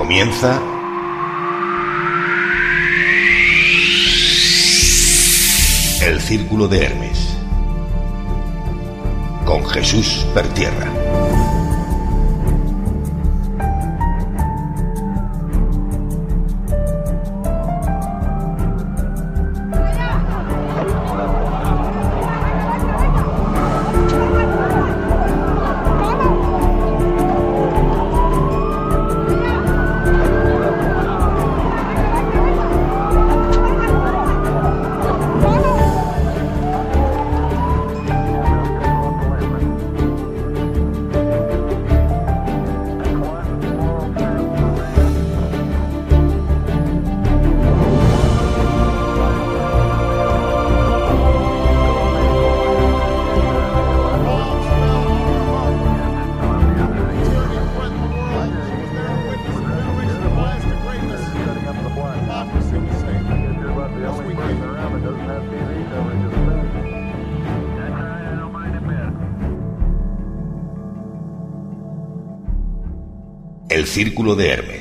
Comienza El Círculo de Hermes con Jesús Pertierra. De Hermes.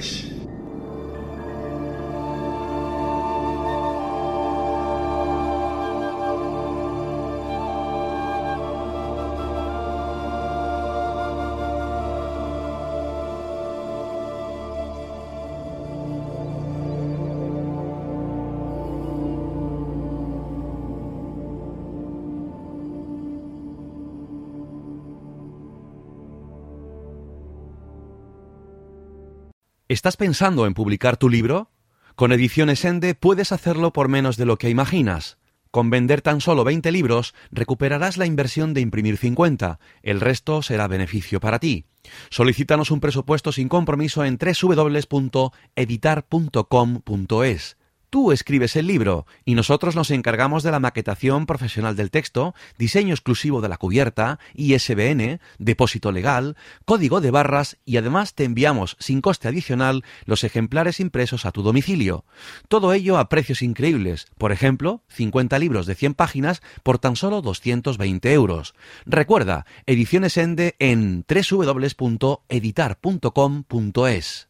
¿Estás pensando en publicar tu libro? Con Ediciones Ende puedes hacerlo por menos de lo que imaginas. Con vender tan solo 20 libros recuperarás la inversión de imprimir 50. El resto será beneficio para ti. Solicítanos un presupuesto sin compromiso en www.editar.com.es. Tú escribes el libro y nosotros nos encargamos de la maquetación profesional del texto, diseño exclusivo de la cubierta, ISBN, depósito legal, código de barras y además te enviamos sin coste adicional los ejemplares impresos a tu domicilio. Todo ello a precios increíbles, por ejemplo, 50 libros de 100 páginas por tan solo 220 euros. Recuerda, ediciones Ende en www.editar.com.es.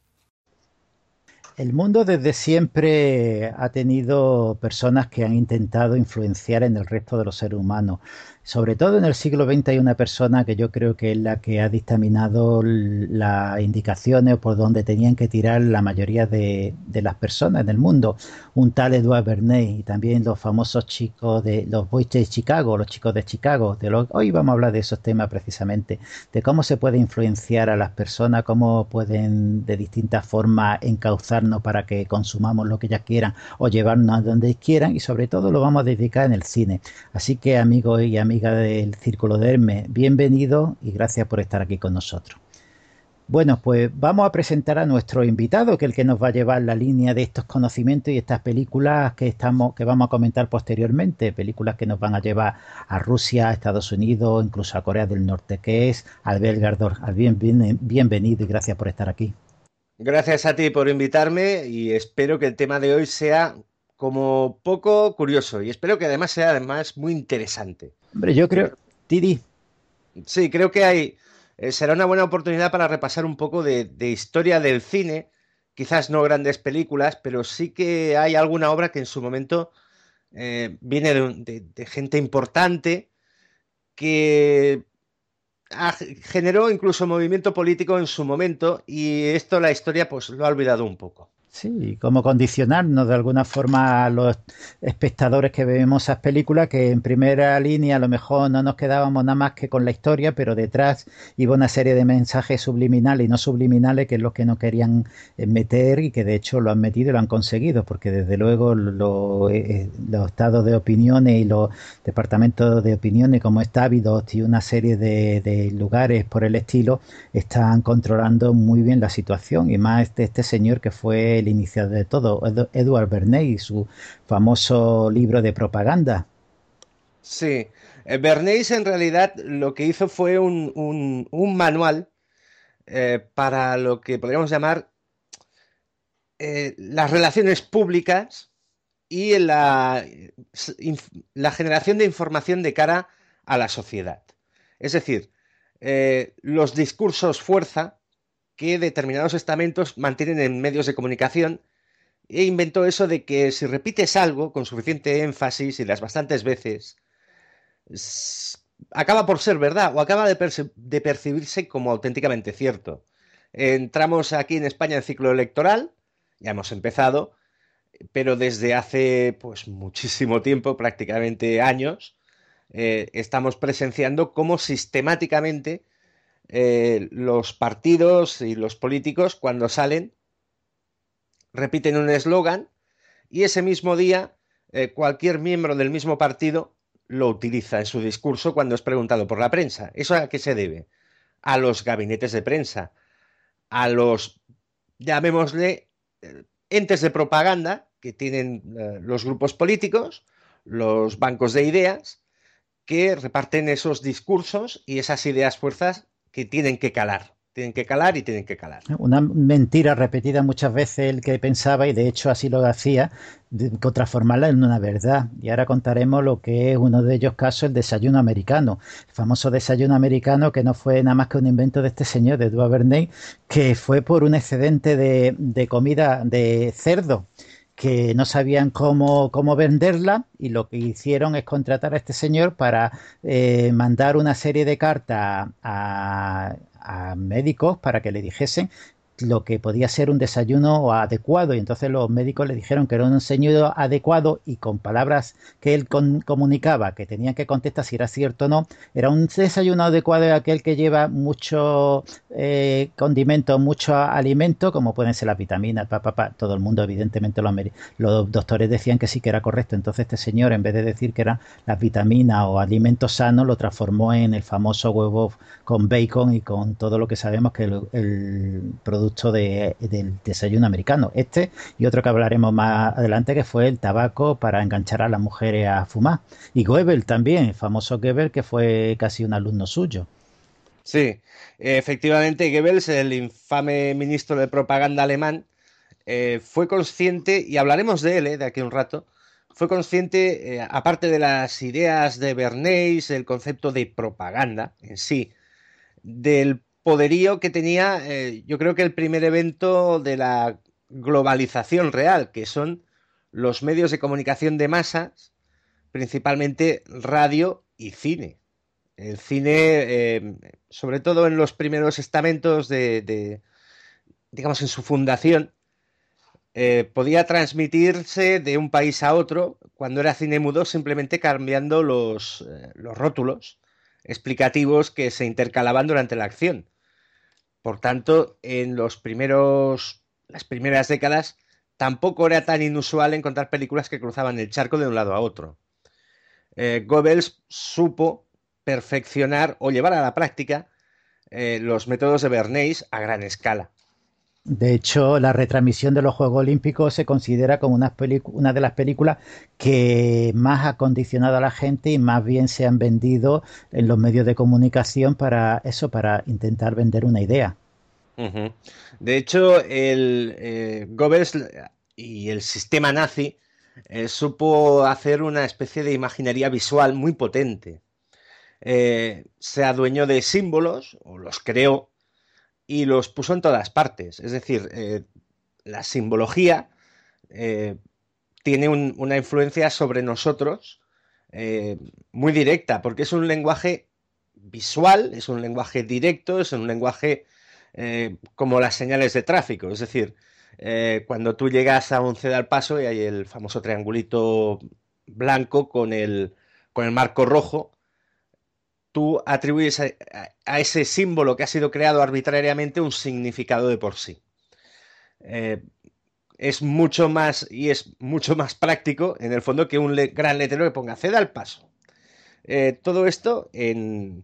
El mundo desde siempre ha tenido personas que han intentado influenciar en el resto de los seres humanos. Sobre todo en el siglo XX hay una persona que yo creo que es la que ha dictaminado las indicaciones por donde tenían que tirar la mayoría de, las personas en el mundo. Un tal Edward Bernays y también los famosos chicos de los Boys de Chicago, los chicos de Chicago. De hoy vamos a hablar de esos temas precisamente, de cómo se puede influenciar a las personas, cómo pueden de distintas formas encauzarnos para que consumamos lo que ellas quieran o llevarnos a donde quieran y sobre todo lo vamos a dedicar en el cine. Así que amigos y amigas, del Círculo de Hermes, bienvenido y gracias por estar aquí con nosotros. Bueno, pues vamos a presentar a nuestro invitado, que es el que nos va a llevar la línea de estos conocimientos y estas películas que estamos, que vamos a comentar posteriormente, películas que nos van a llevar a Rusia, a Estados Unidos, incluso a Corea del Norte, que es Albert Gardor. bienvenido y gracias por estar aquí. Gracias a ti por invitarme y espero que el tema de hoy sea como poco curioso y espero que además sea además muy interesante. Hombre, yo creo, Tidi. Sí, creo que hay eh, será una buena oportunidad para repasar un poco de, historia del cine, quizás no grandes películas, pero sí que hay alguna obra que en su momento eh, viene de, gente importante que generó incluso movimiento político en su momento y esto la historia pues lo ha olvidado un poco. Sí, como condicionarnos de alguna forma a los espectadores que vemos esas películas, que en primera línea a lo mejor no nos quedábamos nada más que con la historia, pero detrás iba una serie de mensajes subliminales y no subliminales que es lo que no querían eh, meter y que de hecho lo han metido y lo han conseguido, porque desde luego eh, eh, los estados de opiniones y los departamentos de opiniones como Estávidos y una serie de, de, lugares por el estilo están controlando muy bien la situación y más este, este señor que fue el iniciador de todo, Edward Bernays, su famoso libro de propaganda. Sí, eh, Bernays en realidad lo que hizo fue un, manual eh, para lo que podríamos llamar eh, las relaciones públicas y la, la, generación de información de cara a la sociedad. Es decir, los discursos fuerza que determinados estamentos mantienen en medios de comunicación e inventó eso de que si repites algo con suficiente énfasis y las bastantes veces, acaba por ser verdad o acaba de, percibirse como auténticamente cierto. Entramos aquí en España en ciclo electoral, ya hemos empezado, pero desde hace pues muchísimo tiempo, prácticamente años, eh, estamos presenciando cómo sistemáticamente eh, los partidos y los políticos cuando salen repiten un eslogan y ese mismo día eh, cualquier miembro del mismo partido lo utiliza en su discurso cuando es preguntado por la prensa. ¿Eso a qué se debe? A los gabinetes de prensa, a los, llamémosle, entes de propaganda que tienen los grupos políticos, los bancos de ideas, que reparten esos discursos y esas ideas fuerzas que tienen que calar. Tienen que calar y tienen que calar. Una mentira repetida muchas veces el que pensaba, y de hecho así lo hacía, de, transformarla en una verdad. Y ahora contaremos lo que es uno de ellos casos, el desayuno americano. El famoso desayuno americano que no fue nada más que un invento de este señor, de Bernays, que fue por un excedente de, de comida de cerdo que no sabían cómo, cómo, venderla y lo que hicieron es contratar a este señor para eh, mandar una serie de cartas a, a, médicos para que le dijesen lo que podía ser un desayuno adecuado. Y entonces los médicos le dijeron que era un desayuno adecuado y con palabras que él comunicaba que tenían que contestar si era cierto o no, era un desayuno adecuado de aquel que lleva mucho eh, condimento, mucho alimento, como pueden ser las vitaminas, pa, todo el mundo evidentemente los, los doctores decían que sí que era correcto, entonces este señor en vez de decir que eran las vitaminas o alimentos sanos, lo transformó en el famoso huevo con bacon y con todo lo que sabemos que el, el producto del desayuno americano. Este y otro que hablaremos más adelante que fue el tabaco para enganchar a las mujeres a fumar. Y Goebbels también, el famoso Goebbels que fue casi un alumno suyo. Sí, efectivamente Goebbels, el infame ministro de propaganda alemán, eh, fue consciente, y hablaremos de él eh, de aquí un rato, fue consciente, eh, aparte de las ideas de Bernays, el concepto de propaganda en sí, del poderío que tenía, eh, yo creo que el primer evento de la globalización real, que son los medios de comunicación de masas, principalmente radio y cine. El cine, eh, sobre todo en los primeros estamentos de, digamos, en su fundación, eh, podía transmitirse de un país a otro cuando era cine mudo simplemente cambiando los, los rótulos explicativos que se intercalaban durante la acción. Por tanto, en los primeros, las primeras décadas tampoco era tan inusual encontrar películas que cruzaban el charco de un lado a otro. Eh, Goebbels supo perfeccionar o llevar a la práctica eh, los métodos de Bernays a gran escala. De hecho, la retransmisión de los Juegos Olímpicos se considera como una, de las películas que más ha condicionado a la gente y más bien se han vendido en los medios de comunicación para eso, para intentar vender una idea. De hecho, el eh, Goebbels y el sistema nazi eh, supo hacer una especie de imaginería visual muy potente. Eh, se adueñó de símbolos, o los creó, y los puso en todas partes. Es decir, eh, la simbología eh, tiene una influencia sobre nosotros eh, muy directa, porque es un lenguaje visual, es un lenguaje directo, es un lenguaje como las señales de tráfico. Es decir, cuando tú llegas a un cedal paso y hay el famoso triangulito blanco con el, con el marco rojo, tú atribuyes a, ese símbolo que ha sido creado arbitrariamente un significado de por sí. Eh, es mucho más y es mucho más práctico en el fondo que un gran letrero que ponga ceda al paso. Eh, todo esto en,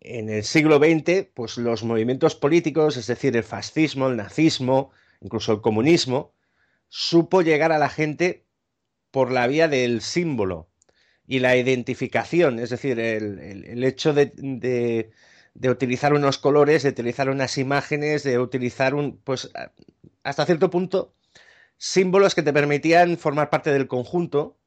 en el siglo XX, pues los movimientos políticos, es decir, el fascismo, el nazismo, incluso el comunismo, supo llegar a la gente por la vía del símbolo, y la identificación, es decir, el, hecho de, utilizar unos colores, de utilizar unas imágenes, de utilizar un, pues, hasta cierto punto, símbolos que te permitían formar parte del conjunto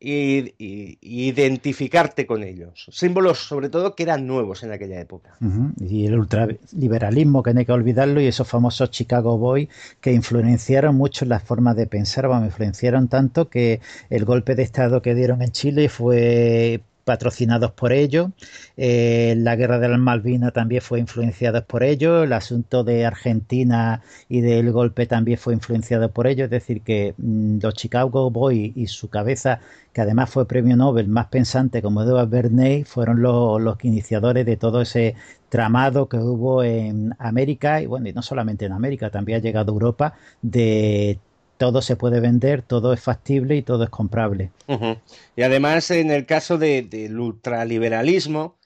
y, identificarte con ellos. Símbolos, sobre todo, que eran nuevos en aquella época. Y el ultraliberalismo, que no hay que olvidarlo, y esos famosos Chicago Boys que influenciaron mucho las formas de pensar, vamos, influenciaron tanto que el golpe de Estado que dieron en Chile fue patrocinados por ellos. Eh, la guerra de las Malvinas también fue influenciada por ellos. El asunto de Argentina y del golpe también fue influenciado por ellos. Es decir, que mm, los Chicago Boys y su cabeza, que además fue premio Nobel más pensante como Edward Bernays, fueron los, los iniciadores de todo ese tramado que hubo en América y bueno, y no solamente en América, también ha llegado a Europa de todo se puede vender, todo es factible y todo es comprable. Y además, en el caso del ultraliberalismo,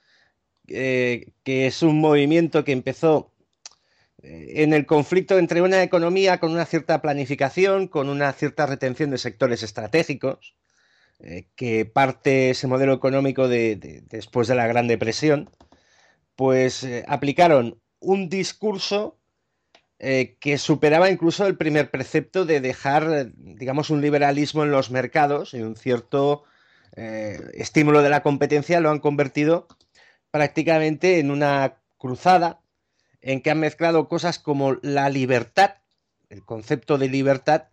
eh, que es un movimiento que empezó eh, en el conflicto entre una economía con una cierta planificación, con una cierta retención de sectores estratégicos, eh, que parte ese modelo económico de, después de la Gran Depresión, pues aplicaron un discurso eh, que superaba incluso el primer precepto de dejar, digamos, un liberalismo en los mercados y un cierto eh, estímulo de la competencia, lo han convertido prácticamente en una cruzada en que han mezclado cosas como la libertad, el concepto de libertad,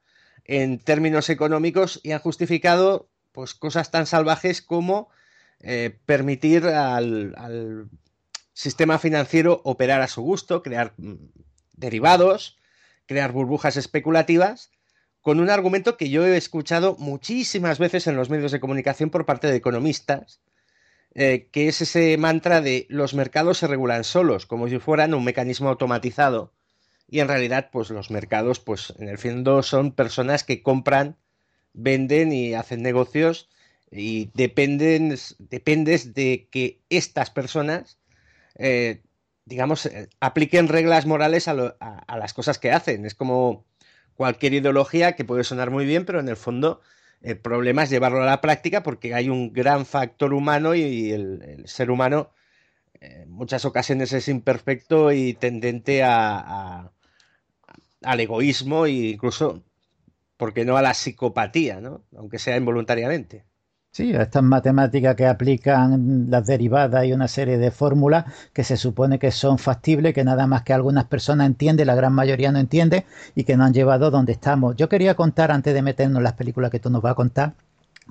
en términos económicos y han justificado pues, cosas tan salvajes como eh, permitir al sistema financiero operar a su gusto, crear mm, derivados, crear burbujas especulativas, con un argumento que yo he escuchado muchísimas veces en los medios de comunicación por parte de economistas, eh, que es ese mantra de los mercados se regulan solos, como si fueran un mecanismo automatizado. Y en realidad, pues los mercados, pues en el fondo son personas que compran, venden y hacen negocios y dependen, dependes de que estas personas eh, digamos, eh, apliquen reglas morales a, las cosas que hacen. Es como cualquier ideología que puede sonar muy bien, pero en el fondo el problema es llevarlo a la práctica porque hay un gran factor humano y el, ser humano en muchas ocasiones es imperfecto y tendente a, al egoísmo e incluso, ¿por qué no a la psicopatía, ¿no? aunque sea involuntariamente. Sí, estas matemáticas que aplican las derivadas y una serie de fórmulas que se supone que son factibles, que nada más que algunas personas entienden, la gran mayoría no entiende y que nos han llevado donde estamos. Yo quería contar, antes de meternos en las películas que tú nos vas a contar,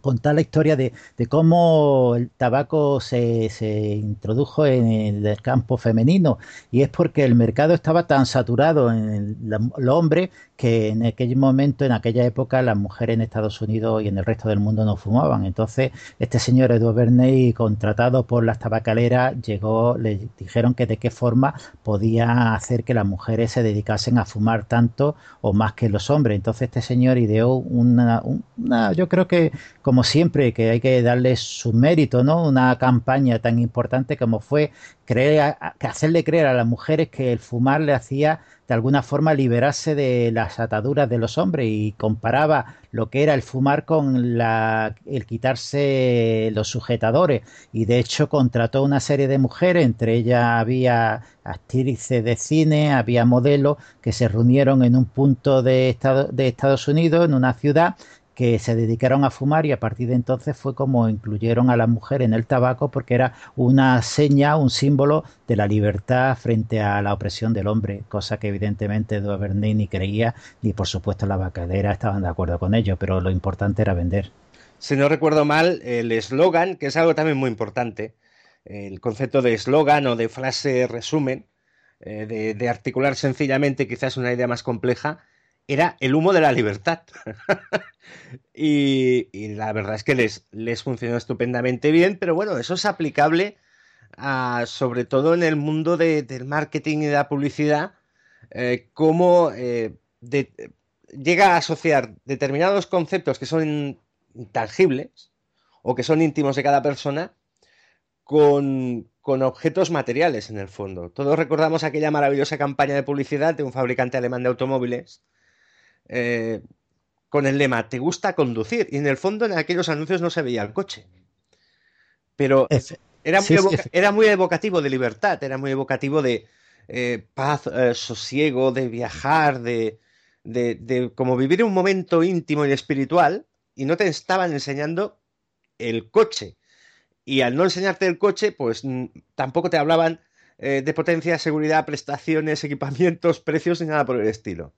contar la historia de, cómo el tabaco se, se, introdujo en el campo femenino y es porque el mercado estaba tan saturado en el, hombre que en aquel momento, en aquella época, las mujeres en Estados Unidos y en el resto del mundo no fumaban. Entonces, este señor Edward Bernays, contratado por las tabacaleras, llegó, le dijeron que de qué forma podía hacer que las mujeres se dedicasen a fumar tanto o más que los hombres. Entonces, este señor ideó una, una yo creo que como siempre, que hay que darle su mérito, ¿no? Una campaña tan importante como fue creer, hacerle creer a las mujeres que el fumar le hacía de alguna forma liberarse de las ataduras de los hombres y comparaba lo que era el fumar con la, el quitarse los sujetadores. Y de hecho contrató una serie de mujeres, entre ellas había actrices de cine, había modelos que se reunieron en un punto de, de Estados Unidos, en una ciudad que se dedicaron a fumar y a partir de entonces fue como incluyeron a la mujer en el tabaco porque era una seña, un símbolo de la libertad frente a la opresión del hombre, cosa que evidentemente Edward ni creía ni por supuesto la vacadera estaban de acuerdo con ello, pero lo importante era vender. Si no recuerdo mal, el eslogan, que es algo también muy importante, el concepto de eslogan o de frase resumen, eh, de articular sencillamente quizás una idea más compleja, era el humo de la libertad. y, la verdad es que les, les funcionó estupendamente bien, pero bueno, eso es aplicable sobre todo en el mundo del marketing y de la publicidad, eh, cómo eh, llega a asociar determinados conceptos que son intangibles o que son íntimos de cada persona con, con objetos materiales en el fondo. Todos recordamos aquella maravillosa campaña de publicidad de un fabricante alemán de automóviles eh, con el lema, ¿te gusta conducir? Y en el fondo en aquellos anuncios no se veía el coche. Pero era, muy evocativo de libertad, era muy evocativo de eh, paz, eh, sosiego, de viajar, de, de, como vivir un momento íntimo y espiritual, y no te estaban enseñando el coche. Y al no enseñarte el coche, pues tampoco te hablaban eh, de potencia, seguridad, prestaciones, equipamientos, precios ni nada por el estilo.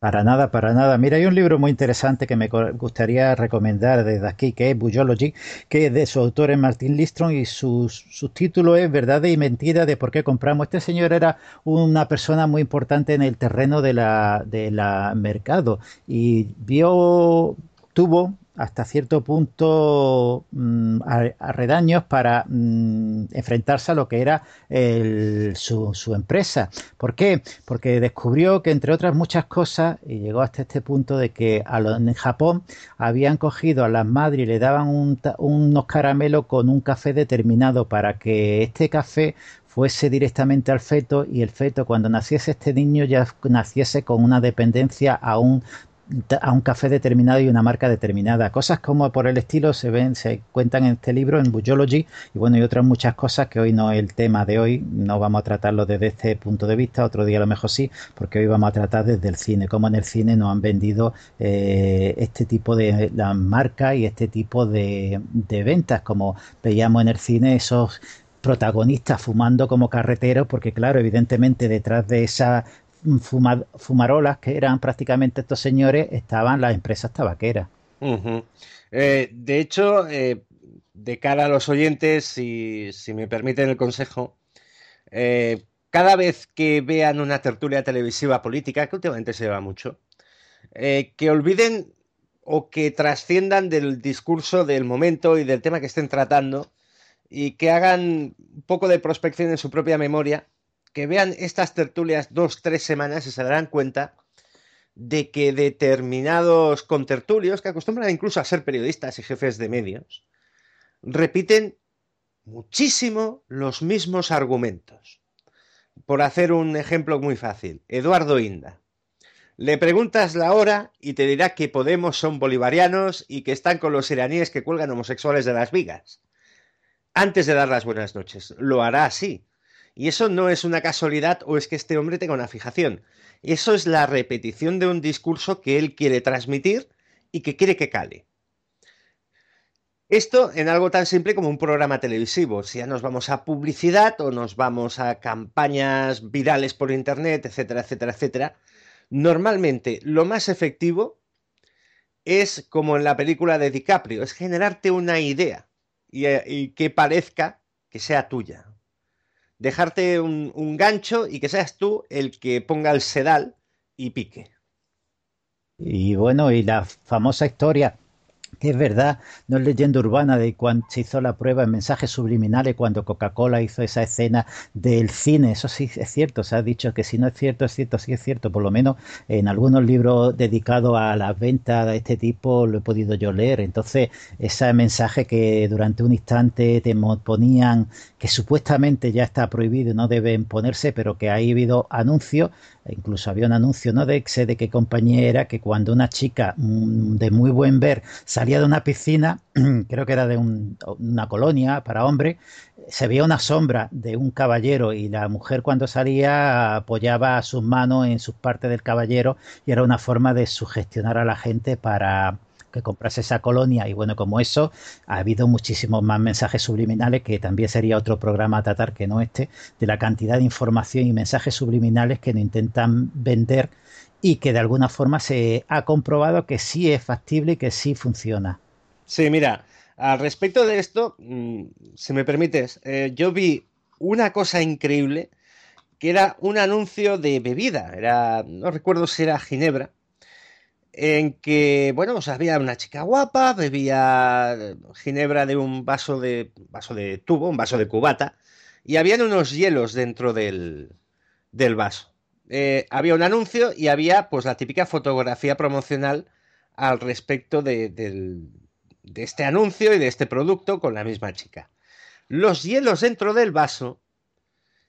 Para nada, para nada. Mira, hay un libro muy interesante que me gustaría recomendar desde aquí, que es Bullology, que es de su autor es Martin Listrom y su, título es Verdad y Mentira de por qué compramos. Este señor era una persona muy importante en el terreno de la, de la mercado y vio, tuvo hasta cierto punto mm, arredaños para mm, enfrentarse a lo que era su, empresa. ¿Por qué? Porque descubrió que entre otras muchas cosas, y llegó hasta este punto de que en Japón habían cogido a las madres y le daban unos caramelos con un café determinado para que este café fuese directamente al feto y el feto cuando naciese este niño ya naciese con una dependencia a un a un café determinado y una marca determinada. Cosas como por el estilo se ven, se cuentan en este libro, en Bujology, y bueno, y otras muchas cosas que hoy no es el tema de hoy, no vamos a tratarlo desde este punto de vista, otro día a lo mejor sí, porque hoy vamos a tratar desde el cine, cómo en el cine nos han vendido eh, este tipo de marcas y este tipo de, de ventas, como veíamos en el cine esos protagonistas fumando como carreteros, porque claro, evidentemente detrás de esa fumarolas que eran prácticamente estos señores estaban las empresas tabaqueras. Eh, de hecho, eh, de cara a los oyentes, si, me permiten el consejo, eh, cada vez que vean una tertulia televisiva política, que últimamente se lleva mucho, que olviden o que trasciendan del discurso del momento y del tema que estén tratando y que hagan un poco de prospección en su propia memoria que vean estas tertulias dos, tres semanas y se darán cuenta de que determinados contertulios, que acostumbran incluso a ser periodistas y jefes de medios, repiten muchísimo los mismos argumentos. Por hacer un ejemplo muy fácil, Eduardo Inda. Le preguntas la hora y te dirá que Podemos son bolivarianos y que están con los iraníes que cuelgan homosexuales de las vigas. Antes de dar las buenas noches, lo hará así, y eso no es una casualidad o es que este hombre tenga una fijación. Eso es la repetición de un discurso que él quiere transmitir y que quiere que cale. Esto en algo tan simple como un programa televisivo. Si ya nos vamos a publicidad o nos vamos a campañas virales por internet, etcétera, etcétera, etcétera, normalmente lo más efectivo es como en la película de DiCaprio, es generarte una idea y, y que parezca que sea tuya dejarte un, gancho y que seas tú el que ponga el sedal y pique. Y bueno, y la famosa historia es verdad, no es leyenda urbana de cuando se hizo la prueba en mensajes subliminales cuando Coca-Cola hizo esa escena del cine, eso sí es cierto, se ha dicho que si no es cierto, es cierto, sí es cierto, por lo menos en algunos libros dedicados a las ventas de este tipo lo he podido yo leer, entonces ese mensaje que durante un instante te ponían que supuestamente ya está prohibido y no deben ponerse, pero que ha habido anuncios incluso había un anuncio, no de sé de qué compañía era, que cuando una chica mm, de muy buen ver salía de una piscina, creo que era de una colonia para hombres, se veía una sombra de un caballero y la mujer cuando salía apoyaba sus manos en sus partes del caballero y era una forma de sugestionar a la gente para que comprase esa colonia y bueno, como eso, ha habido muchísimos más mensajes subliminales que también sería otro programa a tratar que no este, de la cantidad de información y mensajes subliminales que nos intentan vender y que de alguna forma se ha comprobado que sí es factible y que sí funciona. Sí, mira, al respecto de esto, mm, si me permites, eh, yo vi una cosa increíble que era un anuncio de bebida, era, no recuerdo si era Ginebra, en que, bueno, pues había una chica guapa, bebía ginebra de un vaso de, vaso de tubo, un vaso de cubata, y habían unos hielos dentro del, del vaso. Eh, había un anuncio y había pues la típica fotografía promocional al respecto de, de este anuncio y de este producto con la misma chica. Los hielos dentro del vaso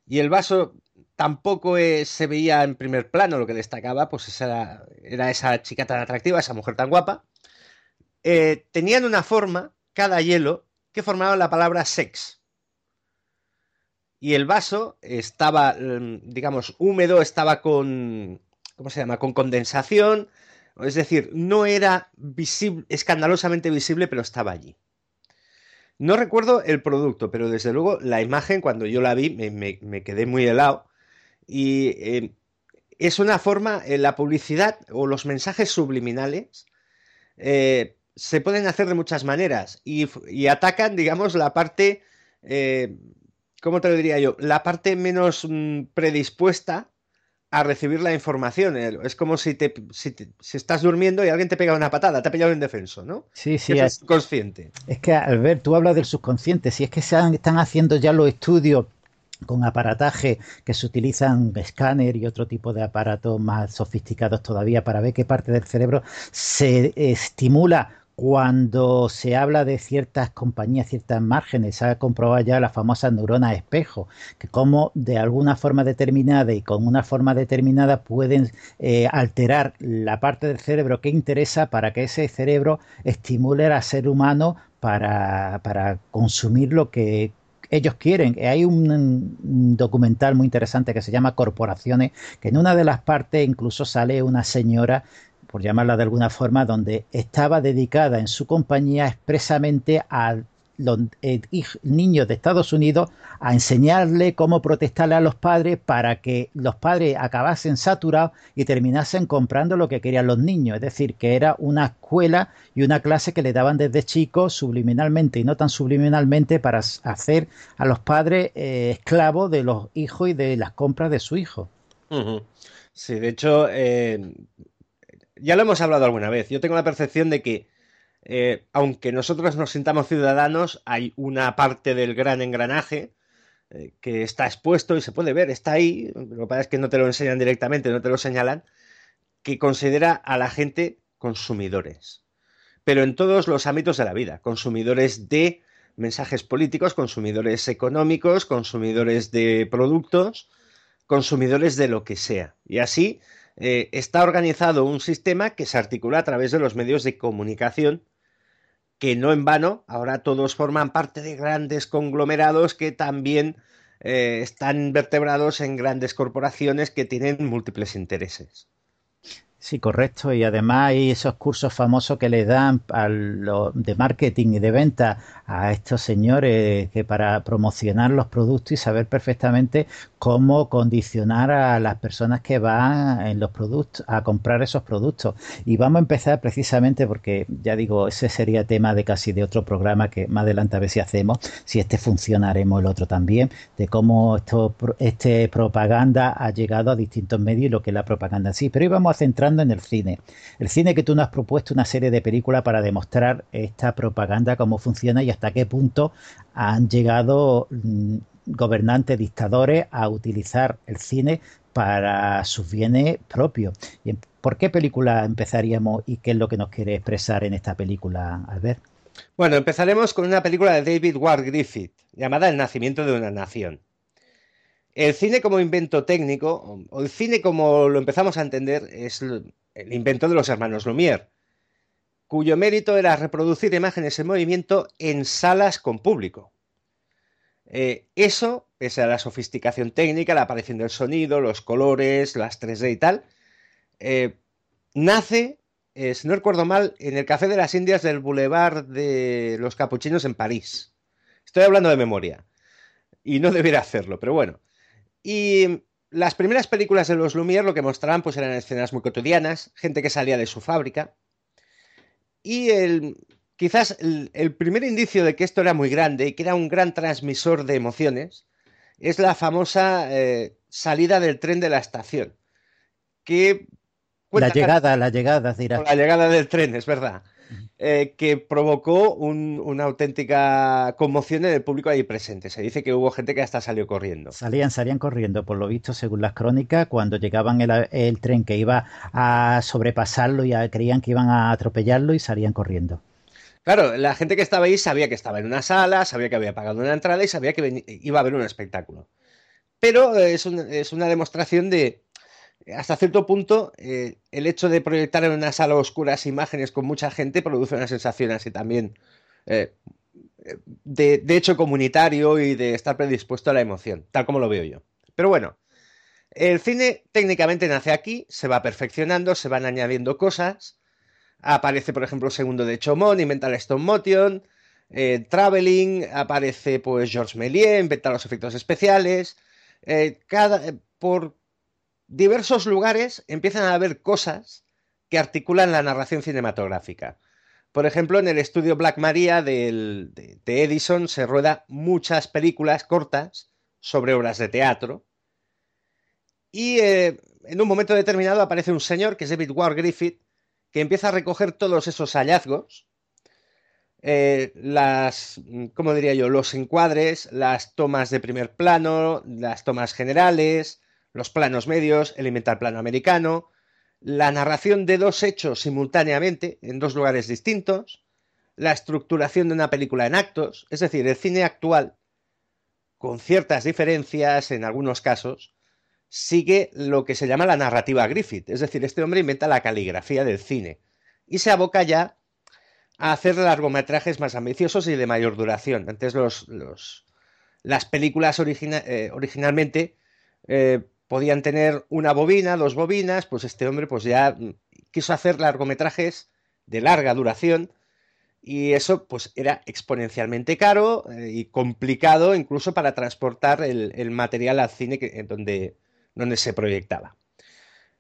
y el vaso tampoco se veía en primer plano, lo que destacaba pues era, era esa chica tan atractiva, esa mujer tan guapa. Eh, tenían una forma, cada hielo, que formaba la palabra sex. Y el vaso estaba, mm, digamos, húmedo, estaba con, ¿cómo se llama? Con condensación. Es decir, no era visible, escandalosamente visible, pero estaba allí. No recuerdo el producto, pero desde luego la imagen, cuando yo la vi, me, quedé muy helado. Y eh, es una forma, en la publicidad o los mensajes subliminales eh, se pueden hacer de muchas maneras y, atacan, digamos, la parte, eh, ¿cómo te lo diría yo? La parte menos mm, predispuesta a recibir la información. Es como si, te, si, estás durmiendo y alguien te pega una patada, te ha pillado indefenso, ¿no? Sí, sí. Es consciente. Es que, Albert, tú hablas del subconsciente. Si es que se están haciendo ya los estudios con aparataje que se utilizan escáner y otro tipo de aparatos más sofisticados todavía para ver qué parte del cerebro se estimula cuando se habla de ciertas compañías, ciertas márgenes, se ha comprobado ya la famosa neurona espejo, que como de alguna forma determinada y con una forma determinada pueden eh, alterar la parte del cerebro que interesa para que ese cerebro estimule al ser humano para, para consumir lo que ellos quieren. Hay un, documental muy interesante que se llama Corporaciones, que en una de las partes incluso sale una señora por llamarla de alguna forma, donde estaba dedicada en su compañía expresamente a los eh, niños de Estados Unidos a enseñarle cómo protestarle a los padres para que los padres acabasen saturados y terminasen comprando lo que querían los niños. Es decir, que era una escuela y una clase que le daban desde chicos subliminalmente y no tan subliminalmente para hacer a los padres eh, esclavos de los hijos y de las compras de su hijo. Sí, de hecho, eh, ya lo hemos hablado alguna vez. Yo tengo la percepción de que, eh, aunque nosotros nos sintamos ciudadanos, hay una parte del gran engranaje eh, que está expuesto y se puede ver, está ahí. Lo que pasa es que no te lo enseñan directamente, no te lo señalan, que considera a la gente consumidores. Pero en todos los ámbitos de la vida, consumidores de mensajes políticos, consumidores económicos, consumidores de productos, consumidores de lo que sea. Y así eh, está organizado un sistema que se articula a través de los medios de comunicación, que no en vano, ahora todos forman parte de grandes conglomerados que también eh, están vertebrados en grandes corporaciones que tienen múltiples intereses. Sí, correcto. Y además hay esos cursos famosos que le dan a de marketing y de venta a estos señores que para promocionar los productos y saber perfectamente cómo condicionar a las personas que van en los productos a comprar esos productos. Y vamos a empezar precisamente porque ya digo, ese sería tema de casi de otro programa que más adelante a ver si hacemos, si este funcionaremos el otro también, de cómo esto este propaganda ha llegado a distintos medios y lo que es la propaganda en sí. Pero hoy vamos a en el cine. El cine que tú nos has propuesto una serie de películas para demostrar esta propaganda, cómo funciona y hasta qué punto han llegado mm, gobernantes, dictadores a utilizar el cine para sus bienes propios. ¿Por qué película empezaríamos y qué es lo que nos quiere expresar en esta película, Albert? Bueno, empezaremos con una película de David Ward Griffith llamada El nacimiento de una nación. El cine como invento técnico, o el cine como lo empezamos a entender, es el invento de los hermanos Lumière, cuyo mérito era reproducir imágenes en movimiento en salas con público. Eh, eso, pese a la sofisticación técnica, la aparición del sonido, los colores, las 3D y tal, eh, nace, eh, si no recuerdo mal, en el Café de las Indias del Boulevard de los Capuchinos en París. Estoy hablando de memoria. Y no debería hacerlo, pero bueno. Y las primeras películas de los Lumière lo que mostraban pues eran escenas muy cotidianas, gente que salía de su fábrica, y el, quizás el, primer indicio de que esto era muy grande y que era un gran transmisor de emociones es la famosa eh, salida del tren de la estación. Que la llegada, la llegada, dirás. La llegada del tren, es verdad. Eh, que provocó una auténtica conmoción en el público ahí presente. Se dice que hubo gente que hasta salió corriendo. Salían, salían corriendo, por lo visto, según las crónicas, cuando llegaban el, tren que iba a sobrepasarlo y creían que iban a atropellarlo y salían corriendo. Claro, la gente que estaba ahí sabía que estaba en una sala, sabía que había pagado una entrada y sabía que iba a haber un espectáculo. Pero es una demostración de, hasta cierto punto, eh, el hecho de proyectar en una sala oscura imágenes con mucha gente produce una sensación así también eh, de, hecho comunitario y de estar predispuesto a la emoción, tal como lo veo yo. Pero bueno, el cine técnicamente nace aquí, se va perfeccionando, se van añadiendo cosas. Aparece, por ejemplo, segundo de Chomón, inventa el stop motion. eh, Traveling, aparece pues Georges Méliès, inventa los efectos especiales. Cada, por diversos lugares empiezan a haber cosas que articulan la narración cinematográfica. Por ejemplo, en el estudio Black Maria de, Edison se rueda muchas películas cortas sobre obras de teatro. Y eh, en un momento determinado aparece un señor, que es David Ward Griffith, que empieza a recoger todos esos hallazgos, eh, las, ¿cómo diría yo?, los encuadres, las tomas de primer plano, las tomas generales, los planos medios, el inventar plano americano, la narración de dos hechos simultáneamente en dos lugares distintos, la estructuración de una película en actos, es decir, el cine actual, con ciertas diferencias en algunos casos, sigue lo que se llama la narrativa Griffith, es decir, este hombre inventa la caligrafía del cine y se aboca ya a hacer largometrajes más ambiciosos y de mayor duración. Antes los, las películas eh, originalmente eh, podían tener una bobina, dos bobinas, pues este hombre pues ya mm, quiso hacer largometrajes de larga duración y eso pues era exponencialmente caro eh, y complicado incluso para transportar el, material al cine en donde, donde se proyectaba.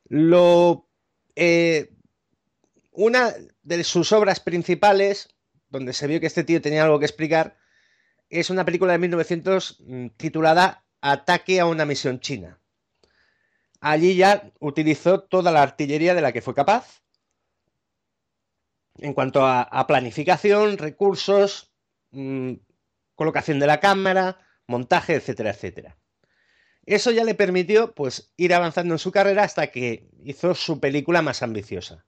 Lo, eh, una de sus obras principales, donde se vio que este tío tenía algo que explicar, es una película de 1900 mm, titulada Ataque a una misión china. Allí ya utilizó toda la artillería de la que fue capaz en cuanto a, planificación, recursos, mm, colocación de la cámara, montaje, etcétera, etcétera. Eso ya le permitió pues ir avanzando en su carrera hasta que hizo su película más ambiciosa.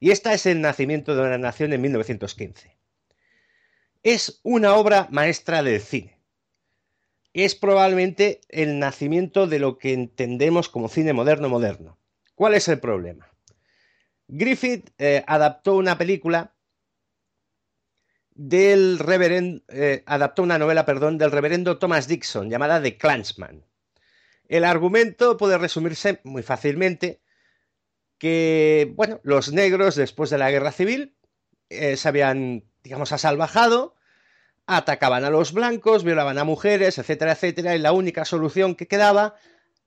Y esta es El nacimiento de una nación en 1915. Es una obra maestra del cine es probablemente el nacimiento de lo que entendemos como cine moderno moderno. ¿Cuál es el problema? Griffith eh, adaptó una película del reverendo, eh, adaptó una novela, perdón, del reverendo Thomas Dixon llamada The Clansman. El argumento puede resumirse muy fácilmente que, bueno, los negros después de la guerra civil eh, se habían, digamos, asalvajado atacaban a los blancos, violaban a mujeres, etcétera, etcétera, y la única solución que quedaba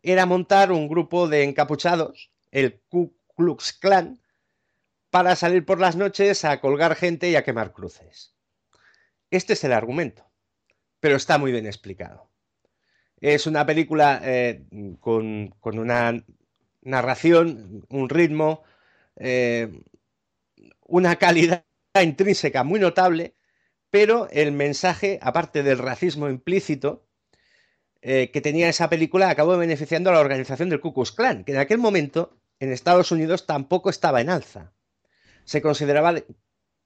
era montar un grupo de encapuchados, el Ku Klux Klan, para salir por las noches a colgar gente y a quemar cruces. Este es el argumento, pero está muy bien explicado. Es una película eh, con, una narración, un ritmo, eh, una calidad intrínseca muy notable pero el mensaje, aparte del racismo implícito eh, que tenía esa película, acabó beneficiando a la organización del Ku Klux Klan, que en aquel momento en Estados Unidos tampoco estaba en alza. Se consideraba,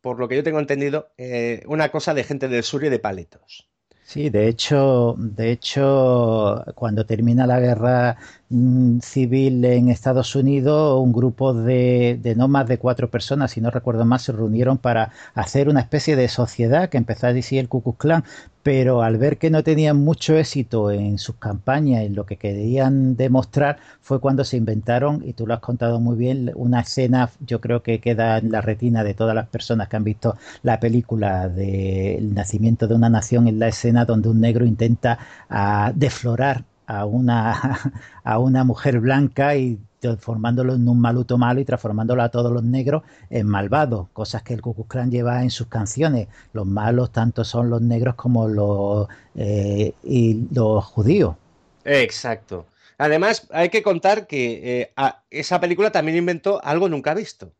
por lo que yo tengo entendido, eh, una cosa de gente del sur y de paletos. Sí, de hecho, de hecho, cuando termina la guerra mm, civil en Estados Unidos, un grupo de, de, no más de cuatro personas, si no recuerdo más, se reunieron para hacer una especie de sociedad que empezó a decir el Ku Klux Klan, pero al ver que no tenían mucho éxito en sus campañas, en lo que querían demostrar, fue cuando se inventaron, y tú lo has contado muy bien, una escena, yo creo que queda en la retina de todas las personas que han visto la película del nacimiento de una nación, en la escena donde un negro intenta ah, deflorar a una, a una mujer blanca y transformándolo en un maluto malo y transformándolo a todos los negros en malvados, cosas que el Ku lleva en sus canciones. Los malos tanto son los negros como los, eh, y los judíos. Exacto. Además, hay que contar que eh, esa película también inventó algo nunca visto,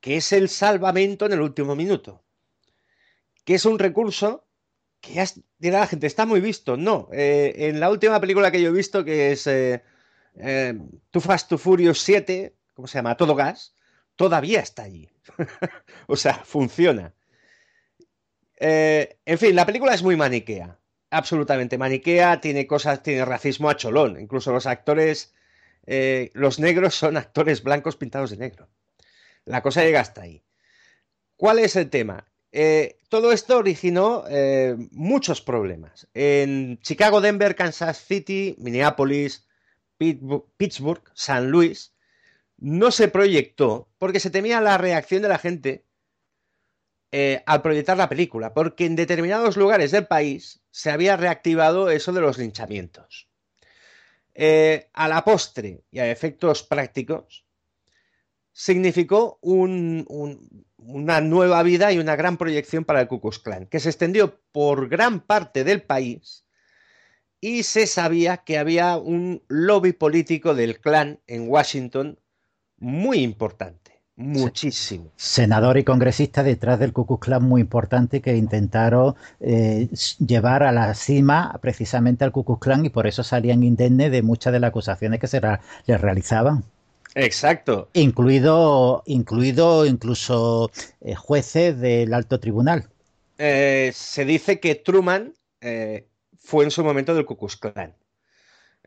que es el salvamento en el último minuto, que es un recurso que ya dirá la gente, está muy visto. No, eh, en la última película que yo he visto, que es eh, Too Fast, Too Furious 7, ¿cómo se llama? Todo gas, todavía está allí. o sea, funciona. Eh, en fin, la película es muy maniquea, absolutamente maniquea, tiene cosas, tiene racismo a cholón, incluso los actores, eh, los negros son actores blancos pintados de negro. La cosa llega hasta ahí. ¿Cuál es el tema? Todo esto originó muchos problemas. En Chicago, Denver, Kansas City, Minneapolis, Pittsburgh, San Luis, no se proyectó porque se temía la reacción de la gente eh, al proyectar la película, porque en determinados lugares del país se había reactivado eso de los linchamientos. Eh, a la postre y a efectos prácticos, significó una nueva vida y una gran proyección para el Ku Klux Klan, que se extendió por gran parte del país y se sabía que había un lobby político del clan en Washington muy importante, muchísimo. Senador y congresista detrás del Ku Klux Klan muy importante que intentaron eh, llevar a la cima precisamente al Ku Klux Klan y por eso salían indemnes de muchas de las acusaciones que se les realizaban. Exacto. Incluido, incluido incluso eh, jueces del alto tribunal. Eh, se dice que Truman eh, fue en su momento del Ku Klux Klan.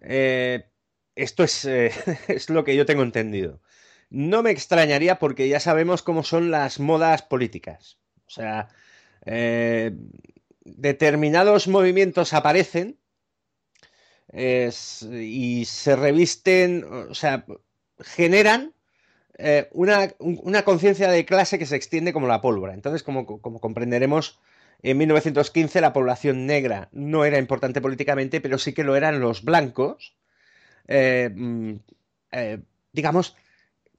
esto es, es, lo que yo tengo entendido. No me extrañaría porque ya sabemos cómo son las modas políticas. O sea, determinados movimientos aparecen y se revisten, o sea, generan eh, una, conciencia de clase que se extiende como la pólvora. Entonces, como, comprenderemos, en 1915 la población negra no era importante políticamente, pero sí que lo eran los blancos, eh, mm, eh, digamos,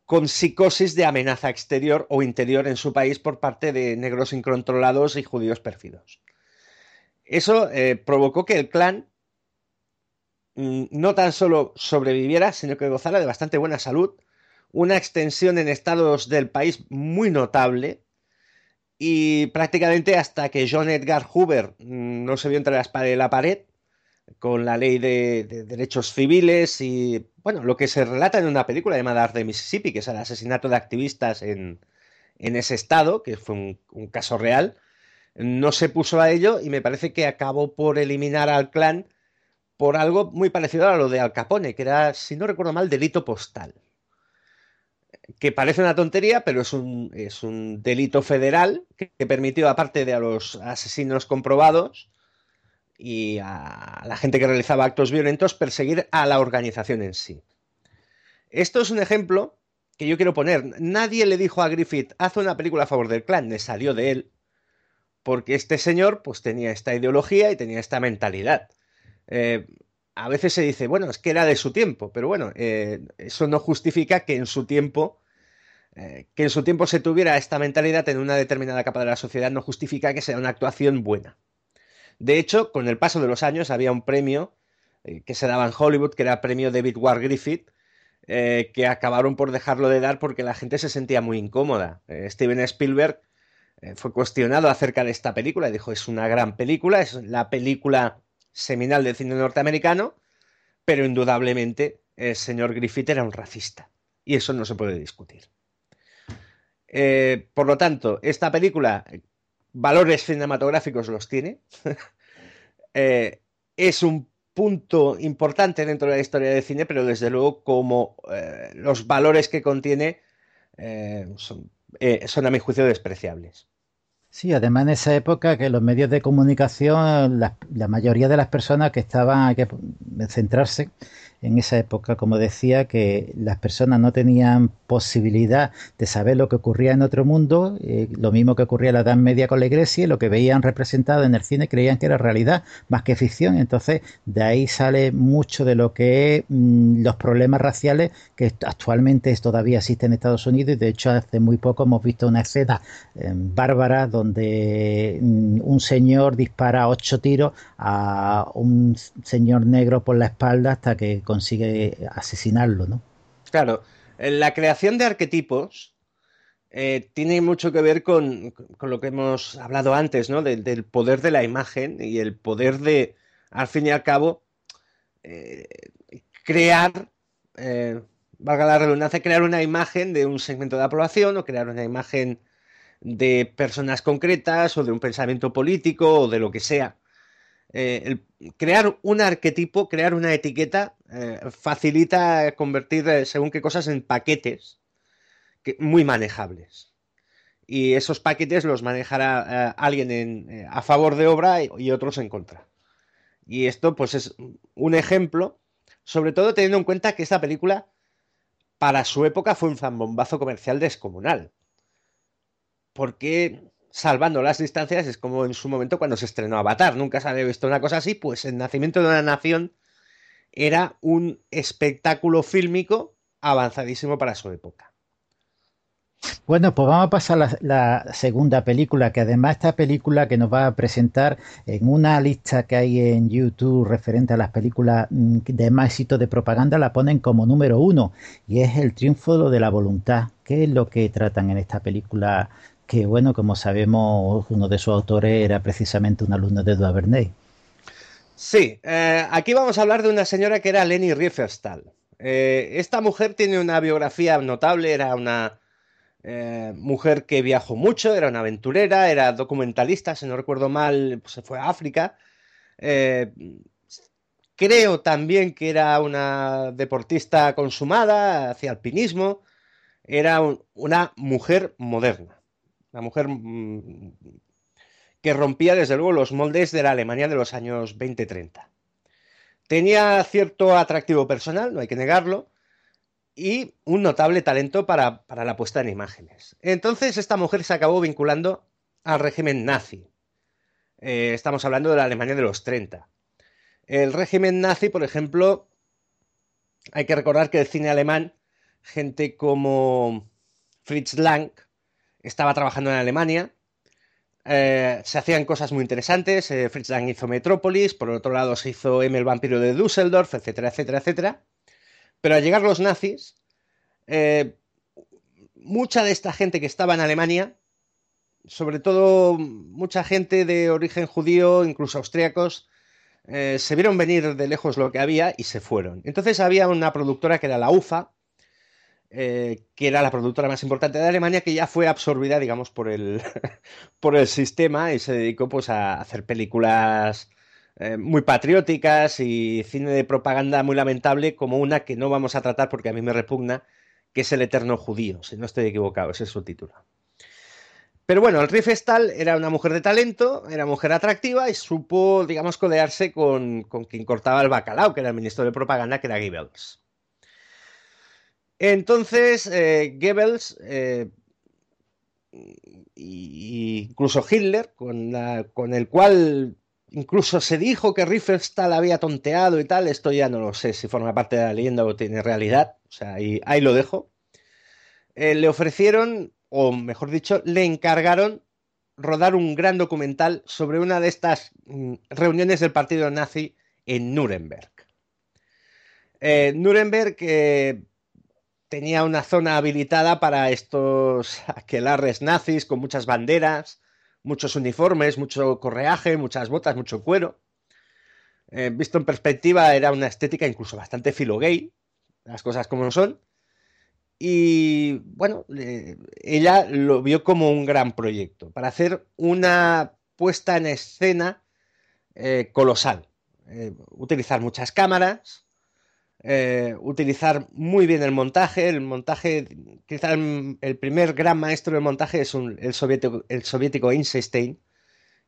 con psicosis de amenaza exterior o interior en su país por parte de negros incontrolados y judíos pérfidos. Eso provocó que el clan no tan solo sobreviviera, sino que gozara de bastante buena salud, una extensión en estados del país muy notable y prácticamente hasta que John Edgar Hoover mm, no se vio entre la pared con la ley de, derechos civiles y, bueno, lo que se relata en una película llamada Art de Mississippi, que es el asesinato de activistas en, ese estado, que fue un caso real, no se puso a ello y me parece que acabó por eliminar al clan por algo muy parecido a lo de Al Capone, que era, si no recuerdo mal, delito postal. Que parece una tontería, pero es un, es un delito federal que, permitió, aparte de a los asesinos comprobados y a la gente que realizaba actos violentos, perseguir a la organización en sí. Esto es un ejemplo que yo quiero poner. Nadie le dijo a Griffith, haz una película a favor del clan, le salió de él, porque este señor pues tenía esta ideología y tenía esta mentalidad. Eh, a veces se dice, bueno, es que era de su tiempo, pero bueno, eh, eso no justifica que en su tiempo, eh, que en su tiempo se tuviera esta mentalidad en una determinada capa de la sociedad, no justifica que sea una actuación buena. De hecho, con el paso de los años había un premio que se daba en Hollywood, que era el premio David Ward Griffith, que acabaron por dejarlo de dar porque la gente se sentía muy incómoda. Steven Spielberg fue cuestionado acerca de esta película y dijo, es una gran película, es la película seminal del cine norteamericano, pero indudablemente el señor Griffith era un racista. Y eso no se puede discutir. Eh, por lo tanto, esta película, valores cinematográficos los tiene. Eh, es un punto importante dentro de la historia del cine, pero desde luego como eh, los valores que contiene son a mi juicio despreciables. Sí, además en esa época que los medios de comunicación, la, la mayoría de las personas que estaban, hay que centrarse en esa época, como decía, que las personas no tenían posibilidad de saber lo que ocurría en otro mundo, eh, lo mismo que ocurría en la Edad Media con la Iglesia, lo que veían representado en el cine creían que era realidad más que ficción. Entonces, de ahí sale mucho de lo que es mm, los problemas raciales que actualmente todavía existen en Estados Unidos, y de hecho, hace muy poco hemos visto una escena eh, bárbara donde mm, un señor dispara ocho tiros a un señor negro por la espalda hasta que consigue asesinarlo, ¿no? Claro, la creación de arquetipos eh, tiene mucho que ver con, lo que hemos hablado antes, ¿no? del poder de la imagen y el poder de, al fin y al cabo, eh, crear, eh, valga la redundancia, crear una imagen de un segmento de la población o crear una imagen de personas concretas o de un pensamiento político o de lo que sea. El crear un arquetipo, crear una etiqueta, eh, facilita convertir eh, según qué cosas en paquetes muy manejables. Y esos paquetes los manejará eh, alguien a favor de obra y, otros en contra. Y esto, pues, es un ejemplo, sobre todo teniendo en cuenta que esta película, para su época, fue un zambombazo comercial descomunal. Porque salvando las distancias, es como en su momento cuando se estrenó Avatar, nunca se había visto una cosa así, pues el nacimiento de una nación era un espectáculo fílmico avanzadísimo para su época. Bueno, pues vamos a pasar a la, segunda película, que además esta película que nos va a presentar en una lista que hay en YouTube referente a las películas mm, de más éxito de propaganda, la ponen como número uno, y es El triunfo de la voluntad. ¿Qué es lo que tratan en esta película? Que bueno, como sabemos, uno de sus autores era precisamente un alumno de Edward. Sí, eh, aquí vamos a hablar de una señora que era Leni Riefenstahl. Eh, esta mujer tiene una biografía notable, era una eh, mujer que viajó mucho, era una aventurera, era documentalista, si no recuerdo mal, pues se fue a África. Creo también que era una deportista consumada, hacía alpinismo, era una mujer moderna, una mujer mm, que rompía desde luego los moldes de la Alemania de los años 20-30. Tenía cierto atractivo personal, no hay que negarlo, y un notable talento para, la puesta en imágenes. Entonces esta mujer se acabó vinculando al régimen nazi. Eh, estamos hablando de la Alemania de los 30. El régimen nazi, por ejemplo, hay que recordar que el cine alemán, gente como Fritz Lang, estaba trabajando en Alemania. Eh, se hacían cosas muy interesantes. Eh, Fritz Lang hizo Metrópolis, por otro lado se hizo M el vampiro de Düsseldorf, etcétera, etcétera, etcétera. Pero al llegar los nazis, eh, mucha de esta gente que estaba en Alemania, sobre todo mucha gente de origen judío, incluso austríacos, eh, se vieron venir de lejos lo que había y se fueron. Entonces había una productora que era la UFA, eh, que era la productora más importante de Alemania, que ya fue absorbida, digamos, por el, por el sistema y se dedicó pues, a hacer películas eh, muy patrióticas y cine de propaganda muy lamentable, como una que no vamos a tratar porque a mí me repugna, que es El Eterno Judío, si no estoy equivocado, ese es su título. Pero bueno, el Riefenstahl era una mujer de talento, era mujer atractiva y supo, digamos, codearse con, quien cortaba el bacalao, que era el ministro de propaganda, que era Goebbels. Entonces, eh, Goebbels, eh, incluso Hitler, con, el cual Incluso se dijo que Riefenstahl había tonteado y tal. Esto ya no lo sé si forma parte de la leyenda o tiene realidad. O sea, ahí, lo dejo. Eh, le ofrecieron, o mejor dicho, le encargaron rodar un gran documental sobre una de estas mm, reuniones del partido nazi en Nuremberg. Nuremberg tenía una zona habilitada para estos aquelarres nazis con muchas banderas, muchos uniformes, mucho correaje, muchas botas, mucho cuero. Eh, visto en perspectiva, era una estética incluso bastante filo gay, las cosas como son. Y bueno, ella lo vio como un gran proyecto para hacer una puesta en escena eh, colosal. Eh, utilizar muchas cámaras, eh, utilizar muy bien el montaje. El montaje, quizá el, primer gran maestro del montaje es el, soviético, el Einstein,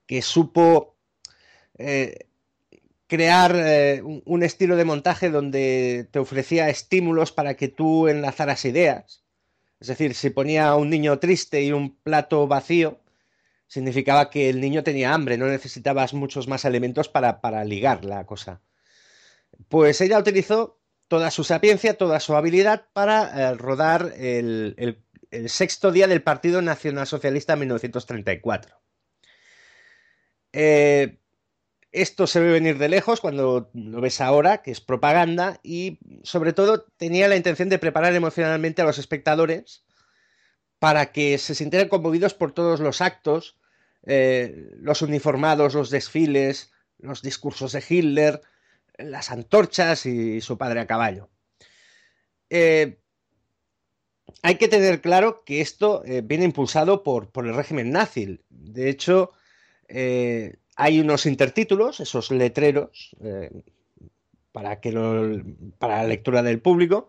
que supo eh, crear eh, un, estilo de montaje donde te ofrecía estímulos para que tú enlazaras ideas. Es decir, si ponía un niño triste y un plato vacío, significaba que el niño tenía hambre, no necesitabas muchos más elementos para ligar la cosa. Pues ella utilizó toda su sapiencia, toda su habilidad para eh, rodar el, sexto día del Partido Nacional Socialista en 1934. Eh, esto se ve venir de lejos cuando lo ves ahora, que es propaganda, y sobre todo tenía la intención de preparar emocionalmente a los espectadores para que se sintieran conmovidos por todos los actos, eh, los uniformados, los desfiles, los discursos de Hitler, las antorchas y su padre a caballo. Eh, hay que tener claro que esto eh, viene impulsado por, el régimen nazi. De hecho, eh, hay unos intertítulos, esos letreros, para, que para la lectura del público,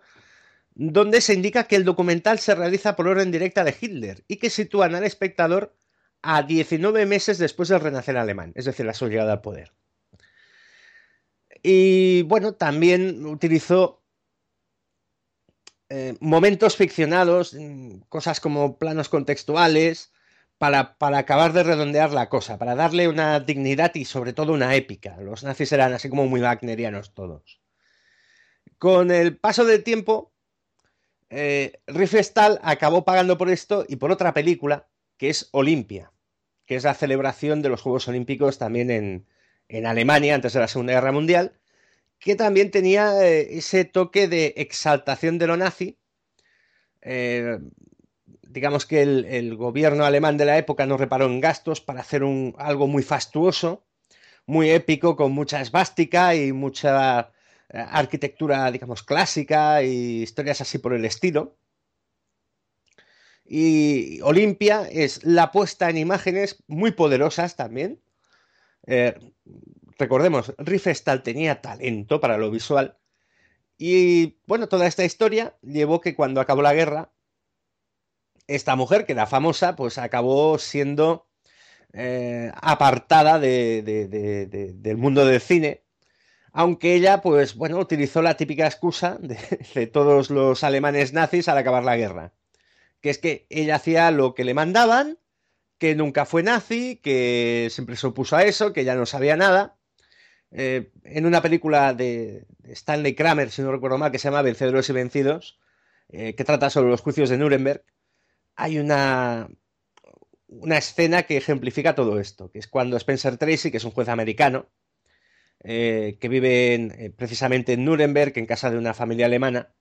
donde se indica que el documental se realiza por orden directa de Hitler y que sitúan al espectador a 19 meses después del renacer alemán, es decir, la su llegada al poder. Y bueno, también utilizó eh, momentos ficcionados, mm, cosas como planos contextuales, para, para, acabar de redondear la cosa, para darle una dignidad y sobre todo una épica. Los nazis eran así como muy wagnerianos todos. Con el paso del tiempo, eh, acabó pagando por esto y por otra película, que es Olimpia, que es la celebración de los Juegos Olímpicos también en, en Alemania antes de la Segunda Guerra Mundial, que también tenía eh, ese toque de exaltación de lo nazi. Eh, digamos que el, gobierno alemán de la época no reparó en gastos para hacer algo muy fastuoso, muy épico, con mucha esvástica y mucha eh, arquitectura, digamos, clásica y historias así por el estilo. Y Olimpia es la puesta en imágenes muy poderosas también. Eh, recordemos, Riefenstahl tenía talento para lo visual. Y bueno, toda esta historia llevó que cuando acabó la guerra, esta mujer, que era famosa, pues acabó siendo eh, apartada del mundo del cine. Aunque ella, pues bueno, utilizó la típica excusa de, todos los alemanes nazis al acabar la guerra. Que es que ella hacía lo que le mandaban, que nunca fue nazi, que siempre se opuso a eso, que ya no sabía nada. Eh, en una película de, Stanley Kramer, si no recuerdo mal, que se llama Vencedores y Vencidos, eh, que trata sobre los juicios de Nuremberg, hay una, una escena que ejemplifica todo esto, que es cuando Spencer Tracy, que es un juez americano, eh, que vive precisamente en Nuremberg, en casa de una familia alemana,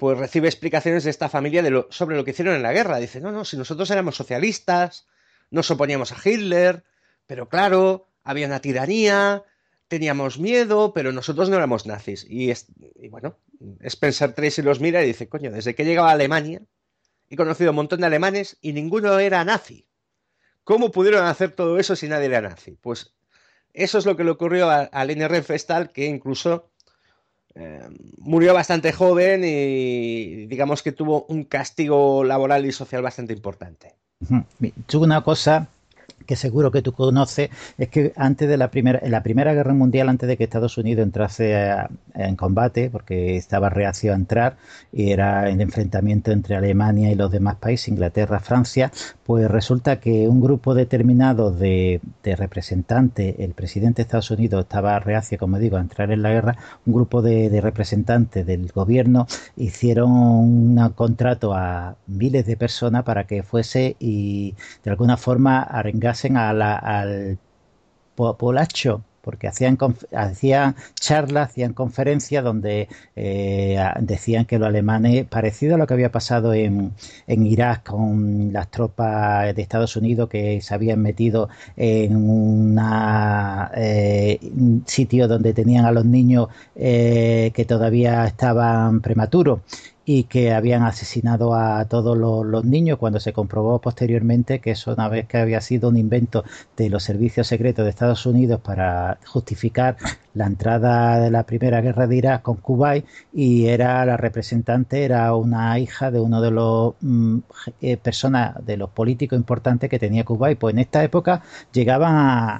pues recibe explicaciones de esta familia sobre lo que hicieron en la guerra. Dice, no, no, si nosotros éramos socialistas, nos oponíamos a Hitler, pero claro, había una tiranía, teníamos miedo, pero nosotros no éramos nazis. Y, y bueno, Spencer Tracy los mira y dice, coño, desde que llegaba a Alemania, He conocido un montón de alemanes y ninguno era nazi. ¿Cómo pudieron hacer todo eso si nadie era nazi? Pues eso es lo que le ocurrió a, a Leni que incluso eh, murió bastante joven y digamos que tuvo un castigo laboral y social bastante importante. Tuvo una cosa que seguro que tú conoces, es que antes de la primera, en la Primera Guerra Mundial, antes de que Estados Unidos entrase en combate, porque estaba reacio a entrar, y era el enfrentamiento entre Alemania y los demás países, Inglaterra, Francia, pues resulta que un grupo determinado de, representantes, el presidente de Estados Unidos estaba reacio, como digo, a entrar en la guerra, un grupo de, representantes del gobierno hicieron un contrato a miles de personas para que fuese y de alguna forma a la, al Polacho, porque hacían, hacían charlas, hacían conferencias donde eh, decían que los alemanes, parecido a lo que había pasado en, en Irak con las tropas de Estados Unidos que se habían metido en un eh, sitio donde tenían a los niños eh, que todavía estaban prematuros y que habían asesinado a todos los, niños cuando se comprobó posteriormente que eso una vez que había sido un invento de los servicios secretos de Estados Unidos para justificar la entrada de la primera guerra de Irak con Kuwait y era la representante era una hija de uno de los mm, eh, personas de los políticos importantes que tenía Kuwait. Pues en esta época llegaban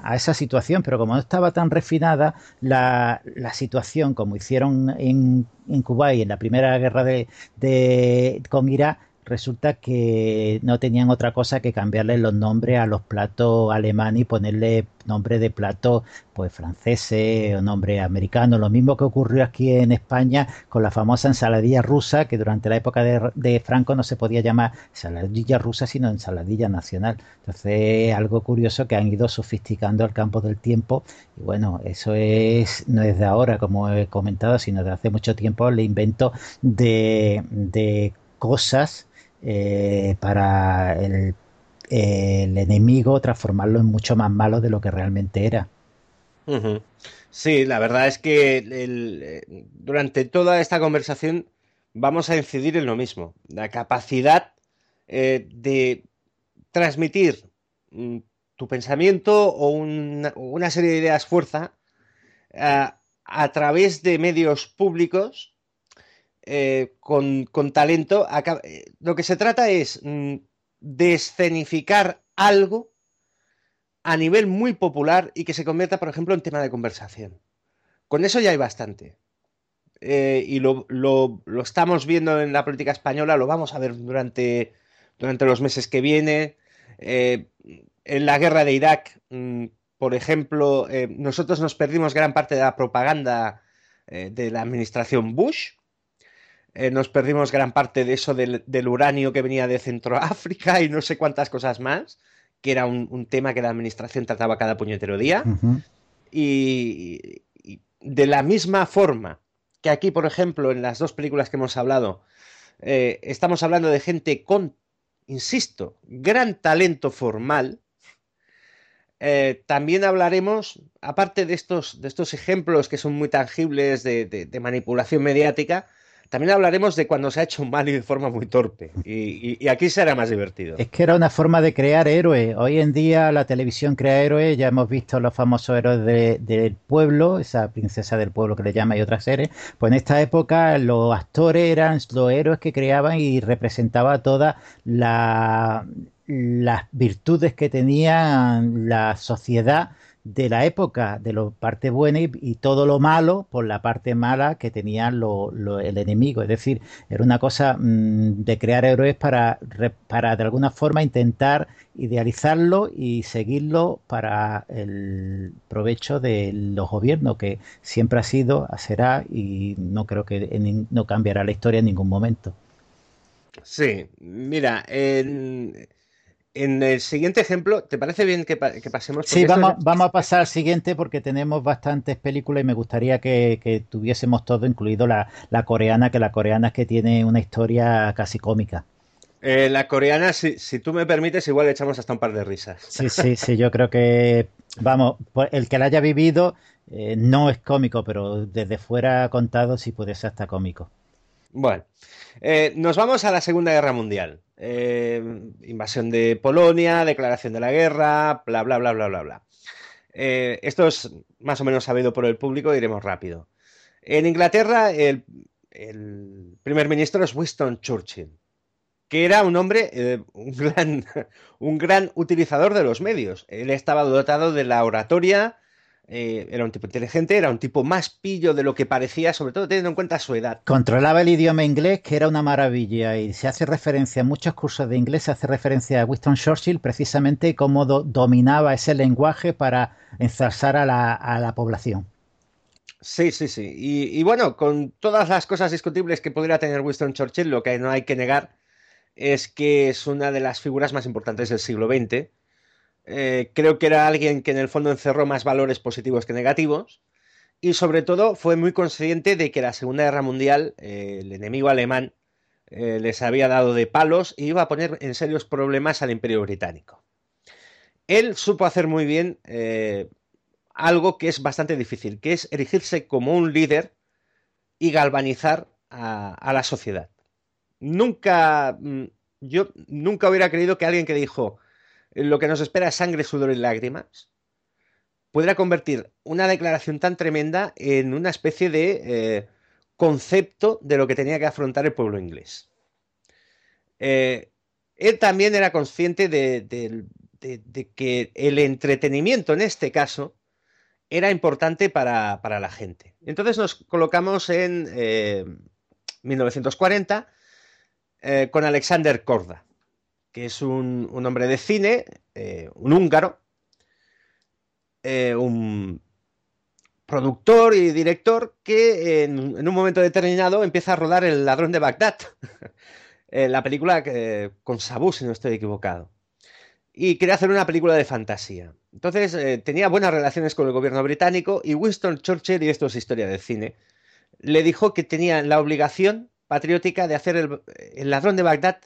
a, esa situación pero como no estaba tan refinada la, la situación como hicieron en, en Kuwait en la primera guerra de, de con Irak resulta que no tenían otra cosa que cambiarle los nombres a los platos alemanes y ponerle nombre de plato pues franceses o nombre americano lo mismo que ocurrió aquí en España con la famosa ensaladilla rusa que durante la época de, Franco no se podía llamar ensaladilla rusa sino ensaladilla nacional. Entonces algo curioso que han ido sofisticando el campo del tiempo y bueno eso es no es de ahora como he comentado sino de hace mucho tiempo el invento de, de cosas eh, para el, enemigo transformarlo en mucho más malo de lo que realmente era. Sí, la verdad es que eh, durante toda esta conversación vamos a incidir en lo mismo, la capacidad eh, de transmitir mm, tu pensamiento o una, serie de ideas fuerza a través de medios públicos eh, con, talento. Eh, lo que se trata es mm, de escenificar algo a nivel muy popular y que se convierta, por ejemplo, en tema de conversación. Con eso ya hay bastante. Eh, y lo, estamos viendo en la política española, lo vamos a ver durante, durante los meses que vienen. en la guerra de Irak, mm, por ejemplo, nosotros nos perdimos gran parte de la propaganda de la administración Bush, nos perdimos gran parte de eso del, uranio que venía de Centroáfrica y no sé cuántas cosas más, que era un, tema que la administración trataba cada puñetero día. y, de la misma forma que aquí, por ejemplo, en las dos películas que hemos hablado, eh, estamos hablando de gente con, insisto, gran talento formal, eh, también hablaremos, aparte de estos, de estos ejemplos que son muy tangibles de manipulación mediática, también hablaremos de cuando se ha hecho mal y de forma muy torpe. Y, aquí será más divertido. Es que era una forma de crear héroes. Hoy en día la televisión crea héroes. Ya hemos visto los famosos héroes del pueblo, esa princesa del pueblo que le llama y otras series. Pues en esta época los actores eran los héroes que creaban y representaba toda la las virtudes que tenía la sociedad de la época, de la parte buena y, todo lo malo por la parte mala que tenía el enemigo. Es decir, era una cosa mm, de crear héroes para, para de alguna forma intentar idealizarlo y seguirlo para el provecho de los gobiernos, que siempre ha sido, será y no creo que no cambiará la historia en ningún momento. Sí, mira, en en el siguiente ejemplo, ¿te parece bien que, pasemos? Sí, vamos, vamos, a pasar al siguiente porque tenemos bastantes películas y me gustaría que, tuviésemos todo, incluido la, coreana, que la coreana es que tiene una historia casi cómica. Eh, la coreana, si, tú me permites, igual le echamos hasta un par de risas. Sí, sí, sí, yo creo que, vamos, pues, el que la haya vivido eh, no es cómico, pero desde fuera contado sí puede ser hasta cómico. Bueno, eh, nos vamos a la Segunda Guerra Mundial. Eh, invasión de Polonia, declaración de la guerra, bla, bla, bla, bla, bla, bla. Eh, esto es más o menos sabido por el público, iremos rápido. En Inglaterra, el, primer ministro es Winston Churchill, que era un hombre, un, gran, un gran utilizador de los medios. Él estaba dotado de la oratoria, eh, era un tipo inteligente, era un tipo más pillo de lo que parecía, sobre todo teniendo en cuenta su edad. Controlaba el idioma inglés, que era una maravilla, y se hace referencia en muchos cursos de inglés, se hace referencia a Winston Churchill precisamente cómo dominaba ese lenguaje para ensalzar a la, población. Sí, sí, sí. Y, bueno, con todas las cosas discutibles que pudiera tener Winston Churchill, lo que no hay que negar es que es una de las figuras más importantes del siglo XX eh, creo que era alguien que en el fondo encerró más valores positivos que negativos. Y sobre todo fue muy consciente de que la Segunda Guerra Mundial, eh, el enemigo alemán, eh, les había dado de palos y iba a poner en serios problemas al Imperio Británico. Él supo hacer muy bien algo que es bastante difícil, que es erigirse como un líder y galvanizar a la sociedad. Nunca, mm, yo nunca hubiera creído que alguien que dijo, lo que nos espera es sangre, sudor y lágrimas, pudiera convertir una declaración tan tremenda en una especie de eh, concepto de lo que tenía que afrontar el pueblo inglés. Eh, él también era consciente de, que el entretenimiento en este caso era importante para, la gente. Entonces nos colocamos en 1940 eh, con Alexander Korda que es un, hombre de cine, eh, un húngaro, eh, un productor y director que en, un momento determinado empieza a rodar El ladrón de Bagdad, eh, la película con Sabu, si no estoy equivocado. Y quería hacer una película de fantasía. Entonces tenía buenas relaciones con el gobierno británico y Winston Churchill, y esto es historia del cine, le dijo que tenía la obligación patriótica de hacer el ladrón de Bagdad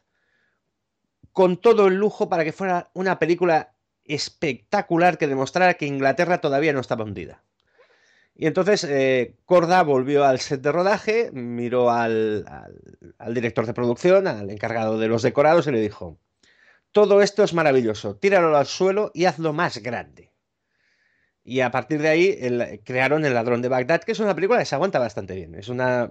con todo el lujo para que fuera una película espectacular que demostrara que Inglaterra todavía no estaba hundida. Y entonces eh, Corda volvió al set de rodaje, miró al, director de producción, al encargado de los decorados y le dijo, todo esto es maravilloso, tíralo al suelo y hazlo más grande. Y a partir de ahí crearon El ladrón de Bagdad, que es una película que se aguanta bastante bien. Es una,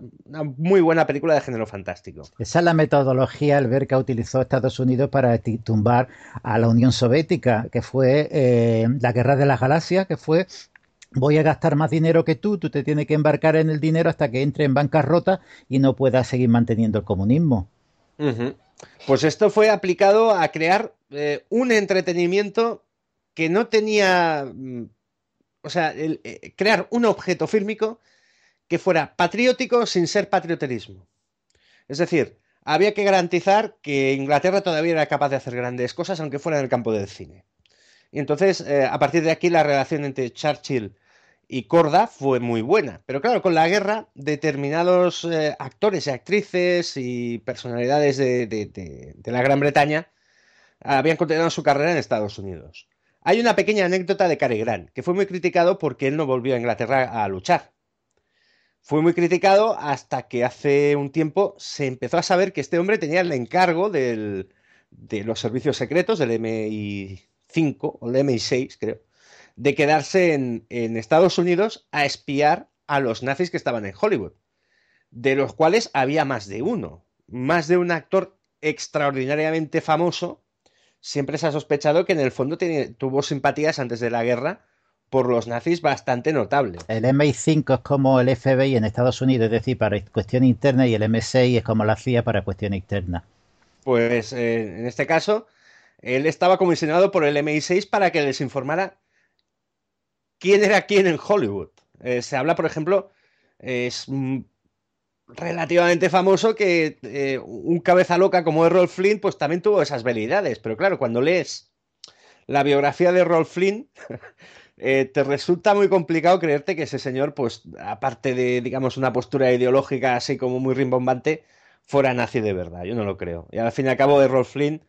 muy buena película de género fantástico. Esa es la metodología, el ver que utilizó Estados Unidos para tumbar a la Unión Soviética, que fue eh, la Guerra de las Galaxias, que fue voy a gastar más dinero que tú, tú te tienes que embarcar en el dinero hasta que entre en bancarrota y no puedas seguir manteniendo el comunismo. Pues esto fue aplicado a crear eh, un entretenimiento que no tenía, mm, o sea, eh, crear un objeto fílmico que fuera patriótico sin ser patrioterismo. Es decir, había que garantizar que Inglaterra todavía era capaz de hacer grandes cosas, aunque fuera en el campo del cine. Y entonces, eh, a partir de aquí, la relación entre Churchill y Corda fue muy buena. Pero claro, con la guerra, determinados eh, actores y actrices y personalidades de, la Gran Bretaña habían continuado su carrera en Estados Unidos. Hay una pequeña anécdota de Cary Grant, que fue muy criticado porque él no volvió a Inglaterra a luchar. Fue muy criticado hasta que hace un tiempo se empezó a saber que este hombre tenía el encargo de los servicios secretos, del MI5 o el MI6, creo, de quedarse en, Estados Unidos a espiar a los nazis que estaban en Hollywood, de los cuales había más de uno, más de un actor extraordinariamente famoso. Siempre se ha sospechado que en el fondo tuvo simpatías antes de la guerra por los nazis bastante notable. El MI5 es como el FBI en Estados Unidos, es decir, para cuestión interna, y el M6 es como la CIA para cuestión externa. Pues eh, en este caso, él estaba comisionado por el MI6 para que les informara quién era quién en Hollywood. Eh, se habla, por ejemplo, es relativamente famoso que eh, un cabeza loca como Errol Flynn, pues también tuvo esas habilidades. Pero claro, cuando lees la biografía de Errol Flynn, eh, te resulta muy complicado creerte que ese señor, pues, aparte de, digamos, una postura ideológica así como muy rimbombante, fuera nazi de verdad. Yo no lo creo. Y al fin y al cabo, Errol Flynn,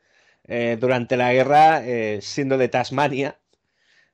durante la guerra, siendo de Tasmania,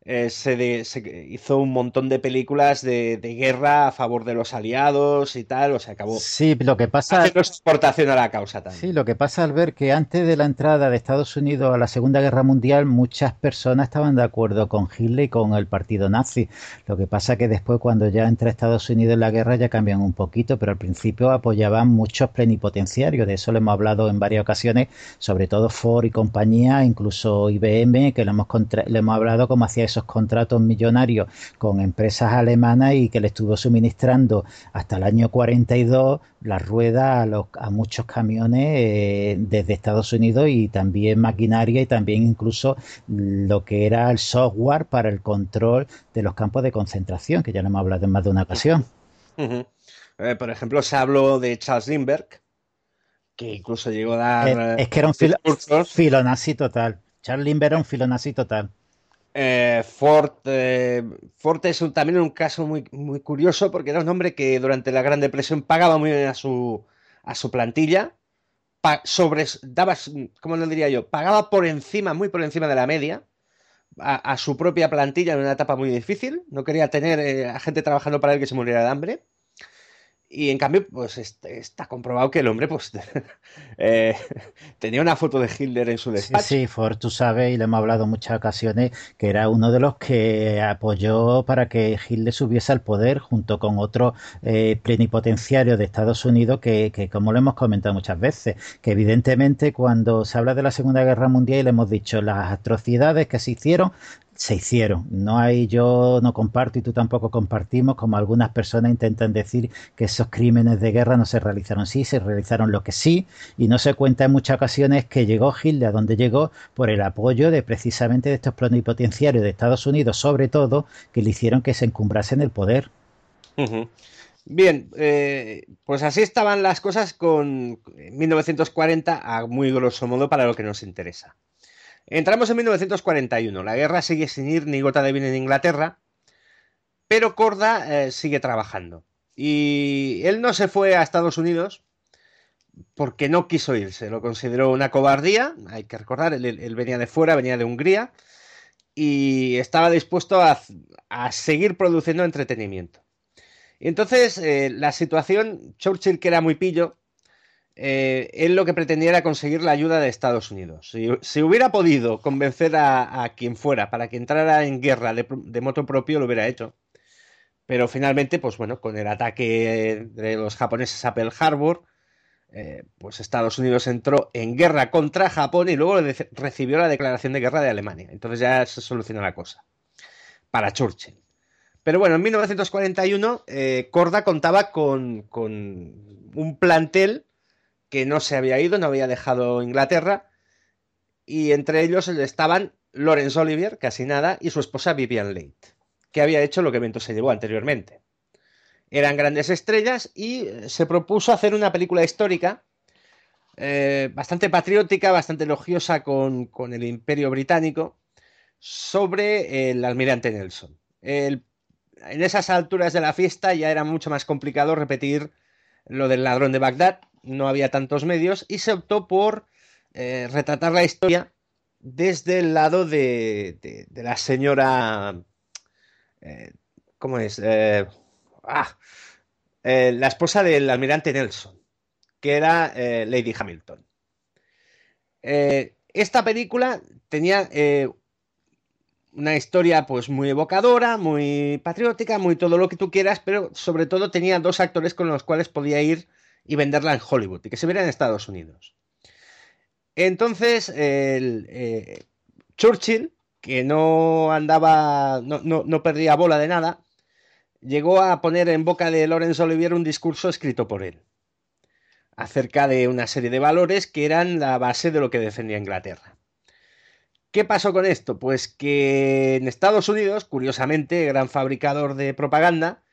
eh, se, hizo un montón de películas de, guerra a favor de los aliados y tal, o sea, acabó. Sí, lo que pasa. exportación a la causa también. Sí, lo que pasa al ver que antes de la entrada de Estados Unidos a la Segunda Guerra Mundial, muchas personas estaban de acuerdo con Hitler y con el partido nazi. Lo que pasa que después, cuando ya entra Estados Unidos en la guerra, ya cambian un poquito, pero al principio apoyaban muchos plenipotenciarios. De eso le hemos hablado en varias ocasiones, sobre todo Ford y compañía, incluso IBM, que le hemos, le hemos hablado como hacía esos contratos millonarios con empresas alemanas y que le estuvo suministrando hasta el año 42 la rueda a, muchos camiones eh, desde Estados Unidos y también maquinaria y también incluso lo que era el software para el control de los campos de concentración, que ya lo hemos hablado en más de una ocasión. Eh, por ejemplo, se habló de Charles Lindbergh, que incluso llegó a dar... Es, que era un filo, filonazi total. Charles Lindbergh era un filonazi total. Eh, Ford, eh, Ford es también un caso muy, muy curioso porque era un hombre que durante la Gran Depresión pagaba muy bien a su, a su plantilla, daba, ¿cómo lo diría yo? Pagaba por encima, muy por encima de la media, a, su propia plantilla en una etapa muy difícil. No quería tener eh, a gente trabajando para él que se muriera de hambre. Y en cambio, pues está comprobado que el hombre, pues, eh, tenía una foto de Hitler en su despacho. Sí, sí, Ford, tú sabes, y le hemos hablado en muchas ocasiones, que era uno de los que apoyó para que Hitler subiese al poder junto con otro eh, plenipotenciario de Estados Unidos que, que, como lo hemos comentado muchas veces, que evidentemente cuando se habla de la Segunda Guerra Mundial y le hemos dicho las atrocidades que se hicieron se hicieron. No hay, yo no comparto y tú tampoco compartimos, como algunas personas intentan decir que esos crímenes de guerra no se realizaron. Sí, se realizaron lo que sí, y no se cuenta en muchas ocasiones que llegó Hitler a donde llegó por el apoyo de precisamente de estos plenipotenciarios de Estados Unidos, sobre todo, que le hicieron que se encumbrase en el poder. Bien, eh, pues así estaban las cosas con 1940 a muy grosso modo para lo que nos interesa. Entramos en 1941. La guerra sigue sin ir ni gota de vino en Inglaterra, pero Corda eh, sigue trabajando. Y él no se fue a Estados Unidos porque no quiso irse. Lo consideró una cobardía. Hay que recordar, él, venía de fuera, venía de Hungría y estaba dispuesto a, seguir produciendo entretenimiento. Y entonces eh, la situación, Churchill, que era muy pillo, eh, él lo que pretendía era conseguir la ayuda de Estados Unidos. Si, hubiera podido convencer a, quien fuera para que entrara en guerra de, moto propio, lo hubiera hecho. Pero finalmente, pues bueno, con el ataque de los japoneses a Pearl Harbor, eh, pues Estados Unidos entró en guerra contra Japón y luego recibió la declaración de guerra de Alemania. Entonces ya se solucionó la cosa. Para Churchill. Pero bueno, en 1941 eh, Corda contaba con, con un plantel que no se había ido, no había dejado Inglaterra y entre ellos estaban Laurence Olivier, casi nada, y su esposa Vivian Leigh, que había hecho lo que Vento se llevó anteriormente. Eran grandes estrellas y se propuso hacer una película histórica eh, bastante patriótica, bastante elogiosa con, el imperio británico sobre el almirante Nelson. en esas alturas de la fiesta ya era mucho más complicado repetir lo del ladrón de Bagdad, no había tantos medios y se optó por eh, retratar la historia desde el lado de, la señora... Eh, ¿Cómo es? ah, la esposa del almirante Nelson que era eh, Lady Hamilton. Eh, esta película tenía eh, una historia pues muy evocadora, muy patriótica, muy todo lo que tú quieras, pero sobre todo tenía dos actores con los cuales podía ir y venderla en Hollywood y que se viera en Estados Unidos. Entonces, Churchill, que no andaba, no, no, perdía bola de nada, llegó a poner en boca de Laurence Olivier un discurso escrito por él acerca de una serie de valores que eran la base de lo que defendía Inglaterra. ¿Qué pasó con esto? Pues que en Estados Unidos, curiosamente, gran fabricador de propaganda,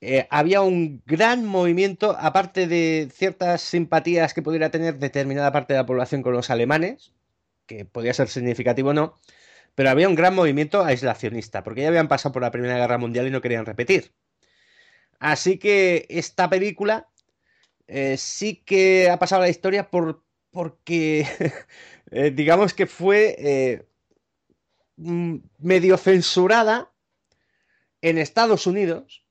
eh, había un gran movimiento, aparte de ciertas simpatías que pudiera tener determinada parte de la población con los alemanes, que podía ser significativo o no, pero había un gran movimiento aislacionista, porque ya habían pasado por la Primera Guerra Mundial y no querían repetir. Así que esta película eh, sí que ha pasado la historia por, porque, eh, digamos que fue mm, medio censurada en Estados Unidos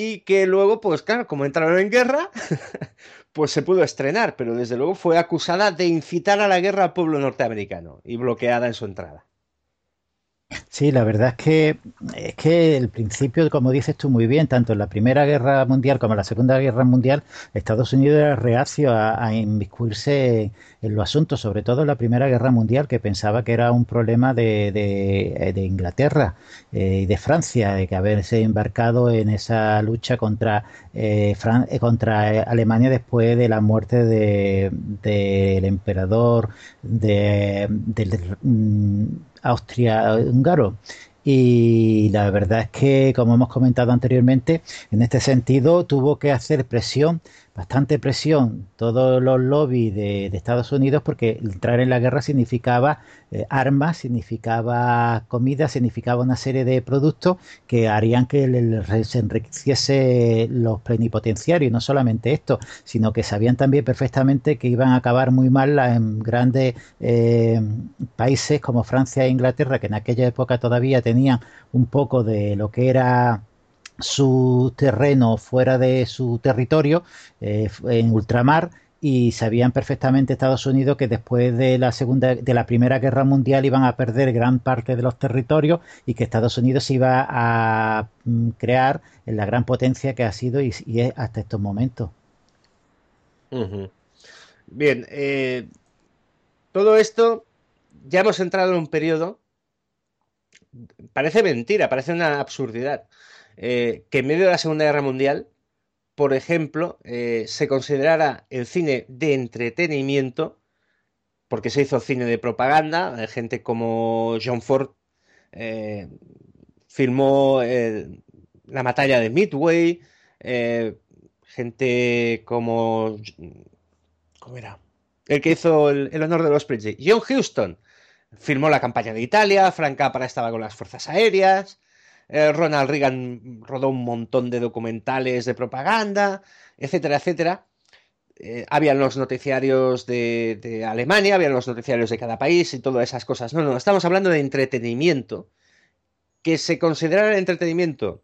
y que luego, pues claro, como entraron en guerra, pues se pudo estrenar, pero desde luego fue acusada de incitar a la guerra al pueblo norteamericano y bloqueada en su entrada. Sí, la verdad es que es que el principio, como dices tú muy bien, tanto en la Primera Guerra Mundial como en la Segunda Guerra Mundial, Estados Unidos era reacio a, inmiscuirse en los asuntos, sobre todo en la Primera Guerra Mundial, que pensaba que era un problema de, Inglaterra eh, y de Francia, de que haberse embarcado en esa lucha contra, eh, eh, contra Alemania después de la muerte del emperador de, del mm, Austria-Húngaro. Y la verdad es que, como hemos comentado anteriormente, en este sentido tuvo que hacer presión bastante presión todos los lobbies de, Estados Unidos porque entrar en la guerra significaba eh, armas, significaba comida, significaba una serie de productos que harían que se enriqueciese los plenipotenciarios. No solamente esto, sino que sabían también perfectamente que iban a acabar muy mal en grandes eh, países como Francia e Inglaterra, que en aquella época todavía tenían un poco de lo que era su terreno fuera de su territorio, eh, en ultramar, y sabían perfectamente Estados Unidos que después de la segunda de la primera guerra mundial iban a perder gran parte de los territorios y que Estados Unidos iba a mm, crear en la gran potencia que ha sido y, es hasta estos momentos. Bien eh, todo esto ya hemos entrado en un periodo parece mentira parece una absurdidad eh, que en medio de la Segunda Guerra Mundial, por ejemplo, eh, se considerara el cine de entretenimiento, porque se hizo cine de propaganda, gente como John Ford eh, filmó la batalla de Midway, gente como... ¿Cómo era? El que hizo el, honor de los Princes. John Huston filmó la campaña de Italia, Frank Capra estaba con las fuerzas aéreas, eh, Ronald Reagan rodó un montón de documentales de propaganda, etcétera, etcétera. Eh, habían los noticiarios de, Alemania, habían los noticiarios de cada país y todas esas cosas. No, no, estamos hablando de entretenimiento. Que se considerara el entretenimiento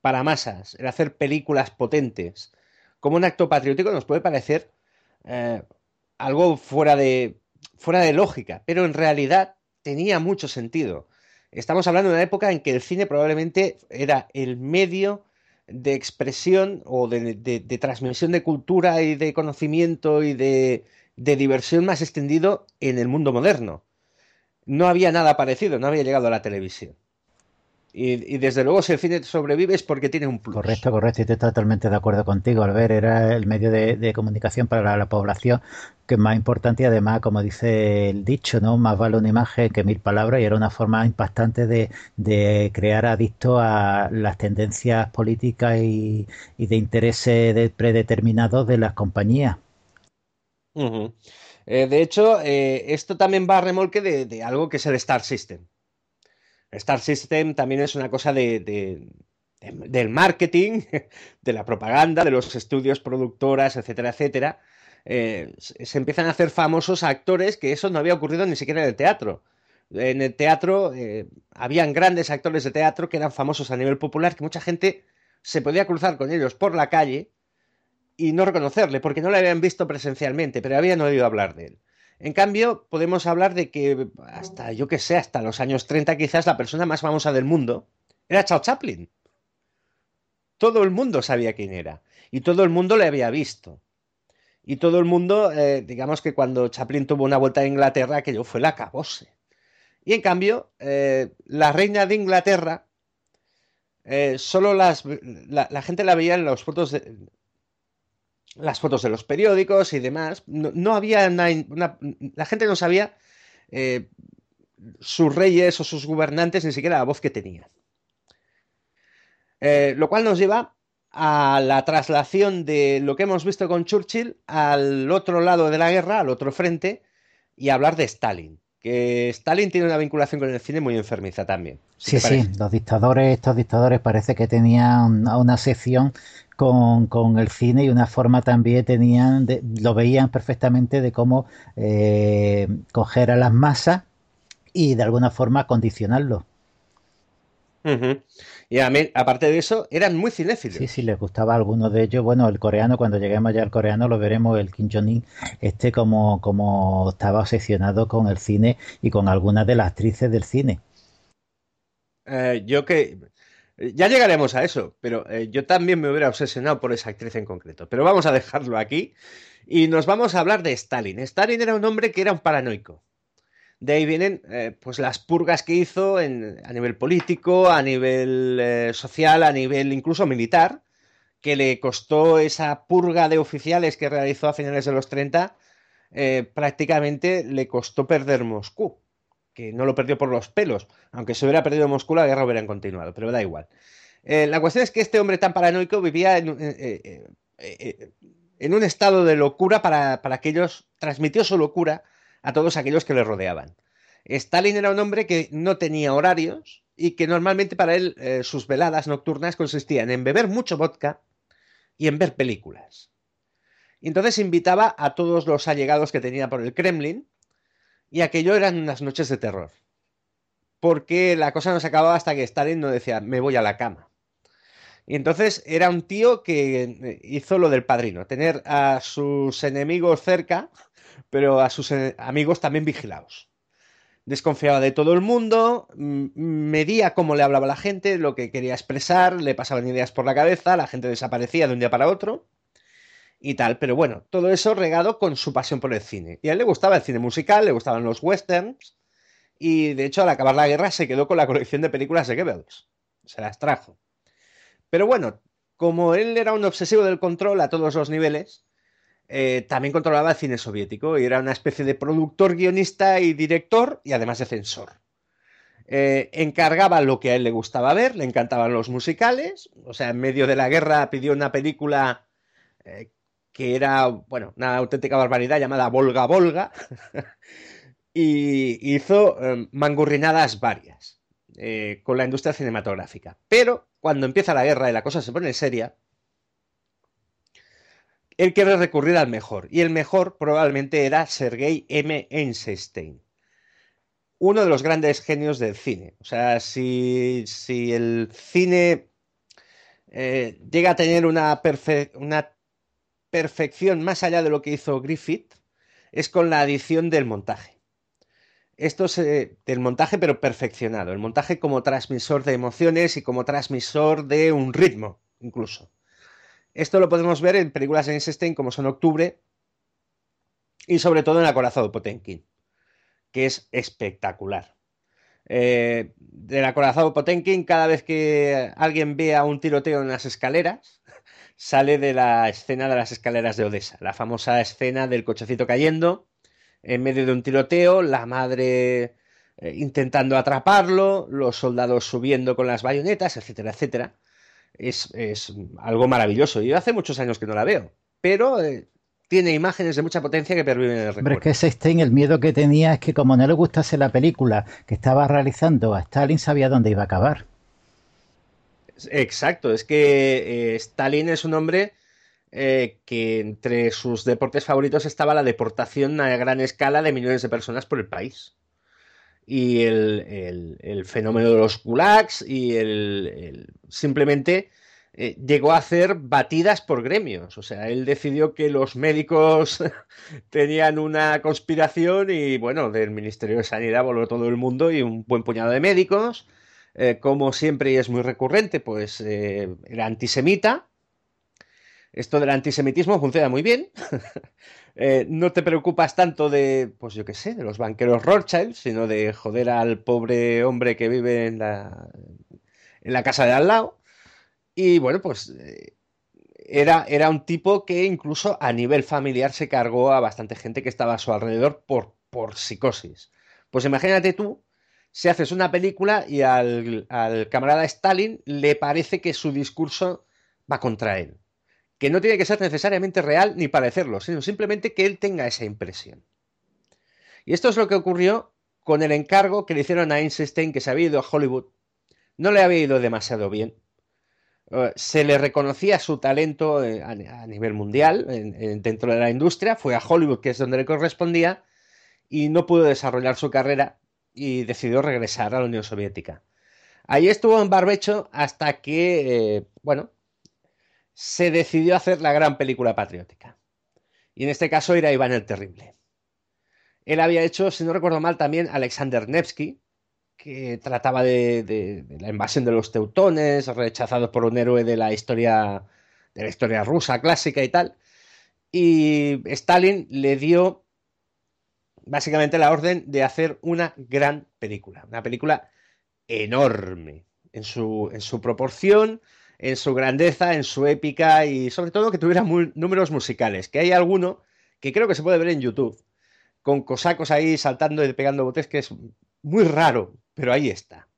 para masas, el hacer películas potentes, como un acto patriótico, nos puede parecer eh, algo fuera de, fuera de lógica, pero en realidad tenía mucho sentido. Estamos hablando de una época en que el cine probablemente era el medio de expresión o de, transmisión de cultura y de conocimiento y de, diversión más extendido en el mundo moderno. No había nada parecido, no había llegado a la televisión. Y, desde luego, si el cine sobrevive es porque tiene un plus. Correcto, correcto, y estoy totalmente de acuerdo contigo. Al ver, era el medio de, comunicación para la, población que es más importante y además, como dice el dicho, ¿no? Más vale una imagen que mil palabras y era una forma impactante de, de crear adictos a las tendencias políticas y, de intereses predeterminados de las compañías. Eh, de hecho, eh, esto también va a remolque de, algo que es el Star System. Star System también es una cosa de, del marketing, de la propaganda, de los estudios productoras, etcétera, etcétera. Eh, se empiezan a hacer famosos actores que eso no había ocurrido ni siquiera en el teatro. En el teatro habían grandes actores de teatro que eran famosos a nivel popular, que mucha gente se podía cruzar con ellos por la calle y no reconocerle, porque no le habían visto presencialmente, pero habían oído hablar de él. En cambio, podemos hablar de que hasta, yo que sé, hasta los años 30 quizás la persona más famosa del mundo era Charles Chaplin. Todo el mundo sabía quién era y todo el mundo le había visto. Y todo el mundo, eh, digamos que cuando Chaplin tuvo una vuelta a Inglaterra, aquello fue la cabose. Y en cambio, eh, la reina de Inglaterra, eh, solo las, la, gente la veía en las fotos de, las fotos de los periódicos y demás. No, había una, la gente no sabía eh, sus reyes o sus gobernantes, ni siquiera la voz que tenían. Eh, lo cual nos lleva a la traslación de lo que hemos visto con Churchill al otro lado de la guerra, al otro frente, y hablar de Stalin. Que Stalin tiene una vinculación con el cine muy enfermiza también. Sí, sí, los dictadores, estos dictadores parece que tenían una sección con, el cine y una forma también tenían, lo veían perfectamente de cómo eh, coger a las masas y de alguna forma condicionarlo. Y a mí, aparte de eso, eran muy cinéfilos. Sí, sí, les gustaba a algunos de ellos. Bueno, el coreano, cuando lleguemos ya al coreano, lo veremos, el Kim Jong-un, este como, como estaba obsesionado con el cine y con algunas de las actrices del cine. Eh, yo que ya llegaremos a eso, pero eh, yo también me hubiera obsesionado por esa actriz en concreto. Pero vamos a dejarlo aquí y nos vamos a hablar de Stalin. Stalin era un hombre que era un paranoico. De ahí vienen eh, pues las purgas que hizo a nivel político, a nivel eh, social, a nivel incluso militar, que le costó esa purga de oficiales que realizó a finales de los 30, prácticamente le costó perder Moscú no lo perdió por los pelos. Aunque se hubiera perdido Moscú, la guerra hubiera continuado, pero da igual. Eh, la cuestión es que este hombre tan paranoico vivía en, eh, eh, un estado de locura para, para aquellos, transmitió su locura a todos aquellos que le rodeaban. Stalin era un hombre que no tenía horarios y que normalmente para él sus veladas nocturnas consistían en beber mucho vodka y en ver películas. Y entonces invitaba a todos los allegados que tenía por el Kremlin y aquello eran unas noches de terror. Porque la cosa no se acababa hasta que Stalin no decía, me voy a la cama. Y entonces era un tío que hizo lo del padrino, tener a sus enemigos cerca, pero a sus amigos también vigilados. Desconfiaba de todo el mundo, medía cómo le hablaba la gente, lo que quería expresar, le pasaban ideas por la cabeza, la gente desaparecía de un día para otro y tal. Pero bueno, todo eso regado con su pasión por el cine. Y a él le gustaba el cine musical, le gustaban los westerns. Y de hecho, al acabar la guerra, se quedó con la colección de películas de Goebbels. Se las trajo. Pero bueno, como él era un obsesivo del control a todos los niveles, eh, también controlaba el cine soviético y era una especie de productor, guionista y director y además de censor. Eh, encargaba lo que a él le gustaba ver, le encantaban los musicales, o sea, en medio de la guerra pidió una película eh, que era, bueno, una auténtica barbaridad llamada Volga Volga, y hizo em, mangurrinadas varias eh, con la industria cinematográfica. Pero cuando empieza la guerra y la cosa se pone seria, él quiere recurrir al mejor, y el mejor probablemente era Sergei M. Einstein, uno de los grandes genios del cine. O sea, si, si el cine eh, llega a tener una, una perfección más allá de lo que hizo Griffith es con la adición del montaje. Esto es del montaje pero perfeccionado, el montaje como transmisor de emociones y como transmisor de un ritmo incluso. Esto lo podemos ver en películas de Einstein como son Octubre y sobre todo en Acorazado Potenkin, que es espectacular. Eh, del acorazado Potenkin, cada vez que alguien vea un tiroteo en las escaleras, sale de la escena de las escaleras de Odessa, la famosa escena del cochecito cayendo en medio de un tiroteo, la madre eh, intentando atraparlo, los soldados subiendo con las bayonetas, etcétera, etcétera. Es, algo maravilloso. Yo hace muchos años que no la veo, pero eh, tiene imágenes de mucha potencia que perviven en el recuerdo. Pero es que Seinstein el miedo que tenía es que como no le gustase la película que estaba realizando a Stalin, sabía dónde iba a acabar. Exacto, es que eh, Stalin es un hombre eh, que entre sus deportes favoritos estaba la deportación a gran escala de millones de personas por el país. Y el, fenómeno de los gulags y el, simplemente eh, llegó a hacer batidas por gremios. O sea, él decidió que los médicos tenían una conspiración y bueno, del Ministerio de Sanidad voló todo el mundo y un buen puñado de médicos eh, como siempre y es muy recurrente, pues eh, era antisemita. Esto del antisemitismo funciona muy bien. Eh, no te preocupas tanto de, pues yo qué sé, de los banqueros Rothschild, sino de joder al pobre hombre que vive en la, en la casa de al lado. Y bueno, pues era, era un tipo que incluso a nivel familiar se cargó a bastante gente que estaba a su alrededor por, por psicosis. Pues imagínate tú si haces una película y al, camarada Stalin le parece que su discurso va contra él. Que no tiene que ser necesariamente real ni parecerlo, sino simplemente que él tenga esa impresión. Y esto es lo que ocurrió con el encargo que le hicieron a Einstein, que se había ido a Hollywood. No le había ido demasiado bien. Eh, se le reconocía su talento eh, a, nivel mundial dentro de la industria, fue a Hollywood, que es donde le correspondía, y no pudo desarrollar su carrera y decidió regresar a la Unión Soviética. Allí estuvo en barbecho hasta que, eh, bueno, se decidió hacer la gran película patriótica. Y en este caso era Iván el Terrible. Él había hecho, si no recuerdo mal, también Alexander Nevsky, que trataba de, de, la invasión de los teutones, rechazados por un héroe de la historia de la historia rusa clásica y tal. Y Stalin le dio básicamente la orden de hacer una gran película, una película enorme en su, en su proporción, en su grandeza, en su épica y sobre todo que tuviera números musicales, que hay alguno que creo que se puede ver en YouTube, con cosacos ahí saltando y pegando botes, que es muy raro, pero ahí está.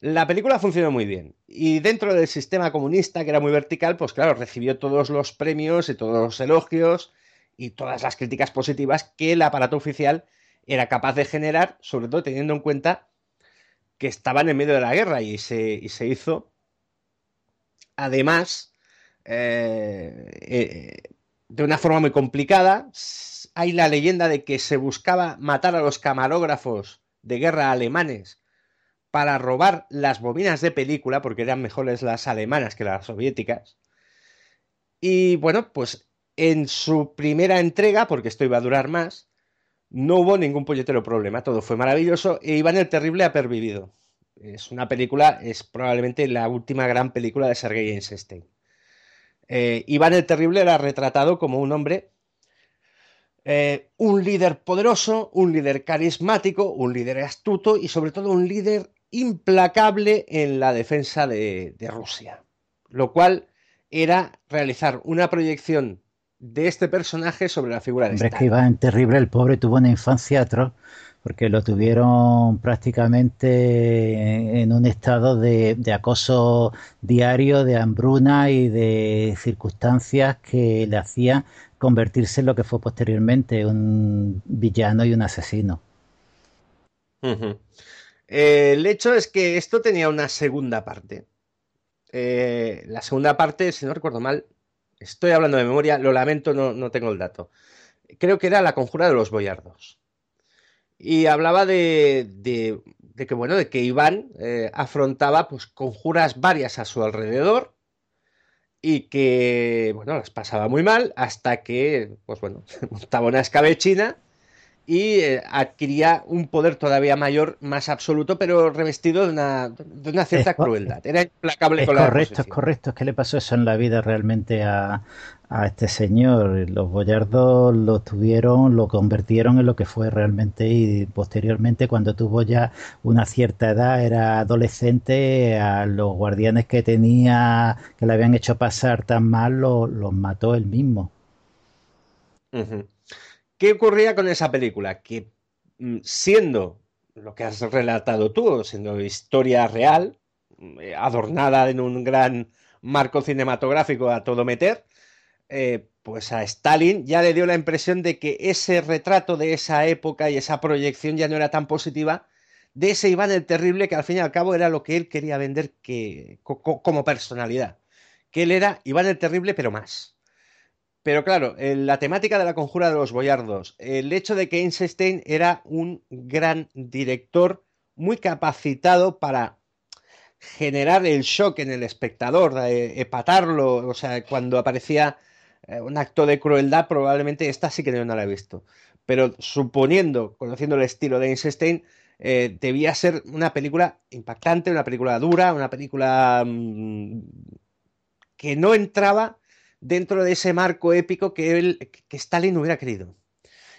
La película funcionó muy bien y dentro del sistema comunista, que era muy vertical, pues claro, recibió todos los premios y todos los elogios y todas las críticas positivas que el aparato oficial era capaz de generar, sobre todo teniendo en cuenta que estaban en medio de la guerra y se, se hizo. Además, eh, eh, de una forma muy complicada, hay la leyenda de que se buscaba matar a los camarógrafos de guerra alemanes para robar las bobinas de película, porque eran mejores las alemanas que las soviéticas. Y bueno, pues en su primera entrega, porque esto iba a durar más, no hubo ningún puñetero problema, todo fue maravilloso e Iván el Terrible ha pervivido. Es una película, es probablemente la última gran película de Sergei Eisenstein. Eh, Iván el Terrible era retratado como un hombre, eh, un líder poderoso, un líder carismático, un líder astuto y sobre todo un líder implacable en la defensa de, Rusia. Lo cual era realizar una proyección de este personaje sobre la figura de Hombre, es que iba en terrible, el pobre tuvo una infancia atroz, porque lo tuvieron prácticamente en un estado de, acoso diario, de hambruna y de circunstancias que le hacían convertirse en lo que fue posteriormente un villano y un asesino. el hecho es que esto tenía una segunda parte. Eh, la segunda parte, si no recuerdo mal, Estoy hablando de memoria, lo lamento, no, tengo el dato. Creo que era La Conjura de los Boyardos. Y hablaba de, que, bueno, de que Iván eh, afrontaba pues, conjuras varias a su alrededor y que, bueno, las pasaba muy mal hasta que, pues bueno, montaba una escabechina y eh, adquiría un poder todavía mayor, más absoluto, pero revestido de una, de una cierta crueldad. Era implacable es con correcto, la es correcto. Es que le pasó eso en la vida realmente a, a este señor. Los boyardos lo tuvieron, lo convirtieron en lo que fue realmente y posteriormente cuando tuvo ya una cierta edad, era adolescente, a los guardianes que tenía, que le habían hecho pasar tan mal, los mató él mismo. ¿Qué ocurría con esa película? Que mm, siendo lo que has relatado tú, siendo historia real, mm, eh, adornada en un gran marco cinematográfico a todo meter, eh, pues a Stalin ya le dio la impresión de que ese retrato de esa época y esa proyección ya no era tan positiva de ese Iván el Terrible que al fin y al cabo era lo que él quería vender como personalidad. Que él era Iván el Terrible pero más. Pero claro, la temática de la conjura de los boyardos, el hecho de que Einstein era un gran director muy capacitado para generar el shock en el espectador, epatarlo, o sea, cuando aparecía eh, un acto de crueldad, probablemente esta sí que no la he visto. Pero suponiendo, conociendo el estilo de Einstein, eh, debía ser una película impactante, una película dura, una película mm, que no entraba dentro de ese marco épico que, él, que Stalin hubiera querido.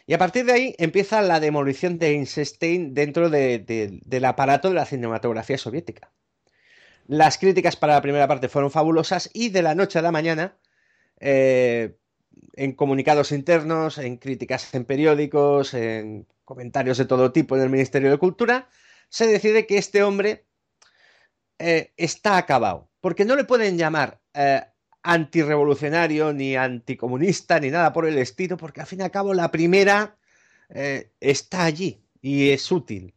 Y a partir de ahí empieza la demolición de Einstein dentro del aparato de la cinematografía soviética. Las críticas para la primera parte fueron fabulosas y de la noche a la mañana, eh, en comunicados internos, en críticas en periódicos, en comentarios de todo tipo en el Ministerio de Cultura, se decide que este hombre eh, está acabado. Porque no le pueden llamar eh, antirrevolucionario, ni anticomunista, ni nada por el estilo, porque al fin y al cabo la primera eh, está allí y es útil.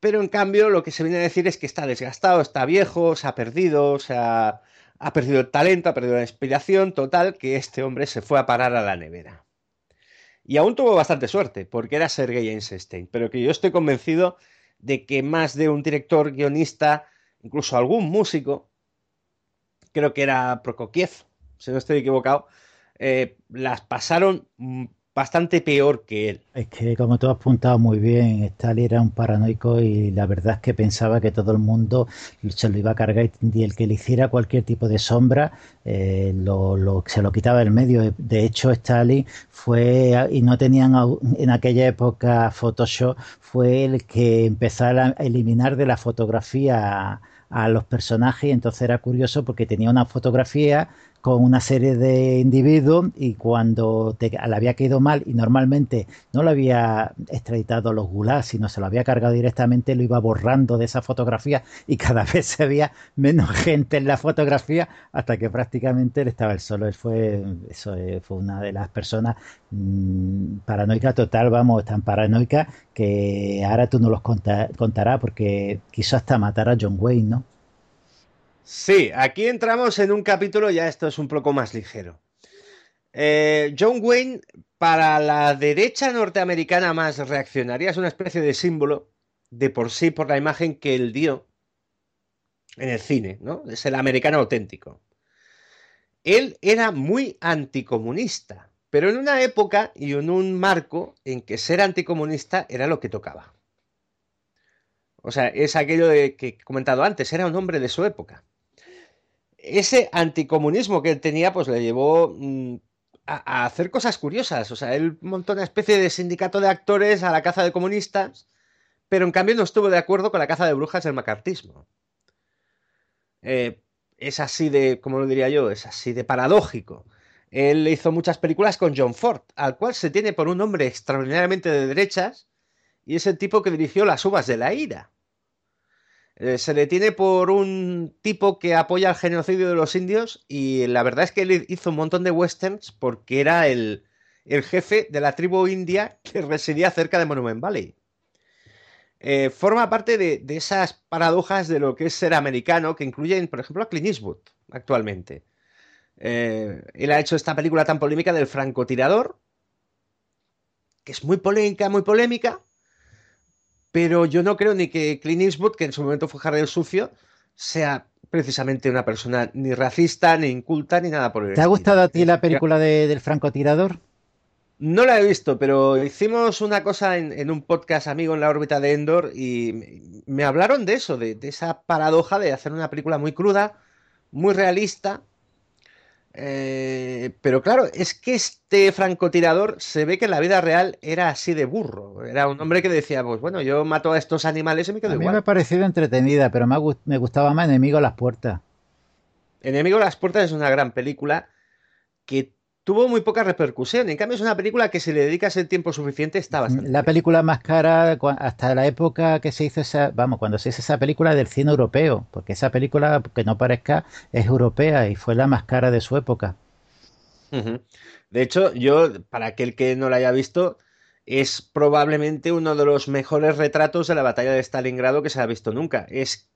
Pero en cambio lo que se viene a decir es que está desgastado, está viejo, se ha perdido, se ha, ha perdido el talento, ha perdido la inspiración, total, que este hombre se fue a parar a la nevera. Y aún tuvo bastante suerte, porque era Sergei Einstein, pero que yo estoy convencido de que más de un director, guionista, incluso algún músico, creo que era Prokofiev, si no estoy equivocado, eh, las pasaron bastante peor que él. Es que, como tú has apuntado muy bien, Stalin era un paranoico y la verdad es que pensaba que todo el mundo se lo iba a cargar y el que le hiciera cualquier tipo de sombra eh, lo, se lo quitaba del medio. De hecho, Stalin fue, y no tenían en aquella época Photoshop, fue el que empezó a eliminar de la fotografía a los personajes y entonces era curioso porque tenía una fotografía con una serie de individuos y cuando le había caído mal y normalmente no lo había extraditado a los gulags, sino se lo había cargado directamente, lo iba borrando de esa fotografía y cada vez se veía menos gente en la fotografía hasta que prácticamente él estaba el solo. Él fue, eso eh, fue una de las personas mmm, paranoica total, vamos, tan paranoica que ahora tú no los contarás porque quiso hasta matar a John Wayne, ¿no? Sí, aquí entramos en un capítulo, ya esto es un poco más ligero. Eh, John Wayne, para la derecha norteamericana más reaccionaria, es una especie de símbolo de por sí por la imagen que él dio en el cine, ¿no? Es el americano auténtico. Él era muy anticomunista, pero en una época y en un marco en que ser anticomunista era lo que tocaba. O sea, es aquello de que he comentado antes, era un hombre de su época ese anticomunismo que él tenía, pues le llevó mm, a, hacer cosas curiosas. O sea, él montó una especie de sindicato de actores a la caza de comunistas, pero en cambio no estuvo de acuerdo con la caza de brujas del macartismo. Eh, es así de, como lo diría yo, es así de paradójico. Él hizo muchas películas con John Ford, al cual se tiene por un hombre extraordinariamente de derechas, y es el tipo que dirigió Las uvas de la ira. Eh, se le tiene por un tipo que apoya el genocidio de los indios y la verdad es que él hizo un montón de westerns porque era el, jefe de la tribu india que residía cerca de Monument Valley. Eh, forma parte de, esas paradojas de lo que es ser americano que incluyen, por ejemplo, a Clint Eastwood actualmente. Eh, él ha hecho esta película tan polémica del francotirador, que es muy polémica, muy polémica, pero yo no creo ni que Clint Eastwood, que en su momento fue Harry el Sucio, sea precisamente una persona ni racista, ni inculta, ni nada por el ¿Te ha gustado a ti la película de, del francotirador? No la he visto, pero hicimos una cosa en, un podcast amigo en la órbita de Endor y me hablaron de eso, de, esa paradoja de hacer una película muy cruda, muy realista. Eh, pero claro, es que este francotirador se ve que en la vida real era así de burro. Era un hombre que decía, pues bueno, yo mato a estos animales y me quedo a mí me ha parecido entretenida, pero me, me gustaba más Enemigo a las puertas. Enemigo a las puertas es una gran película que tuvo muy poca repercusión. En cambio, es una película que si le dedicas el tiempo suficiente está bastante. La película más cara hasta la época que se hizo esa, vamos, cuando se hizo esa película del cine europeo, porque esa película, que no parezca, es europea y fue la más cara de su época. De hecho, yo, para aquel que no la haya visto, es probablemente uno de los mejores retratos de la batalla de Stalingrado que se ha visto nunca. Es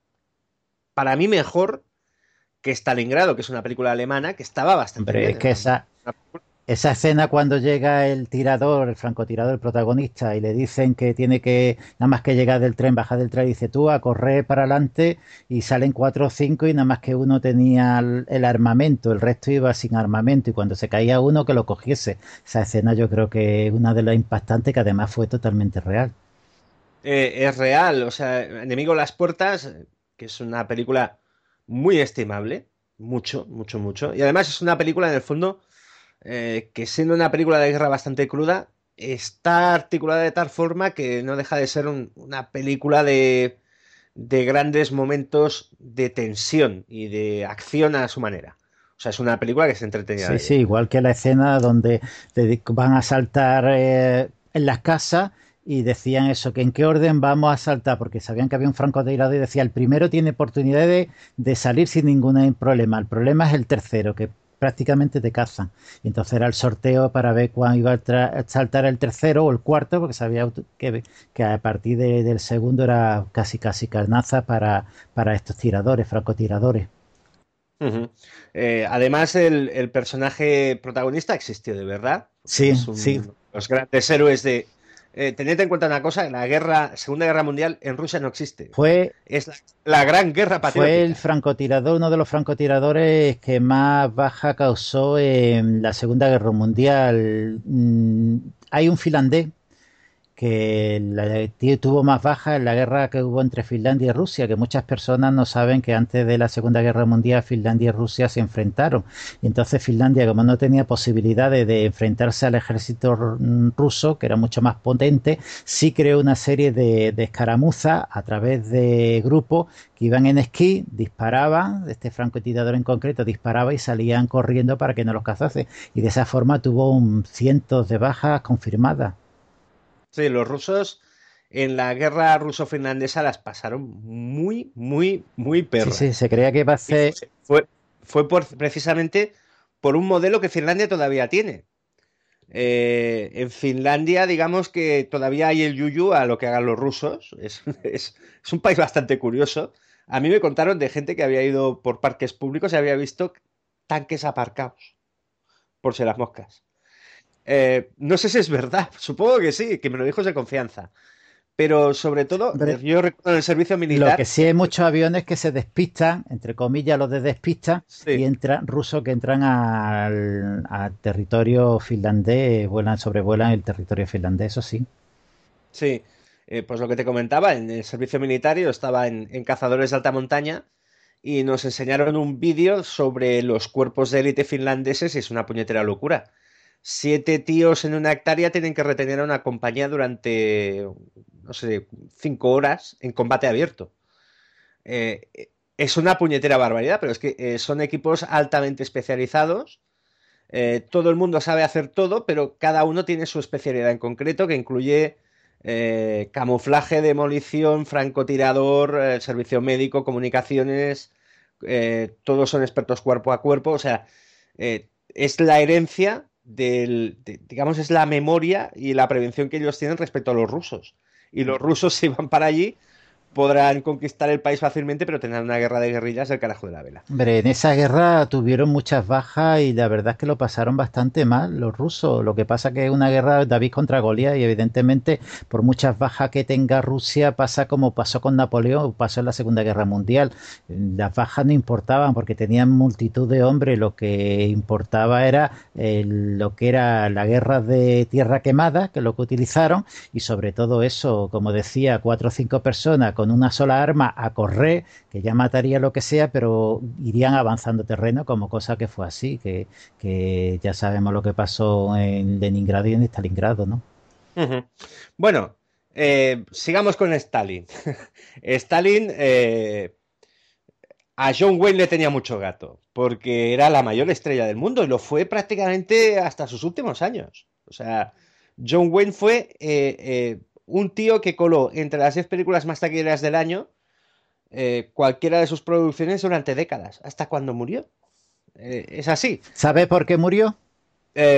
para mí mejor que Stalingrado, que es una película alemana que estaba bastante bien. Es que esa, esa escena cuando llega el tirador, el francotirador, el protagonista, y le dicen que tiene que, nada más que llegar del tren, bajar del tren, y dice tú a correr para adelante, y salen cuatro o cinco, y nada más que uno tenía el, armamento, el resto iba sin armamento, y cuando se caía uno que lo cogiese. Esa escena yo creo que es una de las impactantes que además fue totalmente real. Eh, es real, o sea, Enemigo las Puertas, que es una película muy estimable, mucho, mucho, mucho. Y además es una película en el fondo eh, que siendo una película de guerra bastante cruda, está articulada de tal forma que no deja de ser una película de, de grandes momentos de tensión y de acción a su manera. O sea, es una película que se entretenida. Sí, sí, igual que la escena donde van a saltar eh, en las casas y decían eso, que en qué orden vamos a saltar, porque sabían que había un francotirador y decía, el primero tiene oportunidad de, salir sin ningún problema, el problema es el tercero, que prácticamente te cazan. Y entonces era el sorteo para ver cuándo iba a saltar el tercero o el cuarto, porque sabía que, que a partir del segundo era casi casi carnaza para, para estos tiradores, francotiradores. Eh, además, el, personaje protagonista existió de verdad. Sí, sí. Los grandes héroes de, eh, tened en cuenta una cosa, la guerra, Segunda Guerra Mundial en Rusia no existe. Fue es la, gran guerra patriótica. Fue el francotirador, uno de los francotiradores que más baja causó en la Segunda Guerra Mundial. Mm, hay un finlandés que tuvo más bajas en la guerra que hubo entre Finlandia y Rusia, que muchas personas no saben que antes de la Segunda Guerra Mundial Finlandia y Rusia se enfrentaron. Y entonces Finlandia, como no tenía posibilidades de enfrentarse al ejército ruso, que era mucho más potente, sí creó una serie de, escaramuzas a través de grupos que iban en esquí, disparaban, este francotirador en concreto disparaba y salían corriendo para que no los cazase. Y de esa forma tuvo cientos de bajas confirmadas. Sí, los rusos en la guerra ruso-finlandesa las pasaron muy, muy, muy perras. Sí, sí, se creía que ser... Fue, fue por, precisamente por un modelo que Finlandia todavía tiene. Eh, en Finlandia, digamos que todavía hay el yuyu a lo que hagan los rusos. Es, es, un país bastante curioso. A mí me contaron de gente que había ido por parques públicos y había visto tanques aparcados por ser las moscas. Eh, no sé si es verdad, supongo que sí, que me lo dijo de confianza. Pero sobre todo, yo recuerdo en el servicio militar. Lo que sí hay muchos aviones que se despistan, entre comillas, los de despista, y entran rusos que entran al, territorio finlandés, vuelan, sobrevuelan el territorio finlandés, eso sí. Sí, eh, pues lo que te comentaba, en el servicio militar yo estaba en, en cazadores de alta montaña y nos enseñaron un vídeo sobre los cuerpos de élite finlandeses y es una puñetera locura siete tíos en una hectárea tienen que retener a una compañía durante, no sé, cinco horas en combate abierto. Eh, es una puñetera barbaridad, pero es que eh, son equipos altamente especializados. Eh, todo el mundo sabe hacer todo, pero cada uno tiene su especialidad en concreto, que incluye camuflaje, demolición, francotirador, servicio médico, comunicaciones. todos son expertos cuerpo a cuerpo. O sea, es la herencia del, digamos, es la memoria y la prevención que ellos tienen respecto a los rusos. Y los rusos se iban para allí podrán conquistar el país fácilmente, pero tendrán una guerra de guerrillas del carajo de la vela. En esa guerra tuvieron muchas bajas y la verdad es que lo pasaron bastante mal los rusos. Lo que pasa que es una guerra David contra Goliat y evidentemente por muchas bajas que tenga Rusia pasa como pasó con Napoleón pasó en la Segunda Guerra Mundial. Las bajas no importaban porque tenían multitud de hombres, lo que importaba era eh, lo que era la guerra de tierra quemada, que es lo que utilizaron, y sobre todo eso, como decía, cuatro o cinco personas con una sola arma a correr, que ya mataría lo que sea, pero irían avanzando terreno como cosa que fue así, que, que ya sabemos lo que pasó en Leningrado y en Stalingrado, ¿no? Bueno, eh, sigamos con Stalin. Stalin eh, a John Wayne le tenía mucho gato, porque era la mayor estrella del mundo y lo fue prácticamente hasta sus últimos años. O sea, John Wayne fue eh, un tío que coló entre las 10 películas más taquilleras del año cualquiera de sus producciones durante décadas, hasta cuando murió. es así. ¿Sabe por qué murió?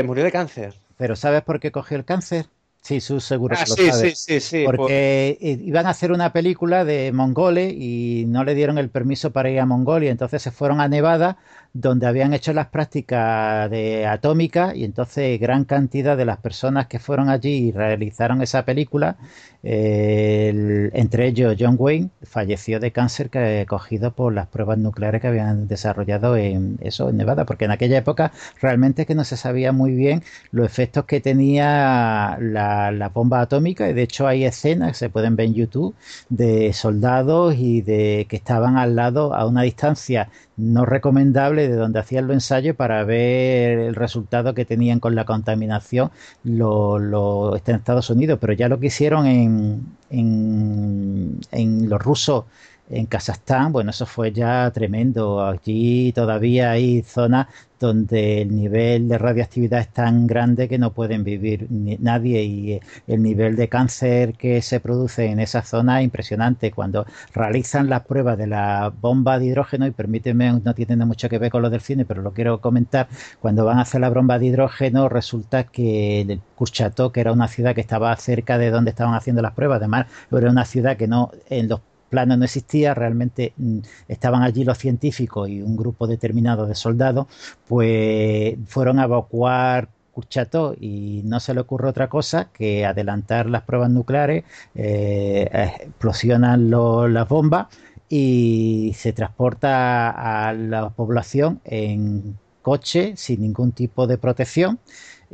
murió de cáncer. ¿Pero sabes por qué cogió el cáncer? Sí, su seguro ah, lo sí, Sí, sí, sí. Porque iban a hacer una película de mongoles y no le dieron el permiso para ir a Mongolia. Entonces se fueron a Nevada, donde habían hecho las prácticas de atómica y entonces gran cantidad de las personas que fueron allí y realizaron esa película, entre ellos John Wayne, falleció de cáncer que, cogido por las pruebas nucleares que habían desarrollado en eso, en Nevada, porque en aquella época realmente que no se sabía muy bien los efectos que tenía la, la bomba atómica y de hecho hay escenas que se pueden ver en YouTube de soldados y de que estaban al lado a una distancia no recomendable de donde hacían los ensayos para ver el resultado que tenían con la contaminación los Estados Unidos, pero ya lo que hicieron en, en, en los rusos en Kazajstán, bueno, eso fue ya tremendo. Allí todavía hay zonas donde el nivel de radioactividad es tan grande que no pueden vivir nadie y eh, el nivel de cáncer que se produce en esa zona es impresionante. Cuando realizan las pruebas de la bomba de hidrógeno, y permíteme, no tiene mucho que ver con lo del cine, pero lo quiero comentar, cuando van a hacer la bomba de hidrógeno resulta que el Kurchatov, que era una ciudad que estaba cerca de donde estaban haciendo las pruebas, además era una ciudad que no en los plano no existía, realmente mm, estaban allí los científicos y un grupo determinado de soldados, pues fueron a evacuar Kurchatov y no se le ocurre otra cosa que adelantar las pruebas nucleares, eh, explosionan las bombas y se transporta a la población en coche sin ningún tipo de protección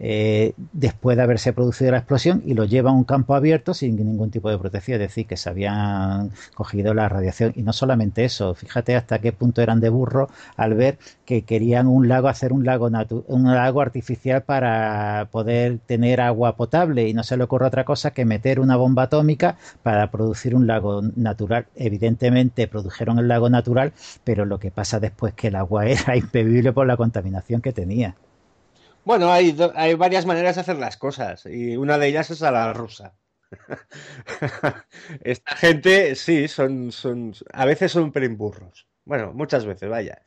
eh, después de haberse producido la explosión y lo lleva a un campo abierto sin ningún tipo de protección, es decir, que se habían cogido la radiación. Y no solamente eso, fíjate hasta qué punto eran de burro al ver que querían un lago, hacer un lago, un lago artificial para poder tener agua potable y no se le ocurre otra cosa que meter una bomba atómica para producir un lago natural. Evidentemente produjeron el lago natural, pero lo que pasa después es que el agua era imbebible por la contaminación que tenía. Bueno, hay, hay varias maneras de hacer las cosas y una de ellas es a la rusa. Esta gente, sí, son, a veces son perimburros. Bueno, muchas veces, vaya.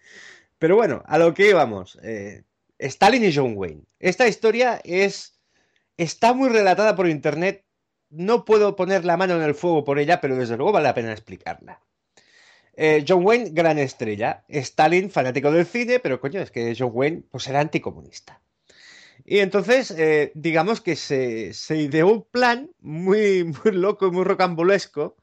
Pero bueno, a lo que íbamos. Eh, Stalin y John Wayne. Esta historia es, está muy relatada por internet. No puedo poner la mano en el fuego por ella, pero desde luego vale la pena explicarla. Eh, John Wayne, gran estrella. Stalin, fanático del cine, pero coño, es que John Wayne pues, era anticomunista. Y entonces, eh, digamos que se, ideó un plan muy, muy loco y muy rocambolesco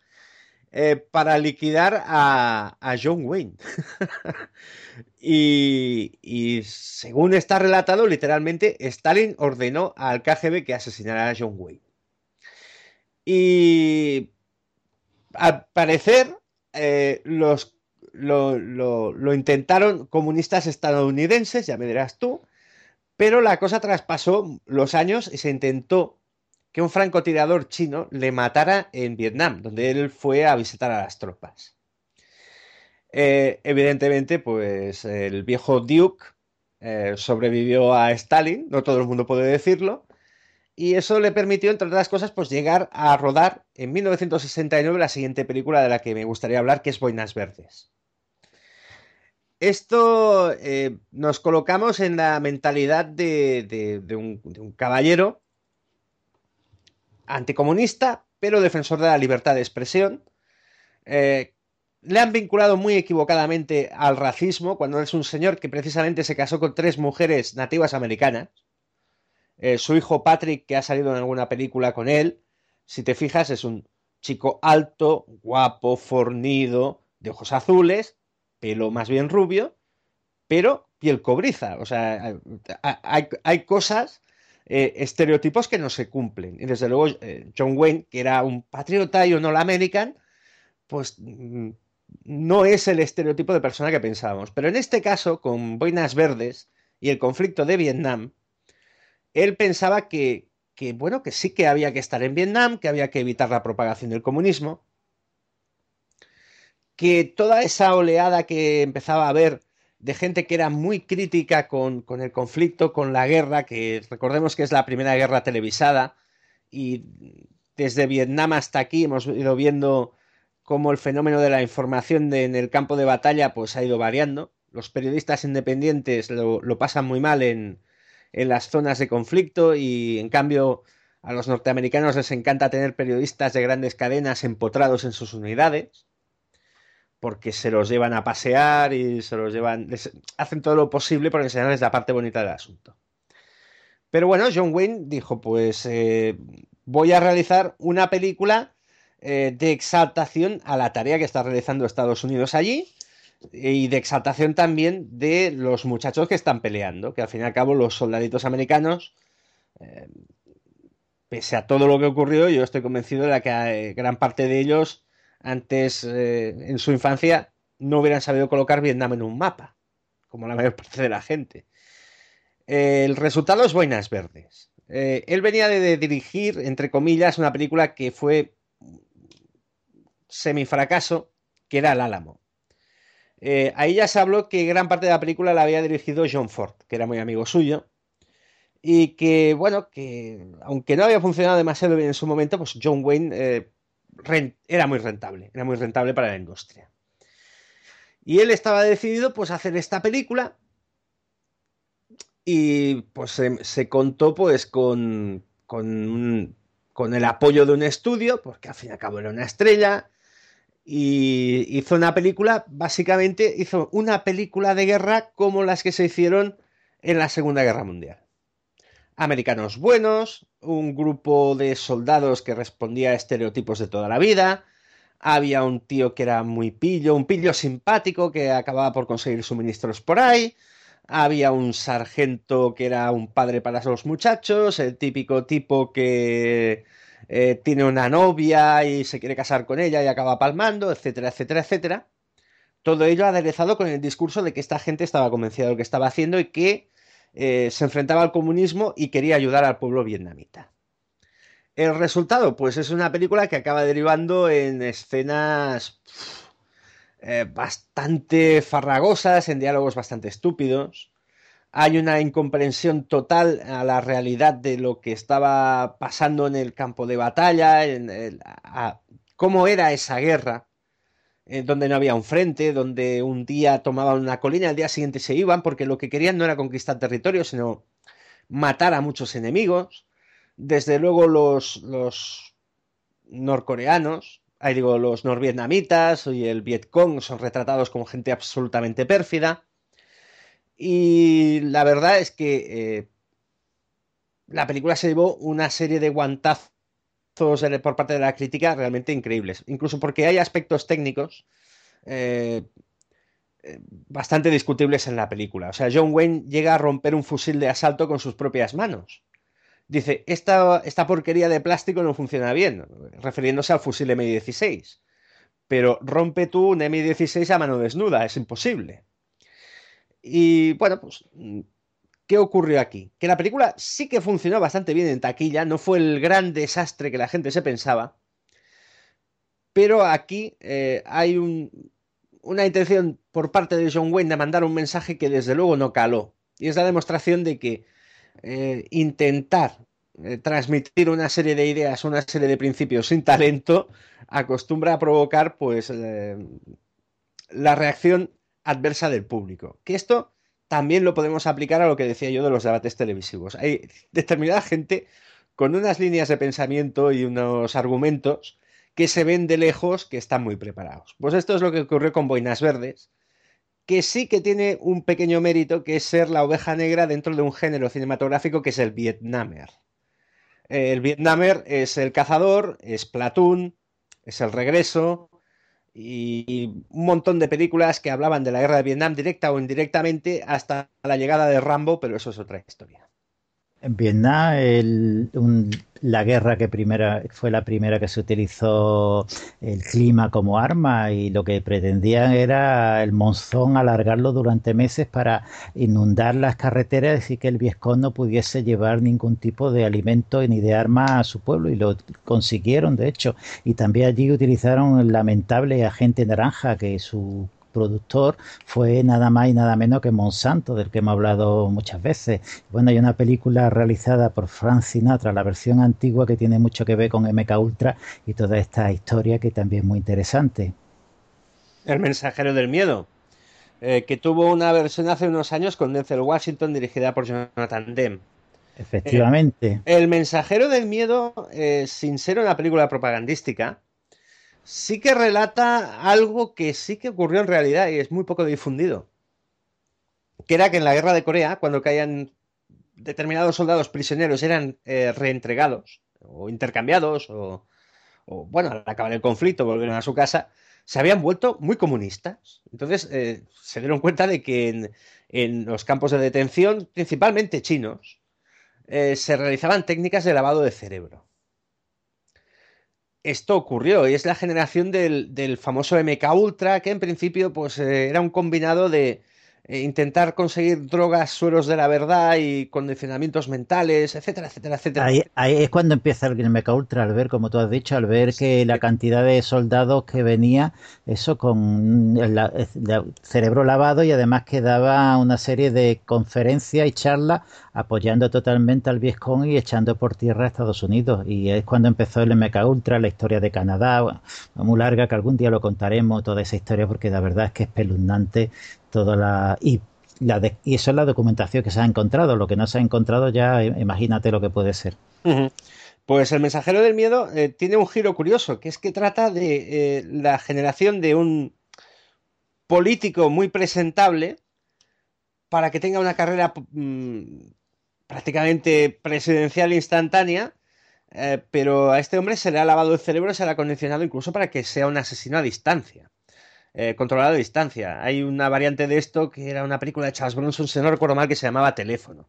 eh, para liquidar a, John Wayne. y, según está relatado, literalmente, Stalin ordenó al KGB que asesinara a John Wayne. Y al parecer, eh, los, lo, lo intentaron comunistas estadounidenses, ya me dirás tú, pero la cosa traspasó los años y se intentó que un francotirador chino le matara en Vietnam, donde él fue a visitar a las tropas. Eh, evidentemente, pues el viejo Duke eh, sobrevivió a Stalin, no todo el mundo puede decirlo, y eso le permitió, entre otras cosas, pues llegar a rodar en 1969 la siguiente película de la que me gustaría hablar, que es Boinas Verdes. Esto eh, nos colocamos en la mentalidad de, un, caballero anticomunista, pero defensor de la libertad de expresión, eh, le han vinculado muy equivocadamente al racismo, cuando es un señor que precisamente se casó con tres mujeres nativas americanas. Eh, su hijo Patrick, que ha salido en alguna película con él, si te fijas, es un chico alto, guapo, fornido, de ojos azules, pelo más bien rubio, pero piel cobriza. O sea, hay, cosas, eh, estereotipos que no se cumplen. Y desde luego, eh, John Wayne, que era un patriota y un all American, pues mm, no es el estereotipo de persona que pensábamos. Pero en este caso, con Boinas Verdes y el conflicto de Vietnam, él pensaba que, bueno, que sí que había que estar en Vietnam, que había que evitar la propagación del comunismo, que toda esa oleada que empezaba a haber de gente que era muy crítica con, con, el conflicto, con la guerra, que recordemos que es la primera guerra televisada, y desde Vietnam hasta aquí hemos ido viendo cómo el fenómeno de la información en el campo de batalla pues ha ido variando. Los periodistas independientes lo, pasan muy mal en, en las zonas de conflicto y en cambio a los norteamericanos les encanta tener periodistas de grandes cadenas empotrados en sus unidades porque se los llevan a pasear y se los llevan hacen todo lo posible por enseñarles la parte bonita del asunto. Pero bueno, John Wayne dijo, pues eh, voy a realizar una película eh, de exaltación a la tarea que está realizando Estados Unidos allí y de exaltación también de los muchachos que están peleando, que al fin y al cabo los soldaditos americanos, eh, pese a todo lo que ocurrió, yo estoy convencido de que gran parte de ellos antes, en su infancia, no hubieran sabido colocar Vietnam en un mapa, como la mayor parte de la gente. el resultado es Buenas Verdes. él venía de dirigir, entre comillas, una película que fue semifracaso, que era El Álamo. Eh, ahí ya se habló que gran parte de la película la había dirigido John Ford, que era muy amigo suyo, y que, bueno, que aunque no había funcionado demasiado bien en su momento, pues John Wayne eh, era muy rentable, era muy rentable para la industria. Y él estaba decidido pues a hacer esta película y pues se, contó pues con, con, con el apoyo de un estudio, porque al fin y al cabo era una estrella, y hizo una película, básicamente hizo una película de guerra como las que se hicieron en la Segunda Guerra Mundial. Americanos buenos, un grupo de soldados que respondía a estereotipos de toda la vida, había un tío que era muy pillo, un pillo simpático que acababa por conseguir suministros por ahí, había un sargento que era un padre para los muchachos, el típico tipo que eh, tiene una novia y se quiere casar con ella y acaba palmando, etcétera, etcétera, etcétera. Todo ello aderezado con el discurso de que esta gente estaba convencida de lo que estaba haciendo y que eh, se enfrentaba al comunismo y quería ayudar al pueblo vietnamita. El resultado, pues es una película que acaba derivando en escenas eh, bastante farragosas, en diálogos bastante estúpidos, hay una incomprensión total a la realidad de lo que estaba pasando en el campo de batalla, en cómo era esa guerra, eh, donde no había un frente, donde un día tomaban una colina, al día siguiente se iban, porque lo que querían no era conquistar territorio, sino matar a muchos enemigos. Desde luego los, los norcoreanos, ahí digo, los norvietnamitas y el Vietcong son retratados como gente absolutamente pérfida y la verdad es que eh, la película se llevó una serie de guantazos por parte de la crítica realmente increíbles. Incluso porque hay aspectos técnicos eh, eh, bastante discutibles en la película. O sea, John Wayne llega a romper un fusil de asalto con sus propias manos. Dice, esta, esta porquería de plástico no funciona bien, refiriéndose al fusil M16. Pero rompe tú un M16 a mano desnuda, es imposible. Y bueno, pues, ¿qué ocurrió aquí? Que la película sí que funcionó bastante bien en taquilla, no fue el gran desastre que la gente se pensaba, pero aquí eh, hay una intención por parte de John Wayne de mandar un mensaje que desde luego no caló. Y es la demostración de que eh, intentar eh, transmitir una serie de ideas, una serie de principios sin talento, acostumbra a provocar pues la reacción adversa del público. Que esto también lo podemos aplicar a lo que decía yo de los debates televisivos. Hay determinada gente con unas líneas de pensamiento y unos argumentos que se ven de lejos que están muy preparados. Pues esto es lo que ocurrió con Boinas Verdes, que sí que tiene un pequeño mérito, que es ser la oveja negra dentro de un género cinematográfico que es el Vietnamer. El Vietnamer es el cazador, es Platoon, es el regreso, y, un montón de películas que hablaban de la guerra de Vietnam directa o indirectamente hasta la llegada de Rambo, pero eso es otra historia. En Vietnam, la guerra que primera fue la primera que se utilizó el clima como arma y lo que pretendían era el monzón alargarlo durante meses para inundar las carreteras y que el Viescón no pudiese llevar ningún tipo de alimento ni de arma a su pueblo y lo consiguieron de hecho. Y también allí utilizaron el lamentable agente naranja que su productor fue nada más y nada menos que Monsanto, del que hemos hablado muchas veces. Bueno, hay una película realizada por Frank Sinatra, la versión antigua, que tiene mucho que ver con MK Ultra y toda esta historia que también es muy interesante. El mensajero del miedo, eh, que tuvo una versión hace unos años con Denzel Washington dirigida por Jonathan Demme. Efectivamente. el mensajero del miedo, eh, sin ser una película propagandística, sí que relata algo que sí que ocurrió en realidad y es muy poco difundido. Que era que en la guerra de Corea, cuando caían determinados soldados prisioneros, eran eh, reentregados o intercambiados o, bueno, al acabar el conflicto volvieron a su casa, se habían vuelto muy comunistas. Entonces eh, se dieron cuenta de que en, los campos de detención, principalmente chinos, eh, se realizaban técnicas de lavado de cerebro esto ocurrió y es la generación del, famoso MK Ultra, que en principio pues, eh, era un combinado de eh, intentar conseguir drogas, sueros de la verdad y condicionamientos mentales, etcétera, etcétera, etcétera. Ahí, es cuando empieza el MK Ultra, al ver, como tú has dicho, al ver que la cantidad de soldados que venía, eso con el, cerebro lavado y además que daba una serie de conferencias y charlas apoyando totalmente al Viescong y echando por tierra a Estados Unidos. Y es cuando empezó el MK Ultra, la historia de Canadá, muy larga, que algún día lo contaremos, toda esa historia, porque la verdad es que es espeluznante toda la... Y, eso es la documentación que se ha encontrado. Lo que no se ha encontrado ya, imagínate lo que puede ser. Pues el mensajero del miedo eh, tiene un giro curioso, que es que trata de eh, la generación de un político muy presentable para que tenga una carrera mm, prácticamente presidencial instantánea, eh, pero a este hombre se le ha lavado el cerebro, se le ha condicionado incluso para que sea un asesino a distancia. Eh, controlado a distancia. Hay una variante de esto que era una película de Charles Bronson, si no recuerdo mal, que se llamaba Teléfono.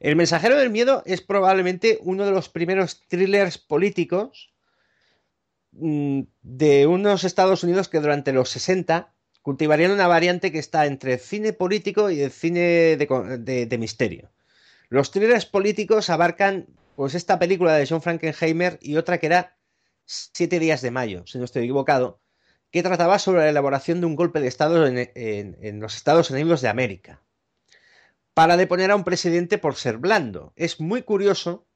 El mensajero del miedo es probablemente uno de los primeros thrillers políticos mm, de unos Estados Unidos que durante los 60 cultivarían una variante que está entre cine político y el cine de, misterio. Los thrillers políticos abarcan pues esta película de John Frankenheimer y otra que era Siete días de mayo, si no estoy equivocado, que trataba sobre la elaboración de un golpe de Estado en, los Estados Unidos de América, para deponer a un presidente por ser blando. Es muy curioso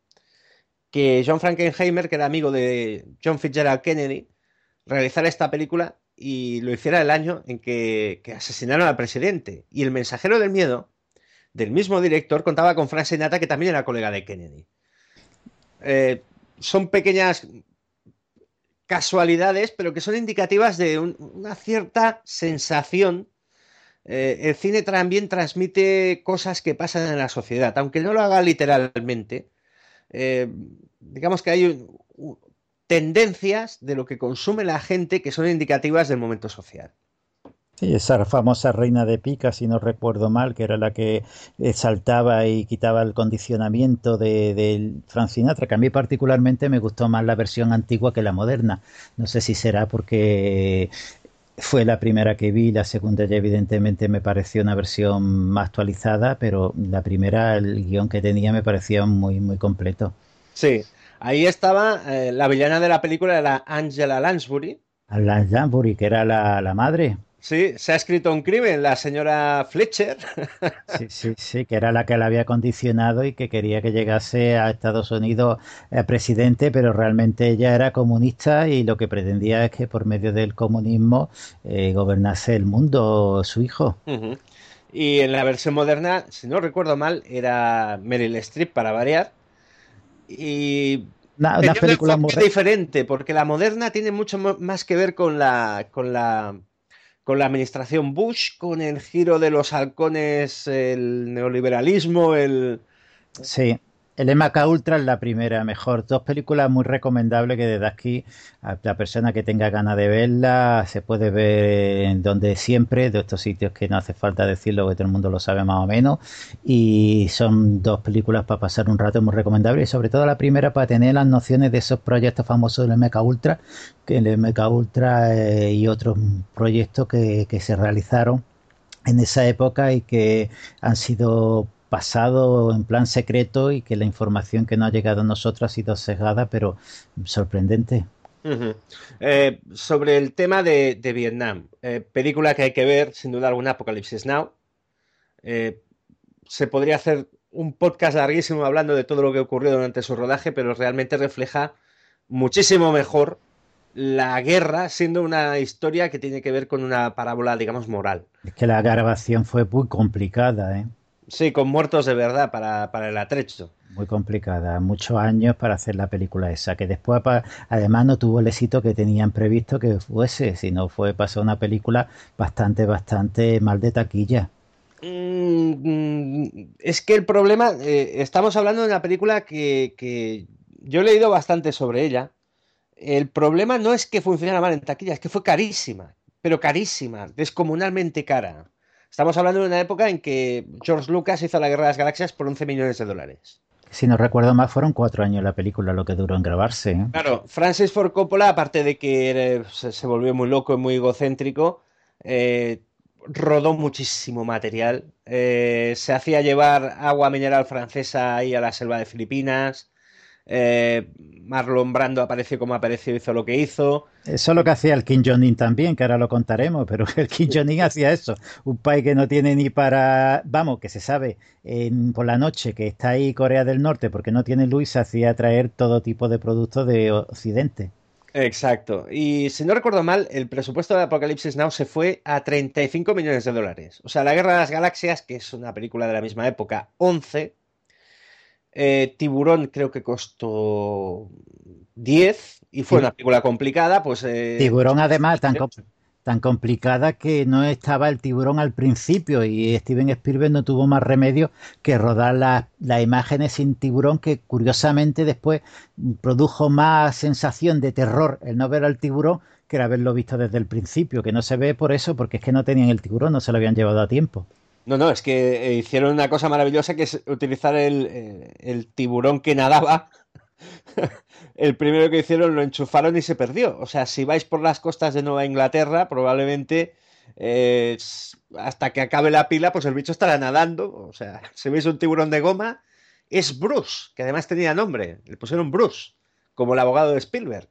que John Frankenheimer, que era amigo de John Fitzgerald Kennedy, realizara esta película y lo hiciera el año en que, asesinaron al presidente. Y El mensajero del miedo, del mismo director, contaba con Frank Sinatra, que también era colega de Kennedy. Eh, son pequeñas casualidades, pero que son indicativas de una cierta sensación. Eh, el cine también transmite cosas que pasan en la sociedad, aunque no lo haga literalmente. Eh, digamos que hay tendencias de lo que consume la gente que son indicativas del momento social. Sí, esa famosa reina de pica, si no recuerdo mal, que era la que eh, saltaba y quitaba el condicionamiento de, de Frank Sinatra, que a mí particularmente me gustó más la versión antigua que la moderna. No sé si será porque fue la primera que vi, la segunda ya evidentemente me pareció una versión más actualizada, pero la primera, el guion que tenía me parecía muy, muy completo. Sí, ahí estaba eh, la villana de la película, era Angela Lansbury. Lansbury, que era la, la madre. Sí, se ha escrito un crimen, la señora Fletcher. Sí, sí, sí, que era la que la había condicionado y que quería que llegase a Estados Unidos eh, presidente, pero realmente ella era comunista y lo que pretendía es que por medio del comunismo eh, gobernase el mundo su hijo. Y en la versión moderna, si no recuerdo mal, era Meryl Streep para variar. Y Una, película muy diferente, porque la moderna tiene mucho más que ver con la, con la con la administración Bush, con el giro de los halcones, el neoliberalismo, el... Sí, el MK Ultra es la primera, mejor. Dos películas muy recomendables que desde aquí a la persona que tenga ganas de verla se puede ver en donde siempre, de estos sitios que no hace falta decirlo, que todo el mundo lo sabe más o menos. Y son dos películas para pasar un rato muy recomendables y sobre todo la primera para tener las nociones de esos proyectos famosos del MK Ultra, que el MK Ultra eh, y otros proyectos que, que se realizaron en esa época y que han sido pasado en plan secreto y que la información que no ha llegado a nosotros ha sido sesgada, pero sorprendente. Eh, sobre el tema de, Vietnam, eh, película que hay que ver, sin duda alguna, Apocalipsis Now. Eh, se podría hacer un podcast larguísimo hablando de todo lo que ocurrió durante su rodaje, pero realmente refleja muchísimo mejor la guerra siendo una historia que tiene que ver con una parábola, digamos, moral. Es que la grabación fue muy complicada, ¿eh? Sí, con muertos de verdad para, para, el atrecho. Muy complicada, muchos años para hacer la película esa, que después además no tuvo el éxito que tenían previsto que fuese, sino fue pasó una película bastante, bastante mal de taquilla. Mm, es que el problema, eh, estamos hablando de una película que, que yo he leído bastante sobre ella. El problema no es que funcionara mal en taquilla, es que fue carísima, pero carísima, descomunalmente cara. Estamos hablando de una época en que George Lucas hizo la Guerra de las Galaxias por 11 millones de dólares. Si no recuerdo mal, fueron cuatro años la película lo que duró en grabarse. ¿eh? Claro, Francis Ford Coppola, aparte de que se, volvió muy loco y muy egocéntrico, eh, rodó muchísimo material. Eh, se hacía llevar agua mineral francesa ahí a la selva de Filipinas. Eh, Marlon Brando apareció como apareció, hizo lo que hizo. Eso es lo que hacía el Kim Jong-un también, que ahora lo contaremos, pero el Kim Jong-un hacía eso. Un país que no tiene ni para. Vamos, que se sabe por la noche que está ahí Corea del Norte porque no tiene luz, se hacía traer todo tipo de productos de Occidente. Exacto. Y si no recuerdo mal, el presupuesto de Apocalipsis Now se fue a 35 millones de dólares. O sea, La Guerra de las Galaxias, que es una película de la misma época, 11 eh, Tiburón creo que costó 10 y fue una película complicada. Pues, eh, Tiburón además tan, tan complicada que no estaba el tiburón al principio y Steven Spielberg no tuvo más remedio que rodar las imágenes sin tiburón que curiosamente después produjo más sensación de terror el no ver al tiburón que el haberlo visto desde el principio, que no se ve por eso, porque es que no tenían el tiburón, no se lo habían llevado a tiempo. No, no, es que eh, hicieron una cosa maravillosa que es utilizar eh, el, tiburón que nadaba. el primero que hicieron lo enchufaron y se perdió. O sea, si vais por las costas de Nueva Inglaterra, probablemente eh, hasta que acabe la pila, pues el bicho estará nadando. O sea, si veis un tiburón de goma, es Bruce, que además tenía nombre. Le pusieron Bruce, como el abogado de Spielberg.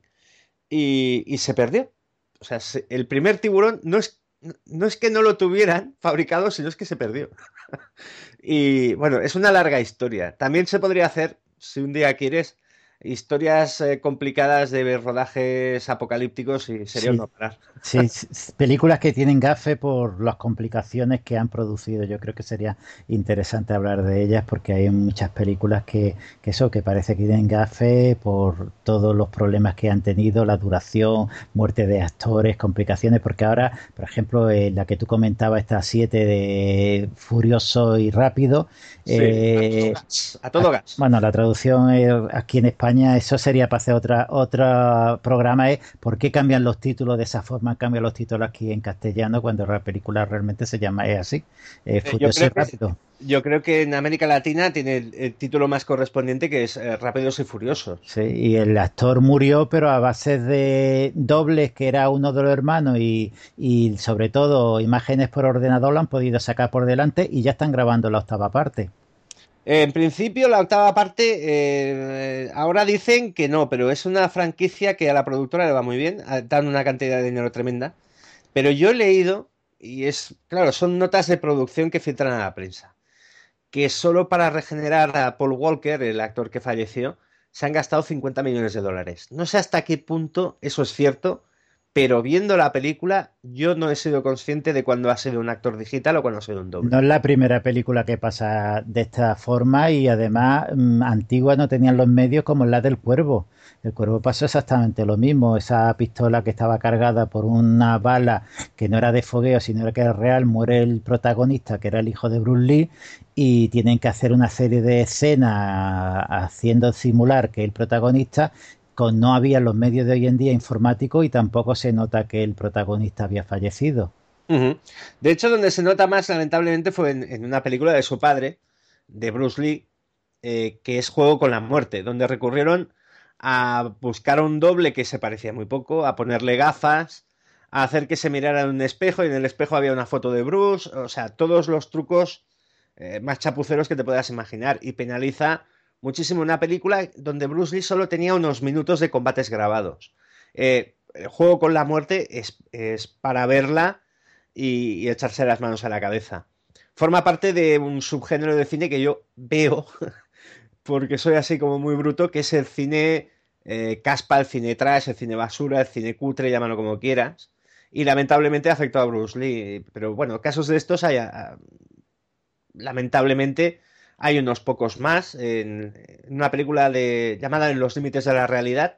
Y, y se perdió. O sea, el primer tiburón no es no es que no lo tuvieran fabricado, sino es que se perdió. y bueno, es una larga historia. También se podría hacer, si un día quieres, historias eh, complicadas de rodajes apocalípticos y sería sí, no parar. Sí, películas que tienen gafe por las complicaciones que han producido. Yo creo que sería interesante hablar de ellas porque hay muchas películas que, que eso, que parece que tienen gafe por todos los problemas que han tenido, la duración, muerte de actores, complicaciones, porque ahora, por ejemplo, eh, la que tú comentabas, esta 7 de Furioso y Rápido. Eh, a todo gas. Bueno, la traducción aquí en España eso sería para hacer otra, otro programa, es por qué cambian los títulos de esa forma, cambian los títulos aquí en castellano cuando la película realmente se llama es así, eh, yo, creo que, yo creo que en América Latina tiene el, título más correspondiente que es eh, Rápidos y Furiosos. Sí, y el actor murió, pero a base de dobles, que era uno de los hermanos, y, y sobre todo imágenes por ordenador lo han podido sacar por delante y ya están grabando la octava parte. En principio, la octava parte, eh, ahora dicen que no, pero es una franquicia que a la productora le va muy bien, dan una cantidad de dinero tremenda. Pero yo he leído, y es, claro, son notas de producción que filtran a la prensa, que solo para regenerar a Paul Walker, el actor que falleció, se han gastado 50 millones de dólares. No sé hasta qué punto eso es cierto, pero viendo la película yo no he sido consciente de cuando ha sido un actor digital o cuando ha sido un doble. No es la primera película que pasa de esta forma y además mm, antigua no tenían los medios como la del Cuervo. El Cuervo pasó exactamente lo mismo. Esa pistola que estaba cargada por una bala que no era de fogueo, sino que era real, muere el protagonista, que era el hijo de Bruce Lee, y tienen que hacer una serie de escenas haciendo simular que el protagonista con no había los medios de hoy en día informáticos y tampoco se nota que el protagonista había fallecido. De hecho, donde se nota más, lamentablemente, fue en, una película de su padre, de Bruce Lee, eh, que es Juego con la Muerte, donde recurrieron a buscar un doble que se parecía muy poco, a ponerle gafas, a hacer que se mirara en un espejo y en el espejo había una foto de Bruce, o sea, todos los trucos eh, más chapuceros que te puedas imaginar y penaliza muchísimo una película donde Bruce Lee solo tenía unos minutos de combates grabados. Eh, el juego con la muerte es, para verla y, echarse las manos a la cabeza. Forma parte de un subgénero de cine que yo veo, porque soy así como muy bruto, que es el cine eh, caspa, el cine trash, el cine basura, el cine cutre, llámalo como quieras. Y lamentablemente afectó a Bruce Lee. Pero bueno, casos de estos hay, ah, lamentablemente, hay unos pocos más. En, una película de, llamada En los límites de la realidad,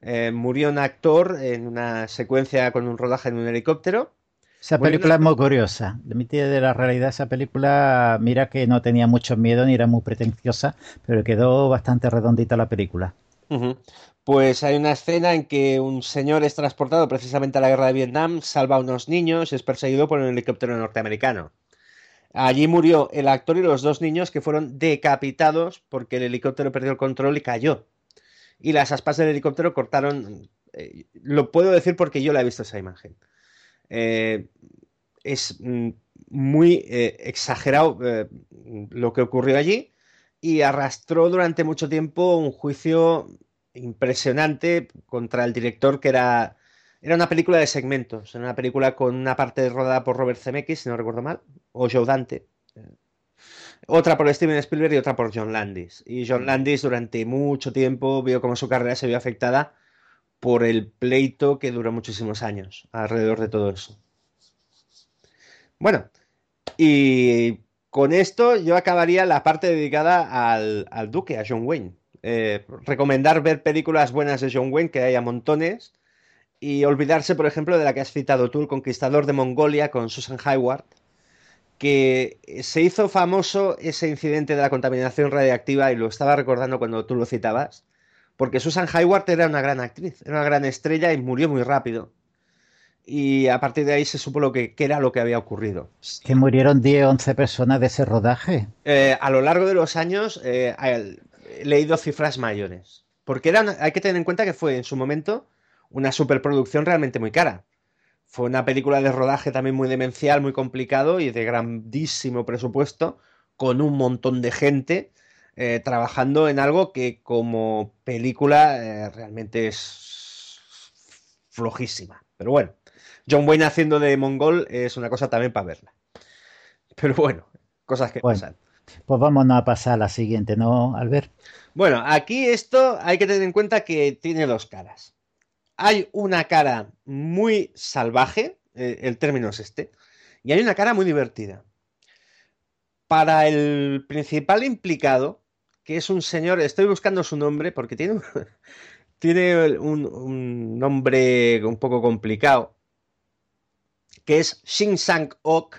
eh, murió un actor en una secuencia con un rodaje en un helicóptero. Esa película es muy curiosa. Límites de la realidad, esa película, mira que no tenía mucho miedo ni era muy pretenciosa, pero quedó bastante redondita la película. Pues hay una escena en que un señor es transportado precisamente a la guerra de Vietnam, salva a unos niños y es perseguido por un helicóptero norteamericano. Allí murió el actor y los dos niños que fueron decapitados porque el helicóptero perdió el control y cayó. Y las aspas del helicóptero cortaron. Eh, lo puedo decir porque yo la he visto esa imagen. Eh, es mm, muy eh, exagerado lo que ocurrió allí y arrastró durante mucho tiempo un juicio impresionante contra el director que era era una película de segmentos, era una película con una parte rodada por Robert Zemeckis, si no recuerdo mal, o Joe Dante. Otra por Steven Spielberg y otra por John Landis. Y John Landis durante mucho tiempo vio cómo su carrera se vio afectada por el pleito que duró muchísimos años alrededor de todo eso. Bueno, y con esto yo acabaría la parte dedicada al, Duque, a John Wayne. Eh, recomendar ver películas buenas de John Wayne, que hay a montones y olvidarse, por ejemplo, de la que has citado tú, el conquistador de Mongolia con Susan Hayward, que se hizo famoso ese incidente de la contaminación radiactiva y lo estaba recordando cuando tú lo citabas, porque Susan Hayward era una gran actriz, era una gran estrella y murió muy rápido. Y a partir de ahí se supo lo que, era lo que había ocurrido. Que murieron 10 o 11 personas de ese rodaje. Eh, a lo largo de los años eh, he leído cifras mayores. Porque eran, hay que tener en cuenta que fue en su momento una superproducción realmente muy cara. Fue una película de rodaje también muy demencial, muy complicado y de grandísimo presupuesto, con un montón de gente eh, trabajando en algo que como película eh, realmente es flojísima. Pero bueno, John Wayne haciendo de mongol es una cosa también para verla. Pero bueno, cosas que pasan. Pues vámonos a pasar a la siguiente, ¿no, Albert? Bueno, aquí esto hay que tener en cuenta que tiene dos caras hay una cara muy salvaje, eh, el término es este, y hay una cara muy divertida. Para el principal implicado, que es un señor, estoy buscando su nombre porque tiene, tiene un, nombre un poco complicado, que es Shin Sang-ok.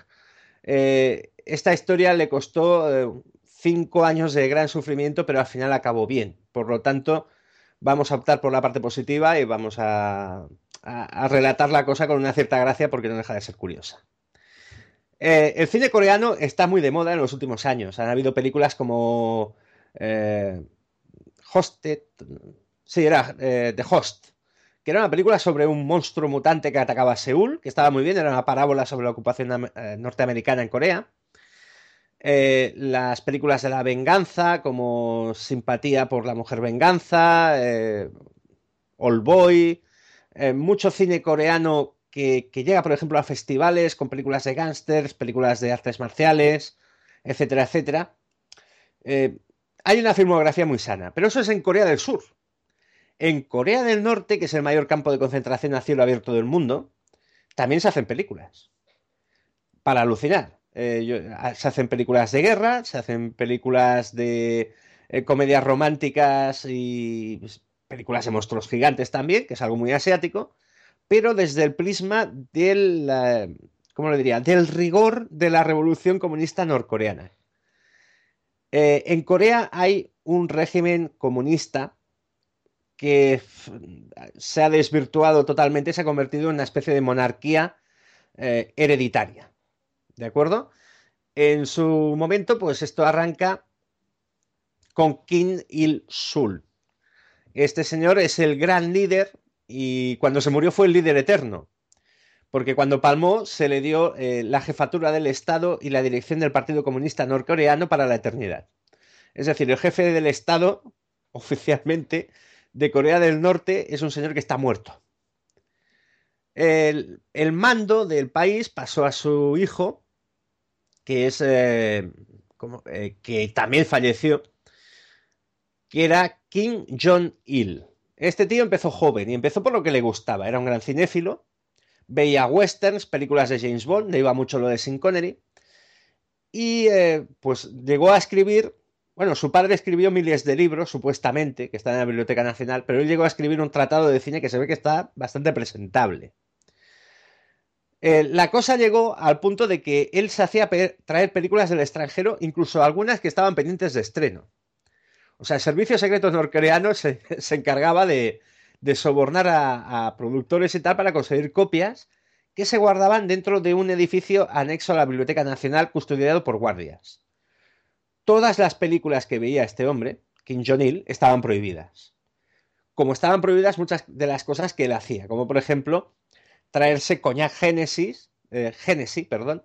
Eh, esta historia le costó eh, cinco años de gran sufrimiento, pero al final acabó bien. Por lo tanto, vamos a optar por la parte positiva y vamos a, relatar la cosa con una cierta gracia porque no deja de ser curiosa. Eh, el cine coreano está muy de moda en los últimos años. Han habido películas como eh, Hosted, sí, era eh, The Host, que era una película sobre un monstruo mutante que atacaba a Seúl, que estaba muy bien, era una parábola sobre la ocupación norteamericana en Corea. Eh, las películas de la venganza, como Simpatía por la Mujer Venganza, eh, All Boy, eh, mucho cine coreano que, llega, por ejemplo, a festivales con películas de gángsters, películas de artes marciales, etcétera, etcétera. hay una filmografía muy sana, pero eso es en Corea del Sur. En Corea del Norte, que es el mayor campo de concentración a cielo abierto del mundo, también se hacen películas. Para alucinar. Eh, se hacen películas de guerra, se hacen películas de eh, comedias románticas y pues, películas de monstruos gigantes también, que es algo muy asiático, pero desde el prisma del, ¿cómo lo diría? Del rigor de la revolución comunista norcoreana. Eh, en Corea hay un régimen comunista que se ha desvirtuado totalmente, se ha convertido en una especie de monarquía hereditaria. ¿De acuerdo? En su momento, pues esto arranca con Kim Il-sul. Este señor es el gran líder y cuando se murió fue el líder eterno porque cuando palmó se le dio eh, la jefatura del Estado y la dirección del Partido Comunista Norcoreano para la eternidad. Es decir, el jefe del Estado, oficialmente, de Corea del Norte es un señor que está muerto. El, mando del país pasó a su hijo, que es eh, eh, que también falleció, que era Kim Jong-il. Este tío empezó joven y empezó por lo que le gustaba. Era un gran cinéfilo veía westerns, películas de James Bond, le iba mucho lo de Sin Connery, y eh, pues llegó a escribir, bueno, su padre escribió miles de libros, supuestamente, que están en la Biblioteca Nacional, pero él llegó a escribir un tratado de cine que se ve que está bastante presentable. Eh, la cosa llegó al punto de que él se hacía traer películas del extranjero, incluso algunas que estaban pendientes de estreno. O sea, el Servicio Secreto Norcoreano se encargaba de, de sobornar a, productores y tal para conseguir copias que se guardaban dentro de un edificio anexo a la Biblioteca Nacional custodiado por guardias. Todas las películas que veía este hombre, Kim Jong-il, estaban prohibidas. Como estaban prohibidas muchas de las cosas que él hacía, como por ejemplo traerse coñac Génesis, eh, perdón,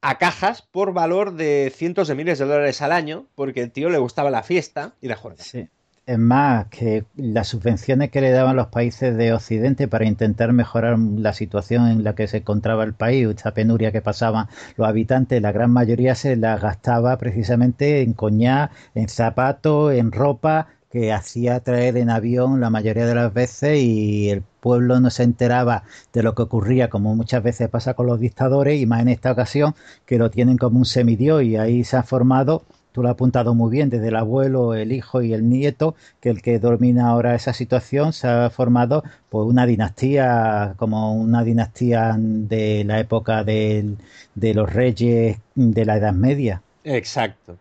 a cajas por valor de cientos de miles de dólares al año, porque el tío le gustaba la fiesta y la. Sí. Es más, que las subvenciones que le daban los países de Occidente para intentar mejorar la situación en la que se encontraba el país, esta penuria que pasaban los habitantes, la gran mayoría se la gastaba precisamente en coñac, en zapatos, en ropa que hacía traer en avión la mayoría de las veces y el pueblo no se enteraba de lo que ocurría, como muchas veces pasa con los dictadores, y más en esta ocasión que lo tienen como un semidios y ahí se ha formado tú lo has apuntado muy bien, desde el abuelo, el hijo y el nieto, que el que domina ahora esa situación se ha formado pues una dinastía, como una dinastía de la época de los reyes de la Edad Media. Exacto.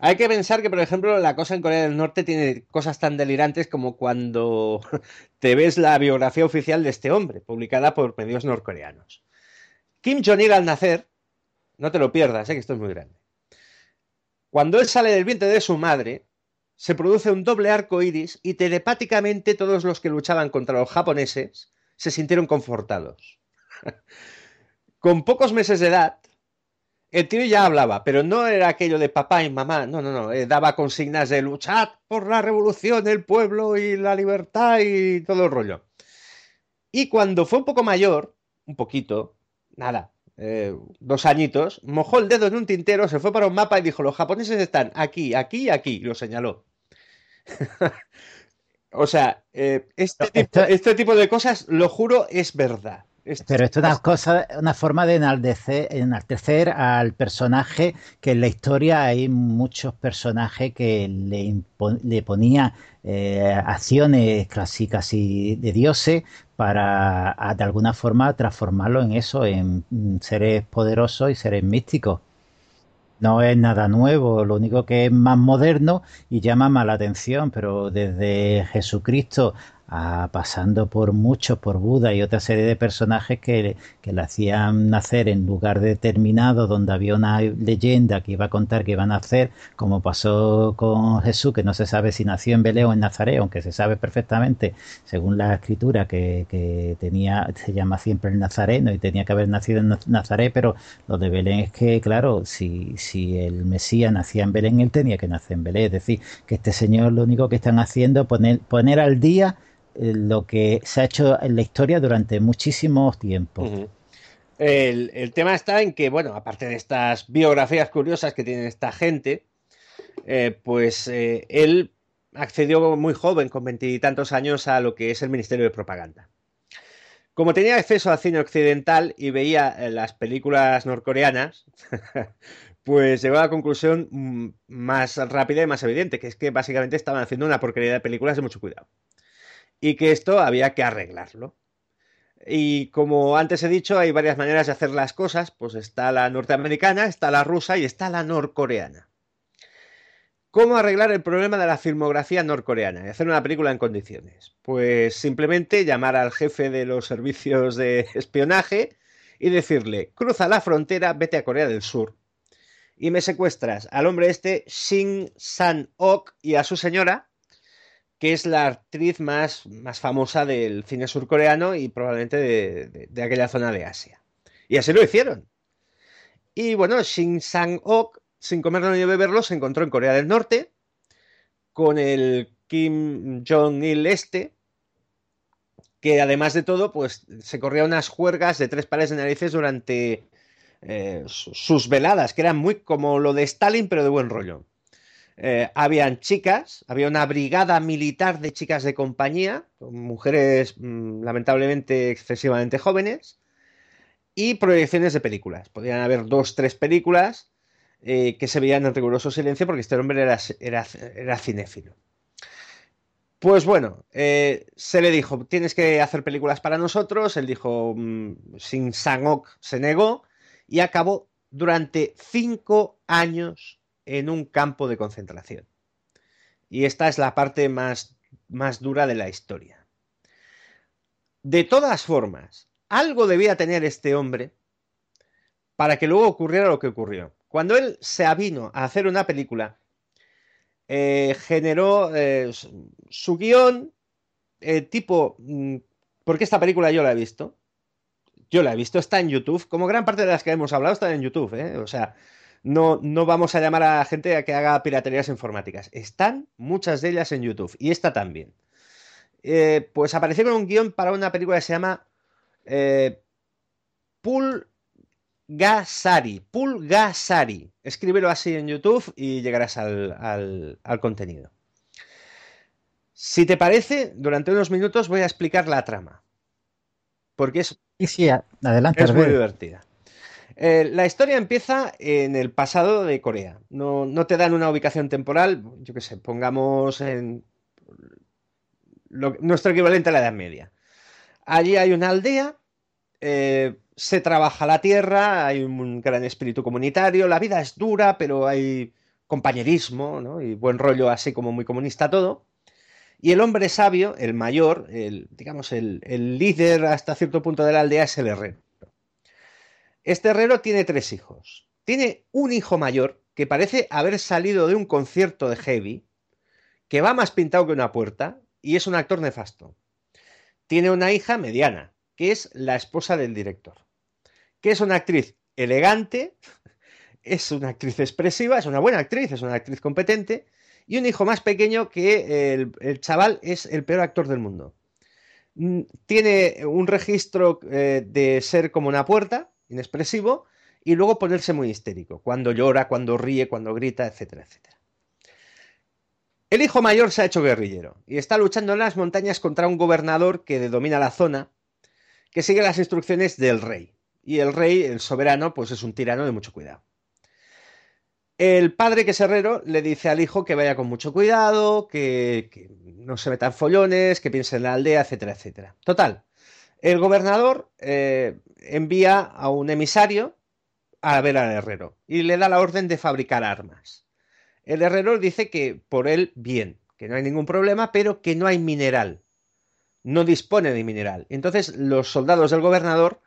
Hay que pensar que, por ejemplo, la cosa en Corea del Norte tiene cosas tan delirantes como cuando te ves la biografía oficial de este hombre, publicada por medios norcoreanos. Kim Jong-il al nacer, no te lo pierdas, ¿eh? que esto es muy grande. Cuando él sale del vientre de su madre, se produce un doble arco iris y telepáticamente todos los que luchaban contra los japoneses se sintieron confortados. Con pocos meses de edad, el tío ya hablaba, pero no era aquello de papá y mamá, no, no, no, eh, daba consignas de luchar por la revolución, el pueblo y la libertad y todo el rollo. Y cuando fue un poco mayor, un poquito, nada, eh, dos añitos, mojó el dedo en un tintero, se fue para un mapa y dijo, los japoneses están aquí, aquí y aquí, y lo señaló. o sea, eh, este, este, tipo, de cosas, lo juro, es verdad. Pero esto es una cosa, una forma de enaltecer, al personaje, que en la historia hay muchos personajes que le, le ponía eh, acciones casi, casi de dioses para de alguna forma transformarlo en eso, en seres poderosos y seres místicos. No es nada nuevo, lo único que es más moderno y llama más la atención, pero desde Jesucristo pasando por muchos, por Buda y otra serie de personajes que, que le hacían nacer en lugar determinado donde había una leyenda que iba a contar que iban a nacer, como pasó con Jesús, que no se sabe si nació en Belén o en Nazaret, aunque se sabe perfectamente, según la escritura, que, que tenía, se llama siempre el Nazareno y tenía que haber nacido en Nazaret, pero lo de Belén es que, claro, si, si el Mesías nacía en Belén, él tenía que nacer en Belén. Es decir, que este señor lo único que están haciendo es poner, poner al día lo que se ha hecho en la historia durante muchísimos tiempos. el, tema está en que, bueno, aparte de estas biografías curiosas que tiene esta gente, eh, pues eh, él accedió muy joven, con veintitantos años, a lo que es el Ministerio de Propaganda. Como tenía acceso al cine occidental y veía eh, las películas norcoreanas, pues llegó a la conclusión mm, más rápida y más evidente, que es que básicamente estaban haciendo una porquería de películas de mucho cuidado. Y que esto había que arreglarlo. Y como antes he dicho, hay varias maneras de hacer las cosas, pues está la norteamericana, está la rusa y está la norcoreana. ¿Cómo arreglar el problema de la filmografía norcoreana y hacer una película en condiciones? Pues simplemente llamar al jefe de los servicios de espionaje y decirle, cruza la frontera, vete a Corea del Sur y me secuestras al hombre este, Shin San-ok, y a su señora, que es la actriz más, más famosa del cine surcoreano y probablemente de, aquella zona de Asia. Y así lo hicieron. Y bueno, Shin Sang-ok, sin comerlo ni beberlo, se encontró en Corea del Norte con el Kim Jong-il este, que además de todo, pues se corría unas juergas de tres pares de narices durante eh, sus veladas, que eran muy como lo de Stalin, pero de buen rollo. Eh, habían chicas, había una brigada militar de chicas de compañía, mujeres mm, lamentablemente excesivamente jóvenes, y proyecciones de películas. Podían haber dos, tres películas eh, que se veían en riguroso silencio porque este hombre era, era, cinéfilo. Pues bueno, eh, se le dijo, tienes que hacer películas para nosotros. Él dijo, mm, sin Sangok se negó y acabó durante cinco años en un campo de concentración. Y esta es la parte más, más dura de la historia. De todas formas, algo debía tener este hombre para que luego ocurriera lo que ocurrió. Cuando él se avino a hacer una película, eh, generó eh, su guion eh, tipo, mm, porque esta película yo la he visto, yo la he visto, está en YouTube, como gran parte de las que hemos hablado están en YouTube, o sea, no, no vamos a llamar a la gente a que haga piraterías informáticas. Están muchas de ellas en YouTube y esta también. Eh, pues apareció con un guion para una película que se llama eh, Pulgasari. Pulgasari. Escríbelo así en YouTube y llegarás al, contenido. Si te parece, durante unos minutos voy a explicar la trama. Porque es, sí, adelante, es muy divertida. Eh, la historia empieza en el pasado de Corea. No, te dan una ubicación temporal, yo qué sé, pongamos en nuestro equivalente a la Edad Media. Allí hay una aldea, eh, se trabaja la tierra, hay un gran espíritu comunitario, la vida es dura, pero hay compañerismo y buen rollo así como muy comunista todo. Y el hombre sabio, el mayor, el, digamos, el líder hasta cierto punto de la aldea es el herrero. Este herrero tiene tres hijos. Tiene un hijo mayor que parece haber salido de un concierto de heavy, que va más pintado que una puerta y es un actor nefasto. Tiene una hija mediana, que es la esposa del director, que es una actriz elegante, es una actriz expresiva, es una buena actriz, es una actriz competente, y un hijo más pequeño que el, chaval es el peor actor del mundo. Mm, tiene un registro eh, de ser como una puerta, inexpresivo, y luego ponerse muy histérico, cuando llora, cuando ríe, cuando grita, etcétera, etcétera. El hijo mayor se ha hecho guerrillero y está luchando en las montañas contra un gobernador que domina la zona, que sigue las instrucciones del rey. Y el rey, el soberano, pues es un tirano de mucho cuidado. El padre, que es herrero, le dice al hijo que vaya con mucho cuidado, que, no se metan follones, que piense en la aldea, etcétera, etcétera. Total, el gobernador eh, envía a un emisario a ver al herrero y le da la orden de fabricar armas. El herrero dice que por él bien, que no hay ningún problema, pero que no hay mineral. No dispone de mineral. Entonces los soldados del gobernador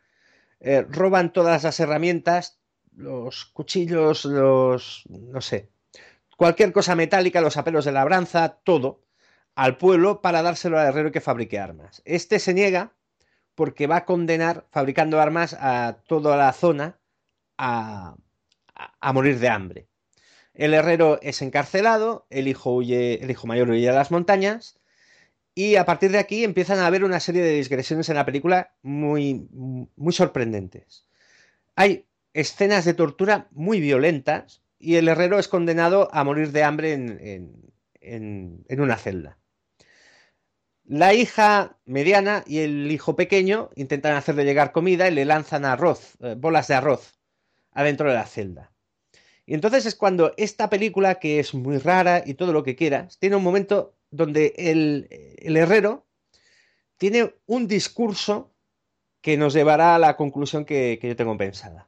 eh, roban todas las herramientas, los cuchillos, los... no sé, cualquier cosa metálica, los apelos de labranza, todo, al pueblo para dárselo al herrero que fabrique armas. Este se niega porque va a condenar fabricando armas a toda la zona a, morir de hambre. El herrero es encarcelado, el hijo, huye, el hijo mayor huye a las montañas y a partir de aquí empiezan a haber una serie de digresiones en la película muy, muy sorprendentes. Hay escenas de tortura muy violentas y el herrero es condenado a morir de hambre en, en, una celda. La hija mediana y el hijo pequeño intentan hacerle llegar comida y le lanzan arroz, eh, bolas de arroz, adentro de la celda. Y entonces es cuando esta película, que es muy rara y todo lo que quieras, tiene un momento donde el, herrero tiene un discurso que nos llevará a la conclusión que yo tengo pensada.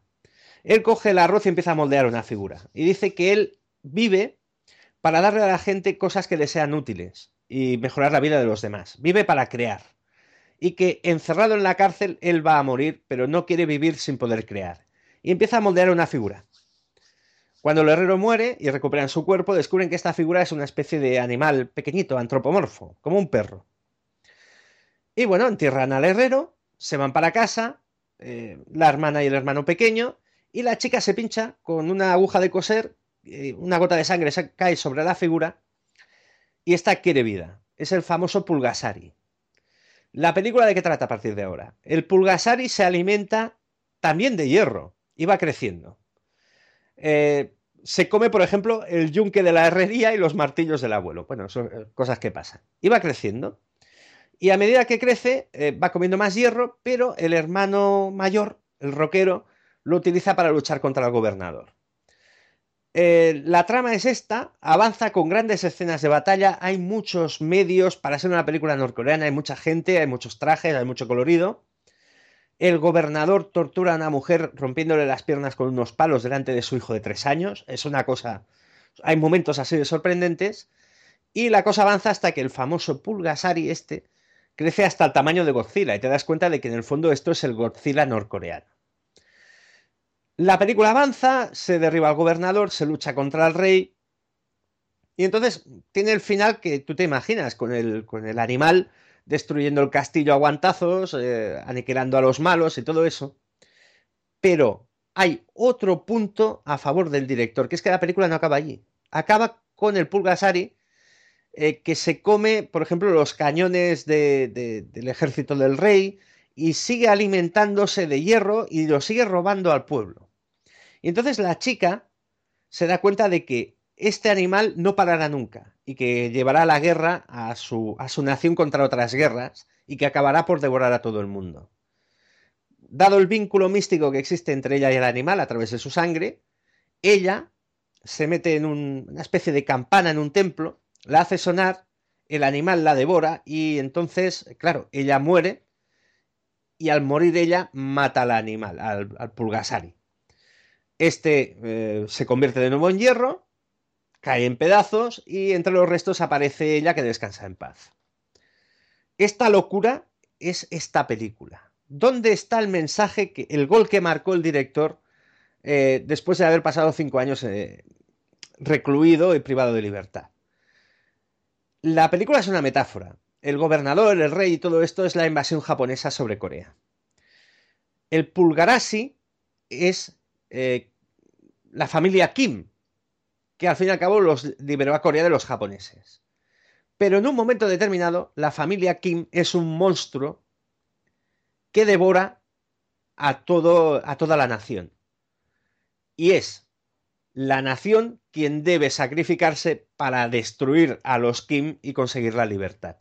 Él coge el arroz y empieza a moldear una figura. Y dice que él vive para darle a la gente cosas que le sean útiles y mejorar la vida de los demás. Vive para crear. Y que encerrado en la cárcel él va a morir, pero no quiere vivir sin poder crear. Y empieza a moldear una figura. Cuando el herrero muere y recuperan su cuerpo, descubren que esta figura es una especie de animal pequeñito, antropomorfo, como un perro. Y bueno, entierran al herrero, se van para casa, eh, la hermana y el hermano pequeño, y la chica se pincha con una aguja de coser, eh, una gota de sangre cae sobre la figura, y esta quiere vida. Es el famoso Pulgasari. La película de qué trata a partir de ahora. El Pulgasari se alimenta también de hierro y va creciendo. Eh, se come, por ejemplo, el yunque de la herrería y los martillos del abuelo. Bueno, son eh, cosas que pasan. Y va creciendo. Y a medida que crece, eh, va comiendo más hierro, pero el hermano mayor, el roquero, lo utiliza para luchar contra el gobernador. La trama es esta, avanza con grandes escenas de batalla, hay muchos medios para ser una película norcoreana, hay mucha gente, hay muchos trajes, hay mucho colorido el gobernador tortura a una mujer rompiéndole las piernas con unos palos delante de su hijo de tres años. Es una cosa. Hay momentos así de sorprendentes. Y la cosa avanza hasta que el famoso Pulgasari este crece hasta el tamaño de Godzilla. Y te das cuenta de que en el fondo esto es el Godzilla norcoreano. La película avanza, se derriba al gobernador, se lucha contra el rey. Y entonces tiene el final que tú te imaginas, con el, animal destruyendo el castillo a guantazos, eh, aniquilando a los malos y todo eso. Pero hay otro punto a favor del director, que es que la película no acaba allí. Acaba con el Pulgasari, eh, que se come, por ejemplo, los cañones del ejército del rey y sigue alimentándose de hierro y lo sigue robando al pueblo. Y entonces la chica se da cuenta de que este animal no parará nunca y que llevará la guerra a su, a su nación contra otras guerras y que acabará por devorar a todo el mundo. Dado el vínculo místico que existe entre ella y el animal a través de su sangre, ella se mete en una especie de campana en un templo, la hace sonar, el animal la devora y entonces, claro, ella muere y al morir ella mata al animal, al, pulgasari. Este eh, se convierte de nuevo en hierro cae en pedazos y entre los restos aparece ella que descansa en paz. Esta locura es esta película. ¿Dónde está el mensaje, que, el gol que marcó el director eh, después de haber pasado cinco años eh, recluido y privado de libertad? La película es una metáfora. El gobernador, el rey y todo esto es la invasión japonesa sobre Corea. El Pulgarasi es la familia Kim, que al fin y al cabo los liberó a Corea de los japoneses. Pero en un momento determinado, la familia Kim es un monstruo que devora a, todo, a toda la nación. Y es la nación quien debe sacrificarse para destruir a los Kim y conseguir la libertad.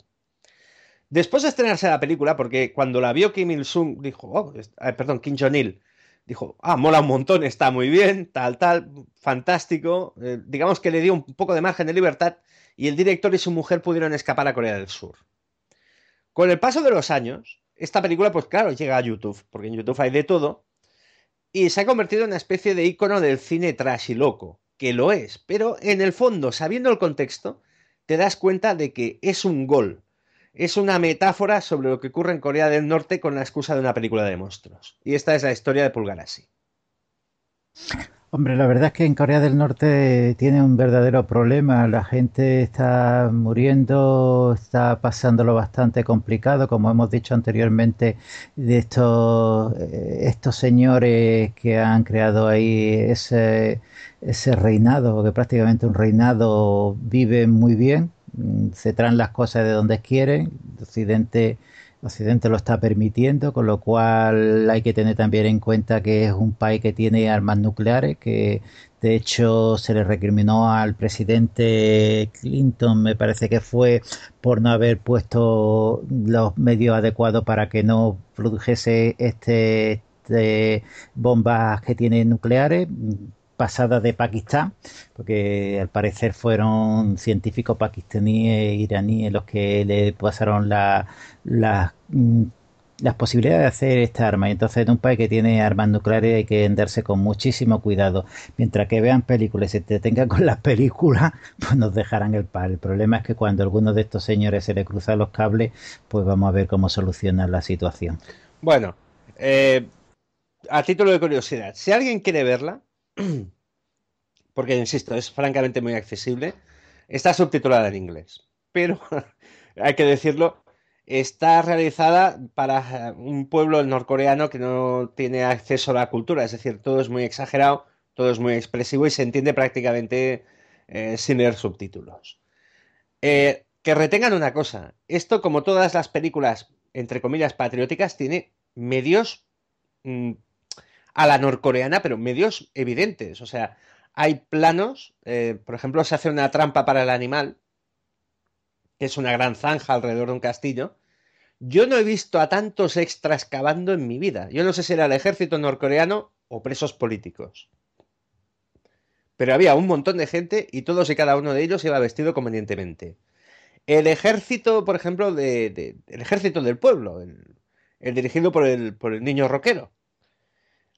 Después de estrenarse la película, porque cuando la vio Kim Il-sung, dijo, oh, perdón, Kim Jong-il, dijo, ah, mola un montón, está muy bien, tal, tal, fantástico. Eh, digamos que le dio un poco de margen de libertad y el director y su mujer pudieron escapar a Corea del Sur. Con el paso de los años, esta película, pues claro, llega a YouTube, porque en YouTube hay de todo, y se ha convertido en una especie de icono del cine trash y loco, que lo es, pero en el fondo, sabiendo el contexto, te das cuenta de que es un gol, es una metáfora sobre lo que ocurre en Corea del Norte con la excusa de una película de monstruos. Y esta es la historia de Pulgarasi. Hombre, la verdad es que en Corea del Norte tiene un verdadero problema. La gente está muriendo, está pasándolo bastante complicado, como hemos dicho anteriormente, de estos, eh, estos señores que han creado ahí ese, ese reinado, que prácticamente un reinado vive muy bien, se traen las cosas de donde quieren. Occidente Occidente lo está permitiendo, con lo cual hay que tener también en cuenta que es un país que tiene armas nucleares, que de hecho se le recriminó al presidente Clinton, me parece que fue por no haber puesto los medios adecuados para que no produjese este, este bombas que tienen nucleares pasada de Pakistán, porque al parecer fueron científicos pakistaníes e iraníes los que le pasaron la, mm, las posibilidades de hacer esta arma. Y entonces en un país que tiene armas nucleares hay que venderse con muchísimo cuidado. Mientras que vean películas y se detengan con las películas, pues nos dejarán el par. El problema es que cuando alguno de estos señores se le cruzan los cables, pues vamos a ver cómo solucionan la situación. Bueno, eh, a título de curiosidad, si alguien quiere verla, porque insisto, es francamente muy accesible. Está subtitulada en inglés, pero hay que decirlo, está realizada para eh, un pueblo norcoreano que no tiene acceso a la cultura, es decir, todo es muy exagerado, todo es muy expresivo y se entiende prácticamente eh, sin leer subtítulos. Eh, que retengan una cosa, esto como todas las películas, entre comillas, patrióticas, tiene medios mm, a la norcoreana, pero medios evidentes. O sea, hay planos, eh, por ejemplo, se hace una trampa para el animal, que es una gran zanja alrededor de un castillo. Yo no he visto a tantos extras cavando en mi vida. Yo no sé si era el ejército norcoreano o presos políticos. Pero había un montón de gente y todos y cada uno de ellos iba vestido convenientemente. El ejército, por ejemplo, de, el ejército del pueblo, el, dirigido por el, por el niño rockero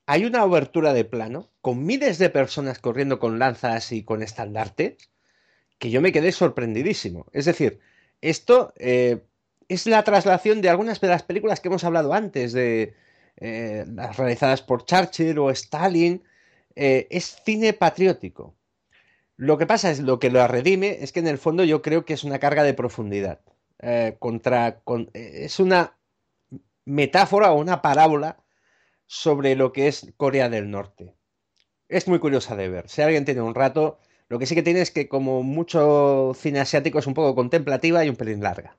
hay una obertura de plano con miles de personas corriendo con lanzas y con estandartes que yo me quedé sorprendidísimo. Es decir, esto eh, es la traslación de algunas de las películas que hemos hablado antes, de eh, las realizadas por Churchill o Stalin. Eh, es cine patriótico. Lo que pasa es lo que lo redime es que en el fondo yo creo que es una carga de profundidad. contra, es una metáfora o una parábola sobre lo que es Corea del Norte. Es muy curiosa de ver. Si alguien tiene un rato, lo que sí que tiene es que como mucho cine asiático es un poco contemplativa y un pelín larga.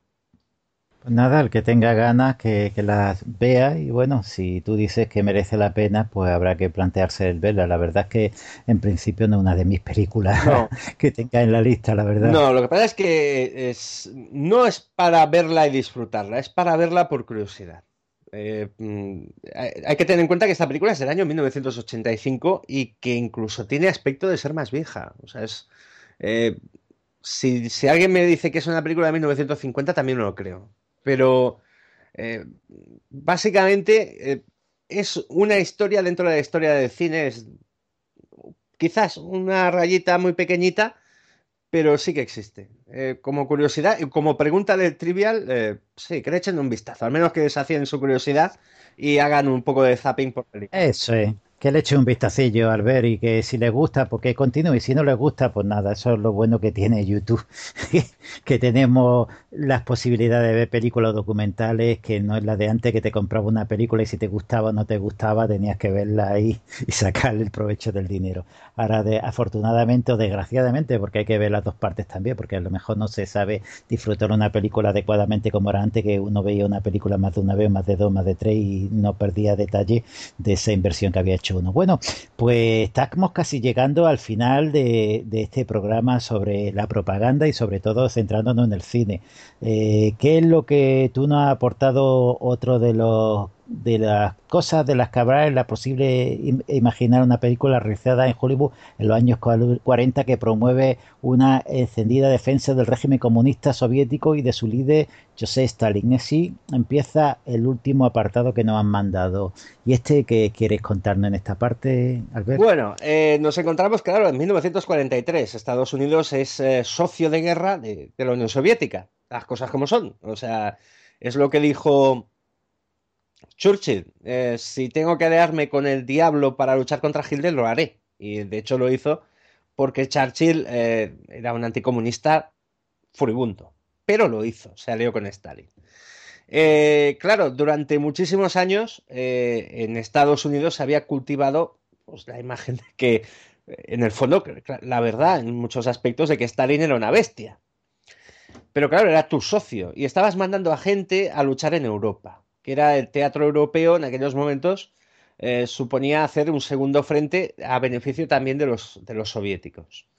Pues nada, el que tenga ganas que, que las vea y bueno, si tú dices que merece la pena, pues habrá que plantearse el verla. La verdad es que en principio no es una de mis películas que tenga en la lista, la verdad. No, lo que pasa es que es, no es para verla y disfrutarla, es para verla por curiosidad. Eh, mm, hay que tener en cuenta que esta película es del año 1985 y que incluso tiene aspecto de ser más vieja. O sea, es. Eh, si, alguien me dice que es una película de 1950, también no lo creo. Pero. Eh, básicamente. es una historia dentro de la historia del cine. Es quizás una rayita muy pequeñita pero sí que existe. Eh, como curiosidad, como pregunta del trivial, eh, sí, que le echen un vistazo, al menos que desafíen su curiosidad y hagan un poco de zapping por película. Eso es que le eche un vistacillo al ver y que si le gusta, porque continúe. Y si no le gusta, pues nada, eso es lo bueno que tiene YouTube, que tenemos las posibilidades de ver películas documentales, que no es la de antes que te compraba una película y si te gustaba o no te gustaba, tenías que verla ahí y sacarle el provecho del dinero. Ahora, de, afortunadamente o desgraciadamente, porque hay que ver las dos partes también, porque a lo mejor no se sabe disfrutar una película adecuadamente como era antes, que uno veía una película más de una vez, más de dos, más de tres y no perdía detalle de esa inversión que había hecho bueno, pues estamos casi llegando al final de, este programa sobre la propaganda y sobre todo centrándonos en el cine. Eh, ¿Qué es lo que tú nos has aportado otro de los de las cosas de las que habrá en la posible imaginar una película realizada en Hollywood en los años 40 que promueve una encendida defensa del régimen comunista soviético y de su líder José Stalin. Así empieza el último apartado que nos han mandado. ¿Y este qué quieres contarnos en esta parte, Albert? Bueno, eh, nos encontramos, claro, en 1943. Estados Unidos es eh, socio de guerra de la Unión Soviética. Las cosas como son. O sea, es lo que dijo Churchill, eh, si tengo que aliarme con el diablo para luchar contra Hitler, lo haré. Y de hecho lo hizo porque Churchill eh, era un anticomunista furibundo. Pero lo hizo, se alió con Stalin. Eh, claro, durante muchísimos años en Estados Unidos se había cultivado pues, la imagen de que, en el fondo, la verdad, en muchos aspectos, de que Stalin era una bestia. Pero claro, era tu socio y estabas mandando a gente a luchar en Europa, que era el teatro europeo en aquellos momentos, eh, suponía hacer un segundo frente a beneficio también de los, soviéticos.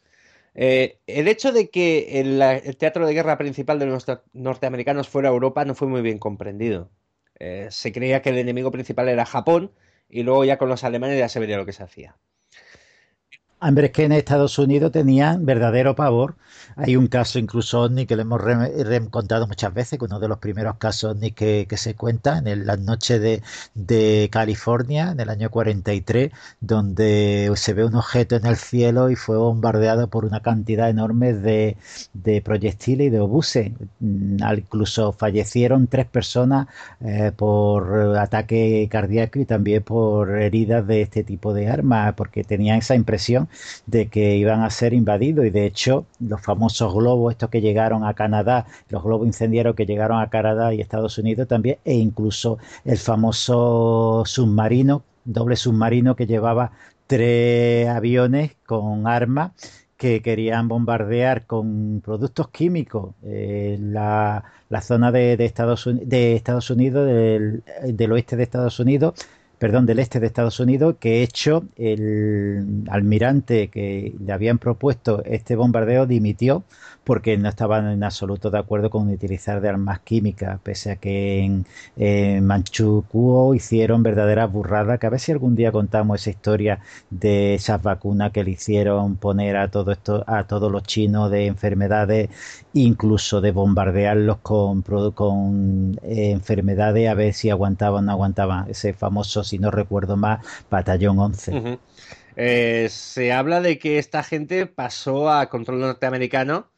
Eh, el hecho de que el, teatro de guerra principal de los norteamericanos fuera Europa no fue muy bien comprendido. Eh, se creía que el enemigo principal era Japón y luego ya con los alemanes ya se vería lo que se hacía. Hombre, es que en Estados Unidos tenían verdadero pavor. Hay un caso incluso OVNI que le hemos contado muchas veces, que uno de los primeros casos OVNI que, se cuenta en las noches de, California, en el año 43, donde se ve un objeto en el cielo y fue bombardeado por una cantidad enorme de, proyectiles y de obuses. Mm, incluso fallecieron tres personas eh, por ataque cardíaco y también por heridas de este tipo de armas, porque tenían esa impresión de que iban a ser invadidos. Y de hecho los famosos globos estos que llegaron a Canadá, los globos incendiarios que llegaron a Canadá y Estados Unidos también e incluso el famoso submarino, doble submarino que llevaba tres aviones con armas que querían bombardear con productos químicos eh, la, zona de, Estados, de Estados Unidos, del, oeste de Estados Unidos, perdón, del este de Estados Unidos, que hecho el almirante que le habían propuesto este bombardeo dimitió porque no estaban en absoluto de acuerdo con utilizar de armas químicas, pese a que en, Manchukuo hicieron verdaderas burradas, que a ver si algún día contamos esa historia de esas vacunas que le hicieron poner a todo esto, a todos los chinos de enfermedades, incluso de bombardearlos con, eh, enfermedades a ver si aguantaban o no aguantaban. Ese famoso, si no recuerdo más, batallón 11. Eh, se habla de que esta gente pasó a control norteamericano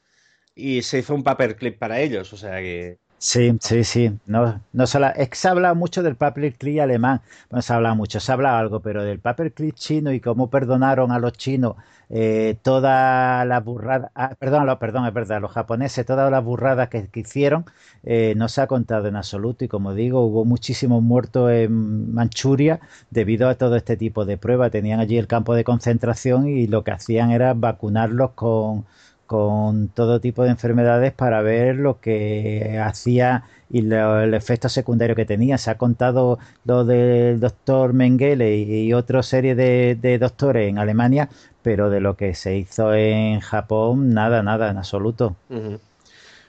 y se hizo un paperclip para ellos, o sea que... Sí, sí, sí. No, no se, es que se habla mucho del paperclip alemán. No se habla mucho, se habla algo, pero del paperclip chino y cómo perdonaron a los chinos eh, toda la burrada. Ah, perdón, perdón, es verdad, los japoneses, todas las burradas que, hicieron, eh, no se ha contado en absoluto. Y como digo, hubo muchísimos muertos en Manchuria debido a todo este tipo de pruebas. Tenían allí el campo de concentración y lo que hacían era vacunarlos con con todo tipo de enfermedades para ver lo que hacía y el efecto secundario que tenía. Se ha contado lo del doctor Mengele y, otra serie de, doctores en Alemania, pero de lo que se hizo en Japón, nada, nada, en absoluto.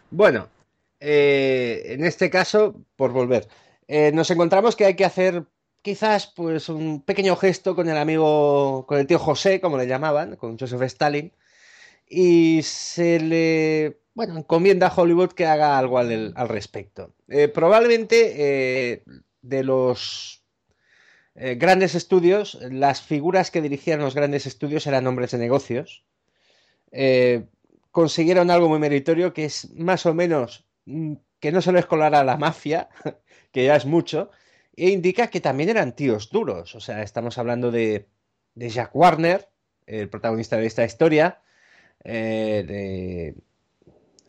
Bueno, eh, en este caso, por volver, eh, nos encontramos que hay que hacer quizás pues un pequeño gesto con el amigo, con el tío José, como le llamaban, con Joseph Stalin, y se le bueno, encomienda a Hollywood que haga algo al, respecto. Eh, probablemente eh, de los eh, grandes estudios, las figuras que dirigían los grandes estudios eran hombres de negocios. consiguieron algo muy meritorio que es más o menos mm, que no se les colara la mafia, que ya es mucho, e indica que también eran tíos duros. O sea, estamos hablando de, de Jack Warner, el protagonista de esta historia, eh, de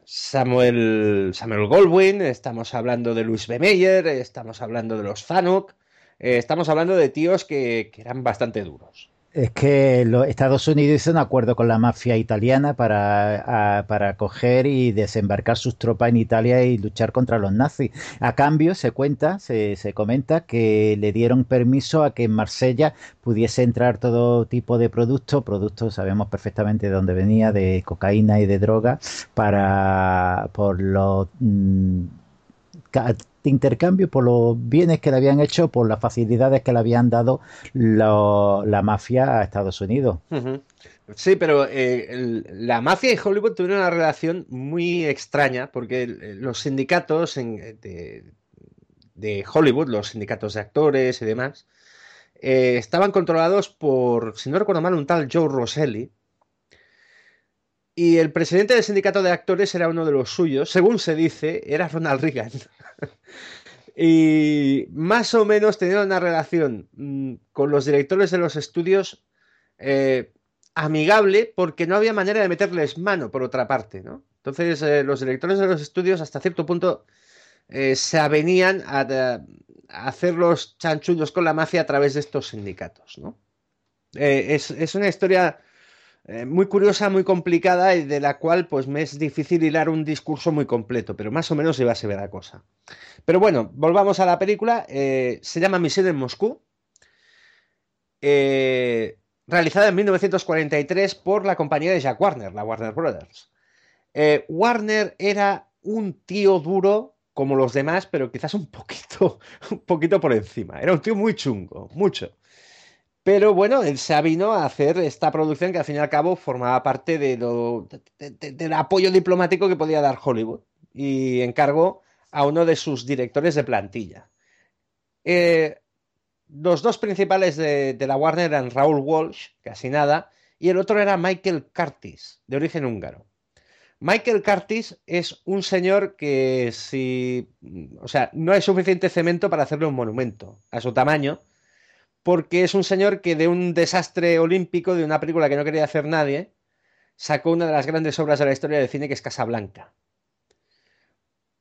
Samuel, Samuel Goldwyn, estamos hablando de Luis B. Meyer, estamos hablando de los Zanuck, eh, estamos hablando de tíos que eran bastante duros. Es que los Estados Unidos hizo un acuerdo con la mafia italiana para, para coger y desembarcar sus tropas en Italia y luchar contra los nazis. A cambio, se cuenta, se, se comenta que le dieron permiso a que en Marsella pudiese entrar todo tipo de productos, productos, sabemos perfectamente de dónde venía, de cocaína y de droga, para por los mm, intercambio por los bienes que le habían hecho, por las facilidades que le habían dado la mafia a Estados Unidos. Sí, pero eh, la mafia y Hollywood tuvieron una relación muy extraña porque los sindicatos de, Hollywood, los sindicatos de actores y demás, eh, estaban controlados por, si no recuerdo mal, un tal Joe Rosselli, y el presidente del sindicato de actores era uno de los suyos, según se dice, era Ronald Reagan. y más o menos tenía una relación mm, con los directores de los estudios eh, amigable porque no había manera de meterles mano, por otra parte, ¿no? Entonces, eh, los directores de los estudios hasta cierto punto eh, se avenían a, hacer los chanchullos con la mafia a través de estos sindicatos, ¿no? Es, es, una historia eh, muy curiosa, muy complicada y de la cual pues me es difícil hilar un discurso muy completo, pero más o menos iba a ser la cosa. Pero bueno, volvamos a la película. Eh, se llama Misión en Moscú. Eh, realizada en 1943 por la compañía de Jack Warner, la Warner Brothers. Warner era un tío duro como los demás, pero quizás un poquito, un poquito por encima. Era un tío muy chungo, mucho. Pero bueno, él se vino a hacer esta producción que al fin y al cabo formaba parte del apoyo diplomático que podía dar Hollywood y encargó a uno de sus directores de plantilla. Eh, los dos principales de, la Warner eran Raúl Walsh, casi nada, y el otro era Michael Curtis, de origen húngaro. Michael Curtis es un señor que si, o sea, no hay suficiente cemento para hacerle un monumento a su tamaño, porque es un señor que de un desastre olímpico, de una película que no quería hacer nadie, sacó una de las grandes obras de la historia del cine que es Casablanca.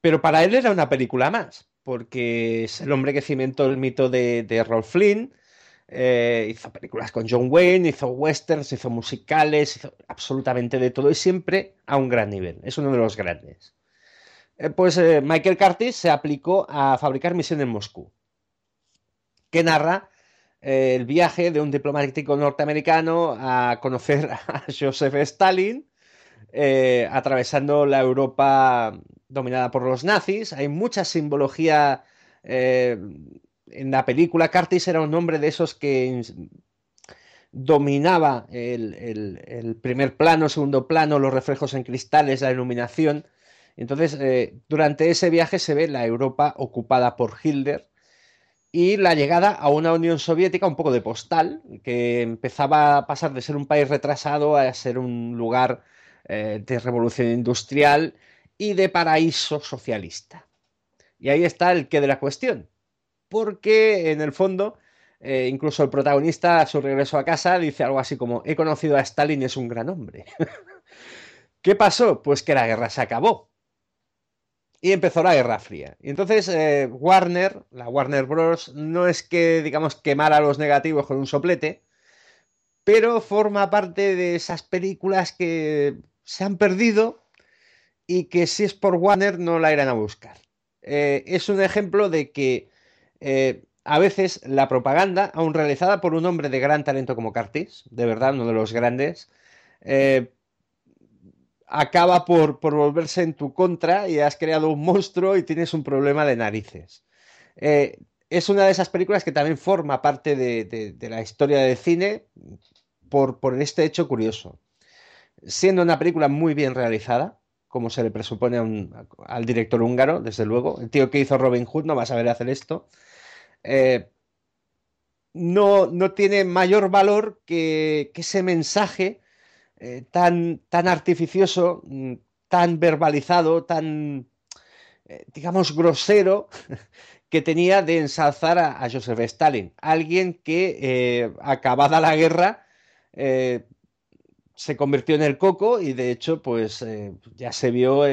Pero para él era una película más, porque es el hombre que cimentó el mito de, de Rolf Flynn, eh, hizo películas con John Wayne, hizo westerns, hizo musicales, hizo absolutamente de todo y siempre a un gran nivel. Es uno de los grandes. Eh, pues eh, Michael Curtis se aplicó a fabricar Misión en Moscú, que narra eh, el viaje de un diplomático norteamericano a conocer a Joseph Stalin, eh, atravesando la Europa dominada por los nazis. Hay mucha simbología eh, en la película. Curtis era un hombre de esos que dominaba el, primer plano, segundo plano, los reflejos en cristales, la iluminación. Entonces, durante ese viaje se ve la Europa ocupada por Hitler y la llegada a una Unión Soviética un poco de postal, que empezaba a pasar de ser un país retrasado a ser un lugar eh, de revolución industrial y de paraíso socialista. Y ahí está el qué de la cuestión, porque en el fondo, eh, incluso el protagonista a su regreso a casa dice algo así como, he conocido a Stalin es un gran hombre. ¿Qué pasó? Pues que la guerra se acabó y empezó la Guerra Fría. Y entonces eh, Warner, la Warner Bros., no es que, digamos, quemara a los negativos con un soplete, pero forma parte de esas películas que se han perdido y que si es por Warner no la irán a buscar. Eh, es un ejemplo de que eh, a veces la propaganda, aún realizada por un hombre de gran talento como Curtis, de verdad, uno de los grandes, acaba por, volverse en tu contra y has creado un monstruo y tienes un problema de narices. Eh, es una de esas películas que también forma parte de, la historia del cine por, por, este hecho curioso. Siendo una película muy bien realizada, como se le presupone al director húngaro, desde luego, el tío que hizo Robin Hood no va a saber hacer esto. Eh, no, no, tiene mayor valor que, que ese mensaje eh, tan, tan artificioso, mm, tan verbalizado, tan, eh, digamos, grosero que tenía de ensalzar a, Joseph Stalin, alguien que, eh, acabada la guerra, se convirtió en el coco y de hecho, pues ya se vio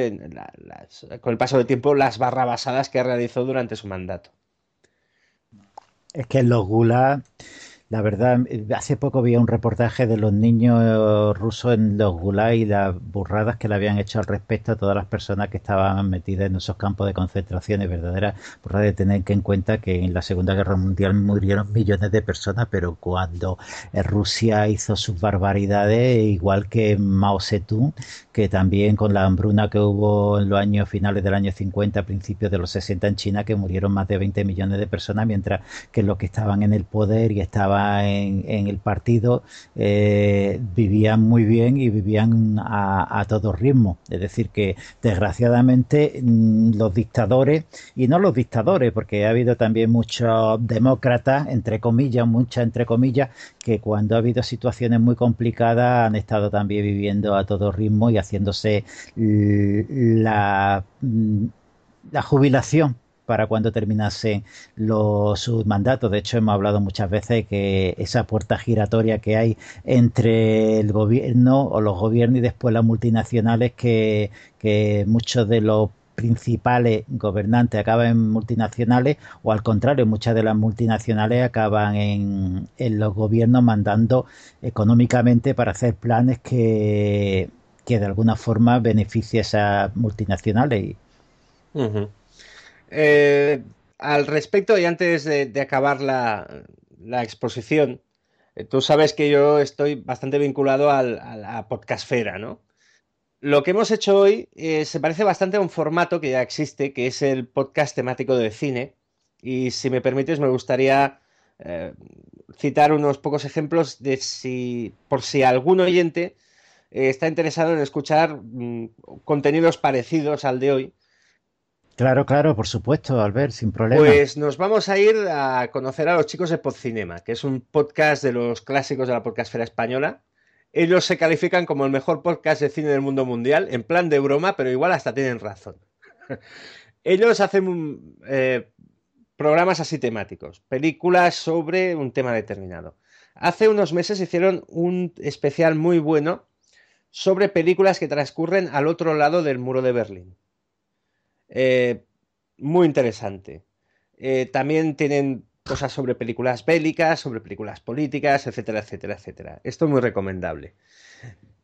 con el paso del tiempo las barrabasadas que realizó durante su mandato. Es que los gulas la verdad, hace poco vi un reportaje de los niños rusos en los gulag y las burradas que le habían hecho al respecto a todas las personas que estaban metidas en esos campos de concentración. Es verdadera burrada de tener que en cuenta que en la Segunda Guerra Mundial murieron millones de personas, pero cuando Rusia hizo sus barbaridades, igual que Mao Zedong, que también con la hambruna que hubo en los años finales del año 50, principios de los 60 en China, que murieron más de 20 millones de personas, mientras que los que estaban en el poder y estaban en, el partido eh, vivían muy bien y vivían a, todo ritmo. Es decir, que desgraciadamente mm, los dictadores, y no los dictadores, porque ha habido también muchos demócratas, entre comillas, muchas entre comillas, que cuando ha habido situaciones muy complicadas han estado también viviendo a todo ritmo y haciéndose la, mm, la jubilación para cuando terminase los, sus mandatos. De hecho, hemos hablado muchas veces que esa puerta giratoria que hay entre el gobierno o los gobiernos y después las multinacionales que, muchos de los principales gobernantes acaban en multinacionales o al contrario, muchas de las multinacionales acaban en, en los gobiernos mandando económicamente para hacer planes que, que de alguna forma beneficie a esas multinacionales. Eh, al respecto, y antes de, acabar la, exposición, eh, tú sabes que yo estoy bastante vinculado a la podcastfera, ¿no? Lo que hemos hecho hoy eh, se parece bastante a un formato que ya existe, que es el podcast temático de cine. Y si me permites, me gustaría citar unos pocos ejemplos de si, por si algún oyente está interesado en escuchar mm, contenidos parecidos al de hoy Claro, claro, por supuesto, Albert, sin problema. Pues nos vamos a ir a conocer a los chicos de Podcinema, que es un podcast de los clásicos de la podcastfera española. Ellos se califican como el mejor podcast de cine del mundo mundial, en plan de broma, pero igual hasta tienen razón. Ellos hacen eh, programas así temáticos, películas sobre un tema determinado. Hace unos meses hicieron un especial muy bueno sobre películas que transcurren al otro lado del muro de Berlín. Eh, muy interesante. Eh, también tienen cosas sobre películas bélicas, sobre películas políticas, etcétera, etcétera, etcétera. Esto es muy recomendable.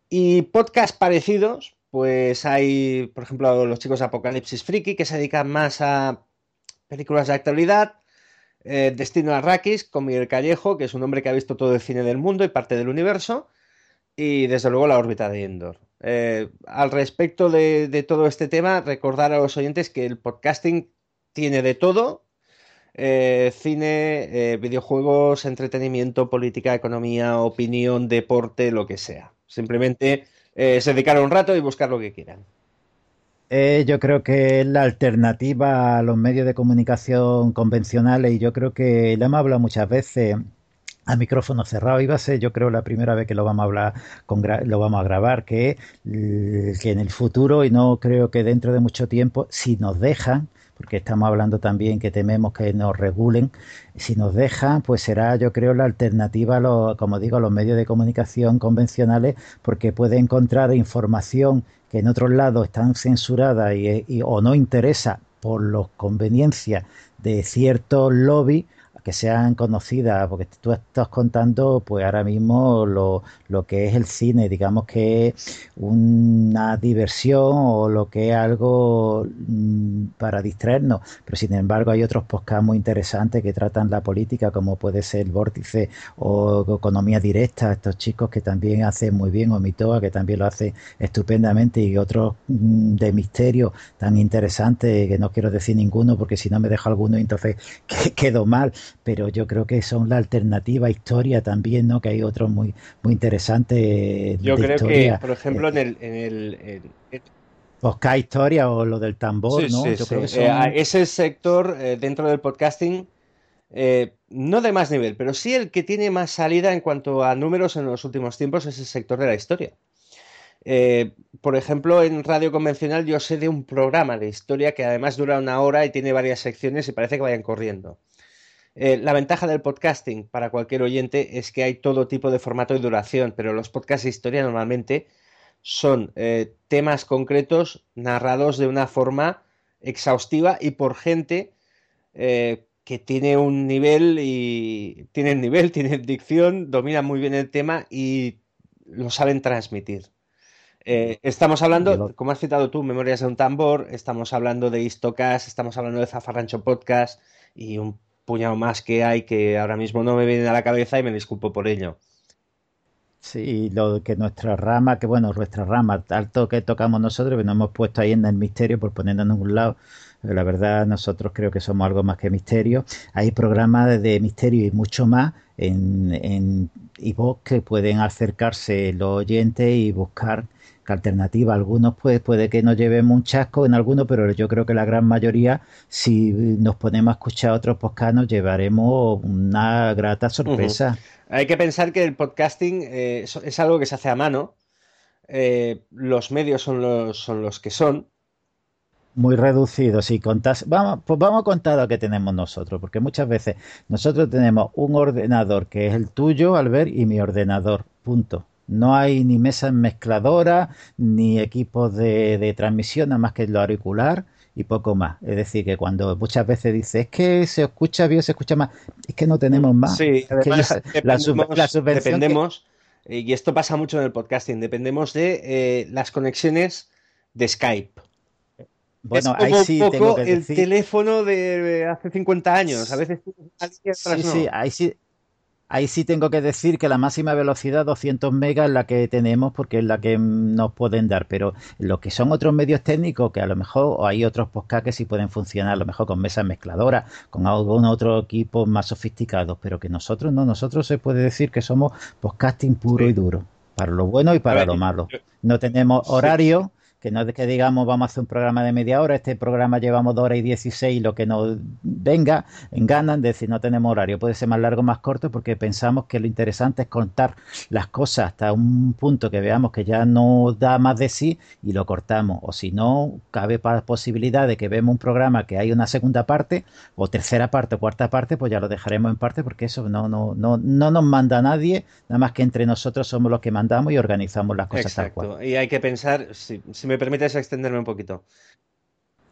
Y podcasts parecidos, pues hay, por ejemplo, los chicos de Apocalipsis Friki, que se dedican más a películas de actualidad. Eh, Destino Arrakis, con Miguel Callejo, que es un hombre que ha visto todo el cine del mundo y parte del universo. Y desde luego la órbita de Endor. Eh, al respecto de, todo este tema, recordar a los oyentes que el podcasting tiene de todo. Eh, cine, eh, videojuegos, entretenimiento, política, economía, opinión, deporte, lo que sea. Simplemente se dedicar un rato y buscar lo que quieran. yo creo que es la alternativa a los medios de comunicación convencionales y yo creo que lo hemos hablado muchas veces a micrófono cerrado. Iba a ser, yo creo, la primera vez que lo vamos a hablar, con lo vamos a grabar, que, que en el futuro, y no creo que dentro de mucho tiempo, si nos dejan, porque estamos hablando también que tememos que nos regulen, si nos dejan, pues será, yo creo, la alternativa, a los, como digo, a los medios de comunicación convencionales, porque puede encontrar información que en otros lados están censuradas y, o no interesa por las conveniencias de ciertos lobbies que sean conocidas, porque tú estás contando pues ahora mismo lo, lo que es el cine, digamos que es una diversión o lo que es algo mm, para distraernos, pero sin embargo hay otros podcasts muy interesantes que tratan la política, como puede ser el Vórtice o Economía Directa, estos chicos que también hacen muy bien, o Mitoa, que también lo hace estupendamente, y otros mm, de misterio tan interesantes que no quiero decir ninguno porque si no me dejo alguno entonces quedo mal pero yo creo que son la alternativa historia también, ¿no? Que hay otros muy, muy interesantes. Yo creo que, por ejemplo, en el. En el Oscar Historia o lo del tambor, ¿no? yo creo que son... eh, ese sector eh, dentro del podcasting, eh, no de más nivel, pero sí el que tiene más salida en cuanto a números en los últimos tiempos es el sector de la historia. Eh, por ejemplo, en radio convencional yo sé de un programa de historia que además dura una hora y tiene varias secciones y parece que vayan corriendo. Eh, la ventaja del podcasting para cualquier oyente es que hay todo tipo de formato y duración, pero los podcasts de historia normalmente son eh, temas concretos narrados de una forma exhaustiva y por gente eh, que tiene un nivel y tiene nivel, tiene dicción, domina muy bien el tema y lo saben transmitir. estamos hablando, como has citado tú, Memorias de un tambor, estamos hablando de Histocast, estamos hablando de Zafarrancho Podcast y un puñado más que hay que ahora mismo no me viene a la cabeza y me disculpo por ello. Sí, lo que nuestra rama, que bueno, nuestra rama, alto que tocamos nosotros, que nos hemos puesto ahí en el misterio por ponernos en un lado. La verdad, nosotros creo que somos algo más que misterio. Hay programas de misterio y mucho más en, en que pueden acercarse los oyentes y buscar alternativa. Algunos pues puede que nos llevemos un chasco en algunos, pero yo creo que la gran mayoría, si nos ponemos a escuchar otros podcasts, nos llevaremos una grata sorpresa. Hay que pensar que el podcasting eh, es algo que se hace a mano. Eh, los medios son los, son los que son. Muy reducidos. Si contás, vamos, pues vamos a contar lo que tenemos nosotros, porque muchas veces nosotros tenemos un ordenador que es el tuyo, Albert, y mi ordenador. Punto no hay ni mesas mezcladoras, ni equipos de, transmisión, nada más que lo auricular y poco más. Es decir, que cuando muchas veces dice, es que se escucha bien, se escucha más, es que no tenemos más. Sí, además, la, dependemos, y esto pasa mucho en el podcasting, dependemos de eh, las conexiones de Skype. Bueno, es ahí sí poco el teléfono de hace 50 años. A veces sí, sí, ahí sí, Ahí sí tengo que decir que la máxima velocidad 200 megas es la que tenemos porque es la que nos pueden dar, pero lo que son otros medios técnicos que a lo mejor o hay otros podcasts que sí pueden funcionar, a lo mejor con mesas mezcladoras, con algún otro equipo más sofisticados, pero que nosotros no, nosotros se puede decir que somos podcasting puro y duro, para lo bueno y para lo malo. No tenemos horario que no es que digamos vamos a hacer un programa de media hora, este programa llevamos dos horas y dieciséis, lo que nos venga, en ganan, decir no tenemos horario, puede ser más largo o más corto porque pensamos que lo interesante es contar las cosas hasta un punto que veamos que ya no da más de sí y lo cortamos, o si no, cabe posibilidad de que vemos un programa que hay una segunda parte o tercera parte o cuarta parte, pues ya lo dejaremos en parte porque eso no, no, no, no nos manda nadie, nada más que entre nosotros somos los que mandamos y organizamos las cosas tal cual. Y hay que pensar, si me permites extenderme un poquito.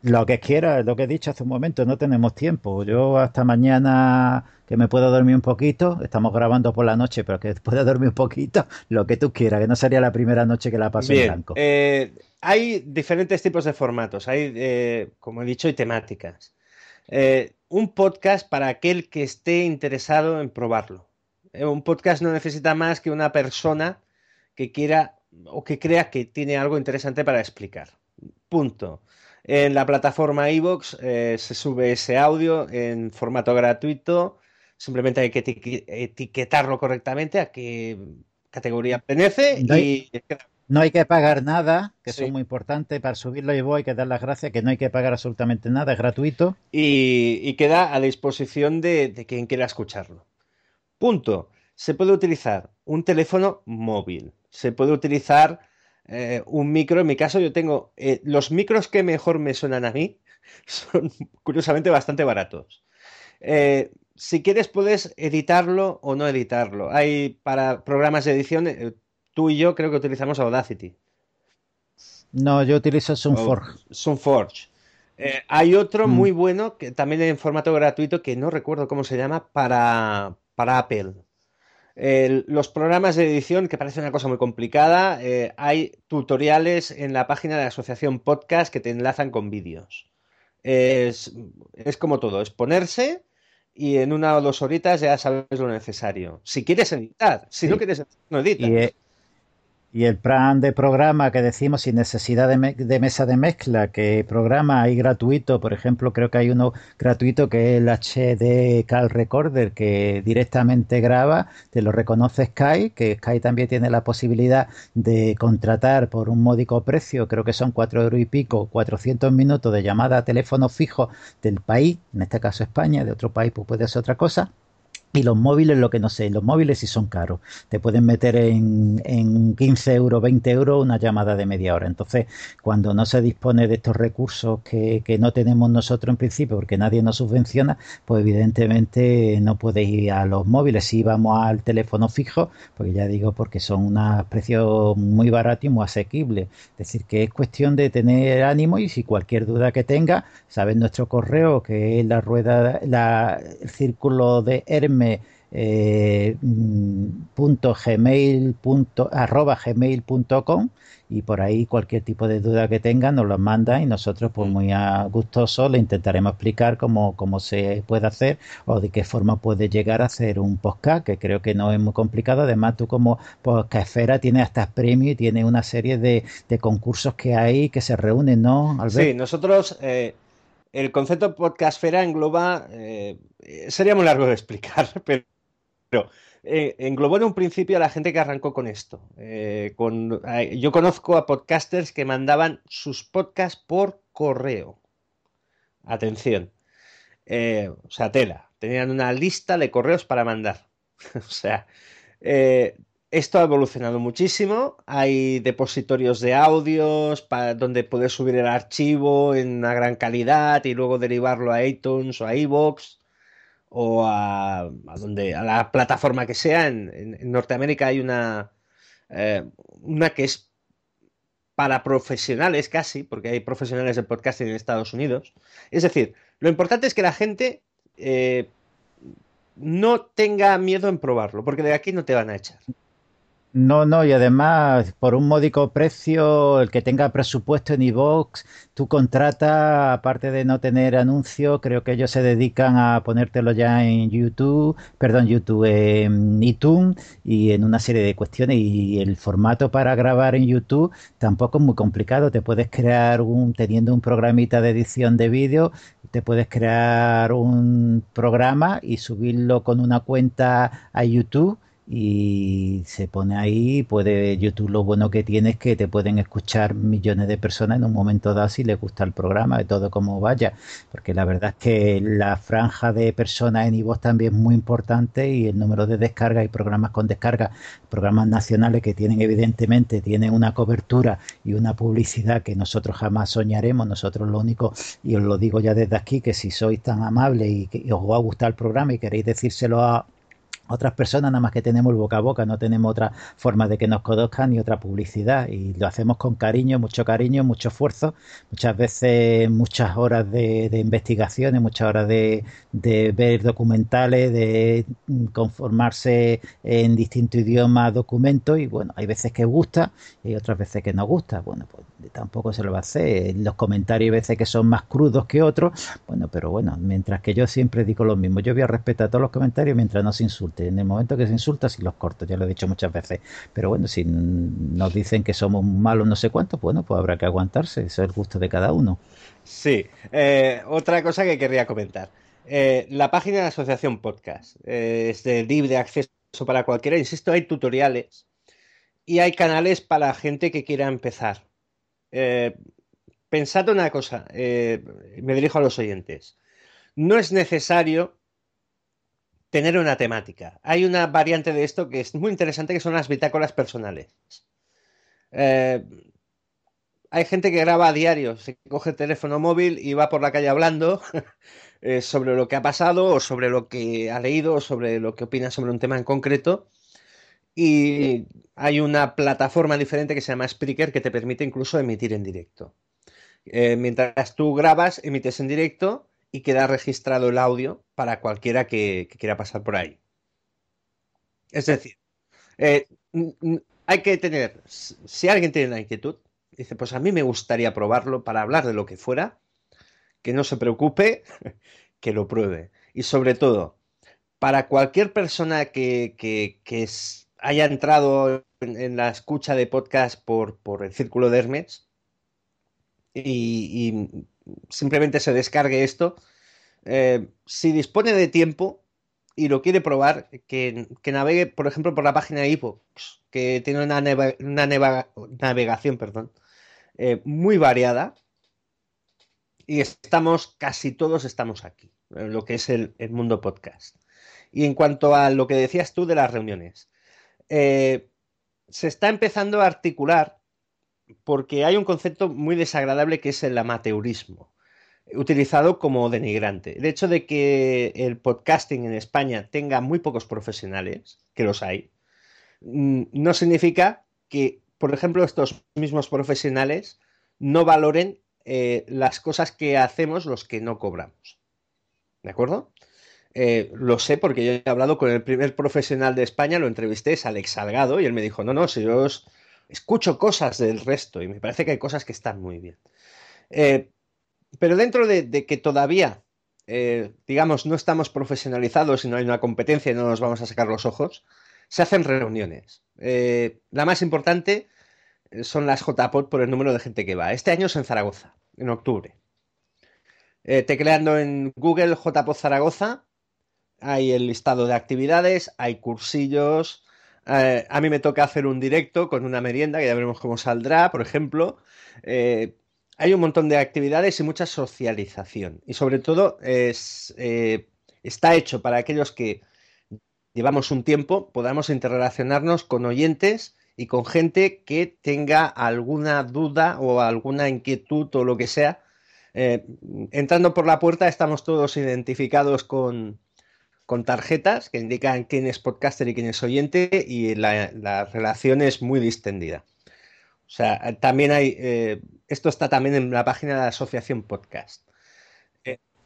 Lo que quiera, lo que he dicho hace un momento, no tenemos tiempo. Yo hasta mañana que me puedo dormir un poquito, estamos grabando por la noche, pero que pueda dormir un poquito, lo que tú quieras, que no sería la primera noche que la paso en blanco. Eh, hay diferentes tipos de formatos, hay, eh, como he dicho, y temáticas. Eh, un podcast para aquel que esté interesado en probarlo. un podcast no necesita más que una persona que quiera o que crea que tiene algo interesante para explicar. Punto. En la plataforma iVoox eh, se sube ese audio en formato gratuito. Simplemente hay que etiquetarlo correctamente a qué categoría pertenece no hay, y... No hay que pagar nada, que es muy importante para subirlo y voy, que dar las gracias, que no hay que pagar absolutamente nada, es gratuito. Y, queda a disposición de quien quiera escucharlo. Punto. Se puede utilizar un teléfono móvil, se puede utilizar eh, un micro. En mi caso, yo tengo eh, los micros que mejor me suenan a mí, son curiosamente bastante baratos. Eh, si quieres, puedes editarlo o no editarlo. Hay para programas de edición, tú y yo creo que utilizamos Audacity. No, yo utilizo Sunforge. Sunforge. hay otro mm. muy bueno, que también en formato gratuito, que no recuerdo cómo se llama, para, para Apple los programas de edición, que parece una cosa muy complicada, eh, hay tutoriales en la página de la asociación podcast que te enlazan con vídeos. Es, como todo, es ponerse y en una o dos horitas ya sabes lo necesario. Si quieres editar, si no quieres editar, no editas. Y el plan de programa que decimos sin necesidad de, mesa de mezcla, que programa hay gratuito, por ejemplo, creo que hay uno gratuito que es el HD Cal Recorder, que directamente graba, te lo reconoce Sky, que Sky también tiene la posibilidad de contratar por un módico precio, creo que son cuatro euros y pico, 400 minutos de llamada a teléfono fijo del país, en este caso España, de otro país pues puede ser otra cosa y los móviles, lo que no sé, los móviles sí son caros. Te pueden meter en, en 15 euros, 20 euros una llamada de media hora. Entonces, cuando no se dispone de estos recursos que, que no tenemos nosotros en principio, porque nadie nos subvenciona, pues evidentemente no puedes ir a los móviles. Si vamos al teléfono fijo, porque ya digo, porque son unos precios muy baratos y muy asequibles. Es decir, que es cuestión de tener ánimo y si cualquier duda que tenga, sabes nuestro correo, que es la rueda, la, el círculo de Hermes eh, arroba gmail.com y por ahí cualquier tipo de duda que tengan nos lo manda y nosotros pues muy gustoso le intentaremos explicar cómo, cómo se puede hacer o de qué forma puede llegar a hacer un podcast que creo que no es muy complicado además tú como podcastfera tienes hasta premio y tienes una serie de, concursos que hay que se reúnen ¿no? Sí, nosotros eh, el concepto podcastfera engloba, eh, sería muy largo de explicar, pero, eh, englobó en un principio a la gente que arrancó con esto. Eh, yo conozco a podcasters que mandaban sus podcasts por correo. Atención. o sea, tela. Tenían una lista de correos para mandar. o sea, esto ha evolucionado muchísimo. Hay depositorios de audios para donde puedes subir el archivo en una gran calidad y luego derivarlo a iTunes o a iVoox o a, donde, a la plataforma que sea. En, Norteamérica hay una, eh, una que es para profesionales casi, porque hay profesionales de podcasting en Estados Unidos. Es decir, lo importante es que la gente eh, no tenga miedo en probarlo, porque de aquí no te van a echar. No, no, y además, por un módico precio, el que tenga presupuesto en iVoox, tú contratas, aparte de no tener anuncios, creo que ellos se dedican a ponértelo ya en YouTube, perdón, YouTube, en iTunes y en una serie de cuestiones. Y el formato para grabar en YouTube tampoco es muy complicado. Te puedes crear un, teniendo un programita de edición de vídeo, te puedes crear un programa y subirlo con una cuenta a YouTube y se pone ahí, puede YouTube lo bueno que tiene es que te pueden escuchar millones de personas en un momento dado si les gusta el programa, de todo como vaya, porque la verdad es que la franja de personas en iVoox también es muy importante y el número de descargas y programas con descarga, programas nacionales que tienen evidentemente tienen una cobertura y una publicidad que nosotros jamás soñaremos, nosotros lo único, y os lo digo ya desde aquí, que si sois tan amables y que os va a gustar el programa y queréis decírselo a otras personas, nada más que tenemos el boca a boca, no tenemos otra forma de que nos conozcan ni otra publicidad. Y lo hacemos con cariño, mucho cariño, mucho esfuerzo, muchas veces muchas horas de, investigaciones, muchas horas de, ver documentales, de conformarse en distintos idiomas documentos. Y bueno, hay veces que gusta y otras veces que no gusta. Bueno, pues tampoco se lo va a hacer. Los comentarios hay veces que son más crudos que otros. Bueno, pero bueno, mientras que yo siempre digo lo mismo, yo voy a respetar todos los comentarios mientras no se insulte en el momento que se insulta, si los corto, ya lo he dicho muchas veces. Pero bueno, si nos dicen que somos malos no sé cuántos, bueno, pues habrá que aguantarse, eso es el gusto de cada uno. Sí, eh, otra cosa que querría comentar. Eh, la página de la Asociación Podcast eh, es de libre acceso para cualquiera, insisto, hay tutoriales y hay canales para gente que quiera empezar. pensad una cosa, me dirijo a los oyentes. No es necesario tener una temática. Hay una variante de esto que es muy interesante, que son las bitácoras personales. Eh, hay gente que graba a diario, se coge el teléfono móvil y va por la calle hablando eh, sobre lo que ha pasado o sobre lo que ha leído o sobre lo que opina sobre un tema en concreto. Y hay una plataforma diferente que se llama Spreaker que te permite incluso emitir en directo. Eh, mientras tú grabas, emites en directo y queda registrado el audio para cualquiera que, quiera pasar por ahí. Es decir, eh, hay que tener, si alguien tiene la inquietud, dice, pues a mí me gustaría probarlo para hablar de lo que fuera, que no se preocupe, que lo pruebe. Y sobre todo, para cualquier persona que, haya entrado en, la escucha de podcast por, por el círculo de Hermes y simplemente se descargue esto. Eh, si dispone de tiempo y lo quiere probar, que, navegue, por ejemplo, por la página de iVoox, que tiene una, navegación perdón, eh, muy variada. Y estamos, casi todos estamos aquí, en lo que es el, mundo podcast. Y en cuanto a lo que decías tú de las reuniones, eh, se está empezando a articular porque hay un concepto muy desagradable que es el amateurismo, utilizado como denigrante. El hecho de que el podcasting en España tenga muy pocos profesionales, que los hay, mm, no significa que, por ejemplo, estos mismos profesionales no valoren eh, las cosas que hacemos los que no cobramos. ¿De acuerdo? Eh, lo sé porque yo he hablado con el primer profesional de España, lo entrevisté, es Alex Salgado, y él me dijo, no, no, si yo os escucho cosas del resto y me parece que hay cosas que están muy bien. Eh, pero dentro de, que todavía, eh, digamos, no estamos profesionalizados y no hay una competencia y no nos vamos a sacar los ojos, se hacen reuniones. Eh, la más importante son las JPOD por el número de gente que va. Este año es en Zaragoza, en octubre. tecleando en Google JPOD Zaragoza, hay el listado de actividades, hay cursillos, eh, a mí me toca hacer un directo con una merienda, que ya veremos cómo saldrá, por ejemplo. Eh, hay un montón de actividades y mucha socialización. Y sobre todo es, eh, está hecho para aquellos que llevamos un tiempo, podamos interrelacionarnos con oyentes y con gente que tenga alguna duda o alguna inquietud o lo que sea. entrando por la puerta estamos todos identificados con, con tarjetas que indican quién es podcaster y quién es oyente y la, relación es muy distendida. O sea, también hay, eh, esto está también en la página de la Asociación Podcast.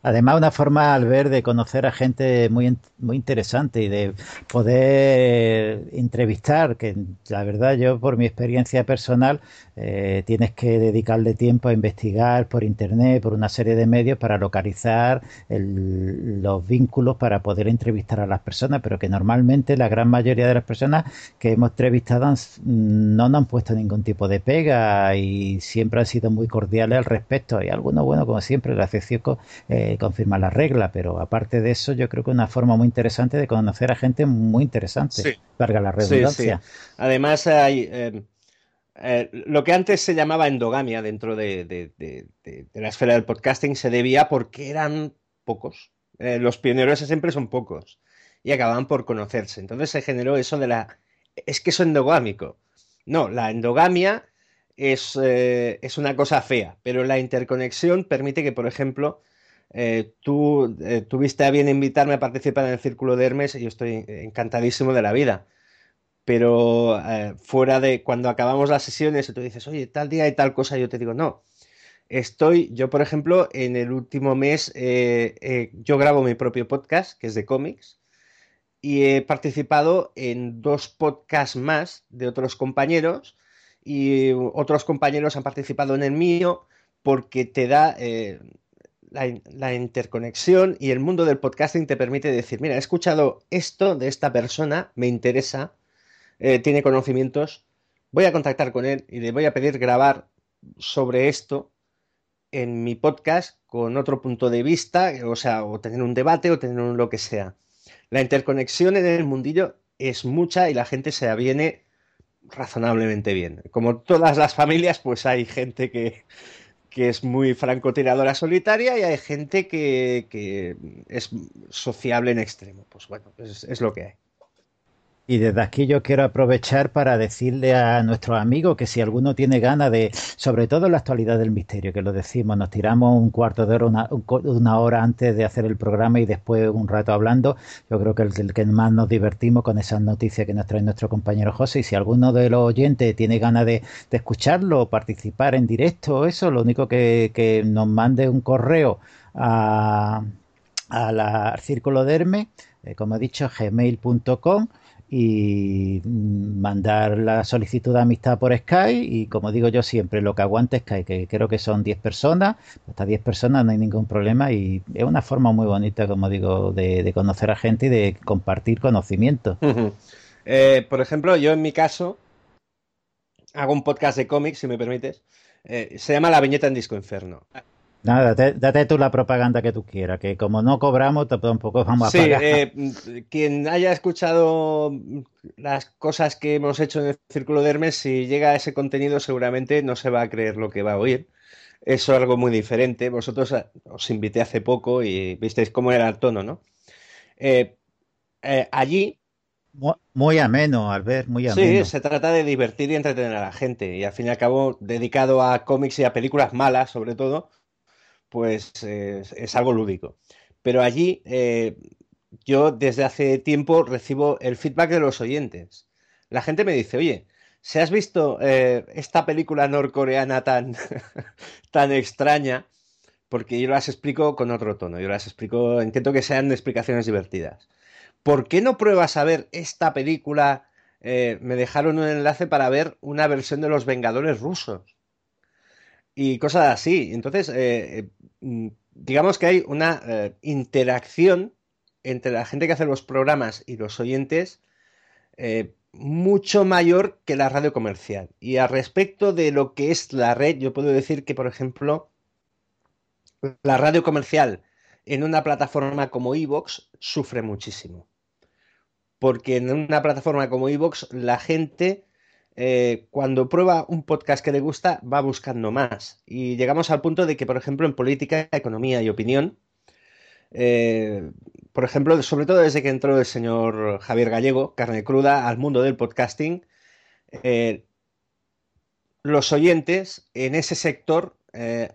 Además, una forma al ver de conocer a gente muy, muy interesante y de poder entrevistar, que la verdad yo por mi experiencia personal eh, tienes que dedicarle tiempo a investigar por internet, por una serie de medios para localizar los vínculos para poder entrevistar a las personas, pero que normalmente la gran mayoría de las personas que hemos entrevistado no nos han puesto ningún tipo de pega y siempre han sido muy cordiales al respecto. Y algunos, bueno, como siempre, gracias eh, confirma la regla, pero aparte de eso, yo creo que es una forma muy interesante de conocer a gente muy interesante. Sí. la redundancia. Además, hay. Eh, eh, lo que antes se llamaba endogamia dentro de, la esfera del podcasting se debía porque eran pocos. Eh, los pioneros siempre son pocos y acababan por conocerse. Entonces se generó eso de la. Es que es endogámico. No, la endogamia es, es una cosa fea, pero la interconexión permite que, por ejemplo, eh, tú eh, tuviste a bien invitarme a participar en el Círculo de Hermes y estoy encantadísimo de la vida. Pero eh, fuera de cuando acabamos las sesiones y tú dices, oye, tal día y tal cosa, yo te digo, no. Estoy, yo por ejemplo, en el último mes, yo grabo mi propio podcast, que es de cómics, y he participado en dos podcasts más de otros compañeros, y otros compañeros han participado en el mío, porque te da, la, interconexión y el mundo del podcasting te permite decir, mira, he escuchado esto de esta persona, me interesa, eh, tiene conocimientos, voy a contactar con él y le voy a pedir grabar sobre esto en mi podcast con otro punto de vista, o sea, o tener un debate o tener lo que sea. La interconexión en el mundillo es mucha y la gente se aviene razonablemente bien. Como todas las familias, pues hay gente que, que es muy francotiradora solitaria y hay gente que, es sociable en extremo. Pues bueno, es, lo que hay. Y desde aquí yo quiero aprovechar para decirle a nuestros amigos que si alguno tiene ganas de, sobre todo en la actualidad del misterio, que lo decimos, nos tiramos un cuarto de hora, una, una hora antes de hacer el programa y después un rato hablando, yo creo que el, el, que más nos divertimos con esas noticias que nos trae nuestro compañero José. Y si alguno de los oyentes tiene ganas de, de escucharlo o participar en directo, eso, lo único que, que nos mande un correo a, a la, al círculo de Hermes, eh, como he dicho, gmail.com y mandar la solicitud de amistad por Skype y como digo yo siempre, lo que aguante Skype, que creo que son 10 personas, hasta 10 personas no hay ningún problema y es una forma muy bonita, como digo, de, conocer a gente y de compartir conocimiento. Eh, por ejemplo, yo en mi caso hago un podcast de cómics, si me permites, eh, se llama La viñeta en Disco Inferno. Nada, date, tú la propaganda que tú quieras, que como no cobramos, tampoco vamos a sí, pagar. Eh, quien haya escuchado las cosas que hemos hecho en el Círculo de Hermes, si llega a ese contenido, seguramente no se va a creer lo que va a oír. Eso es algo muy diferente. Vosotros eh, os invité hace poco y visteis cómo era el tono, ¿no? Eh, allí. Muy, ameno, Albert, muy ameno. Sí, se trata de divertir y entretener a la gente. Y al fin y al cabo, dedicado a cómics y a películas malas, sobre todo pues es algo lúdico. Pero allí eh, yo desde hace tiempo recibo el feedback de los oyentes. La gente me dice, oye, si has visto eh, esta película norcoreana tan, tan extraña, porque yo las explico con otro tono, yo las explico, intento que sean explicaciones divertidas. ¿Por qué no pruebas a ver esta película? Eh, me dejaron un enlace para ver una versión de Los Vengadores rusos y cosas así. Entonces, eh, eh, mm, digamos que hay una eh, interacción entre la gente que hace los programas y los oyentes mucho mayor que la radio comercial. Y al respecto de lo que es la red, yo puedo decir que, por ejemplo, la radio comercial en una plataforma como Evox sufre muchísimo. Porque en una plataforma como Evox la gente eh, cuando prueba un podcast que le gusta, va buscando más. Y llegamos al punto de que, por ejemplo, en política, economía y opinión, eh, por ejemplo, sobre todo desde que entró el señor Javier Gallego, carne cruda, al mundo del podcasting, eh, los oyentes en ese sector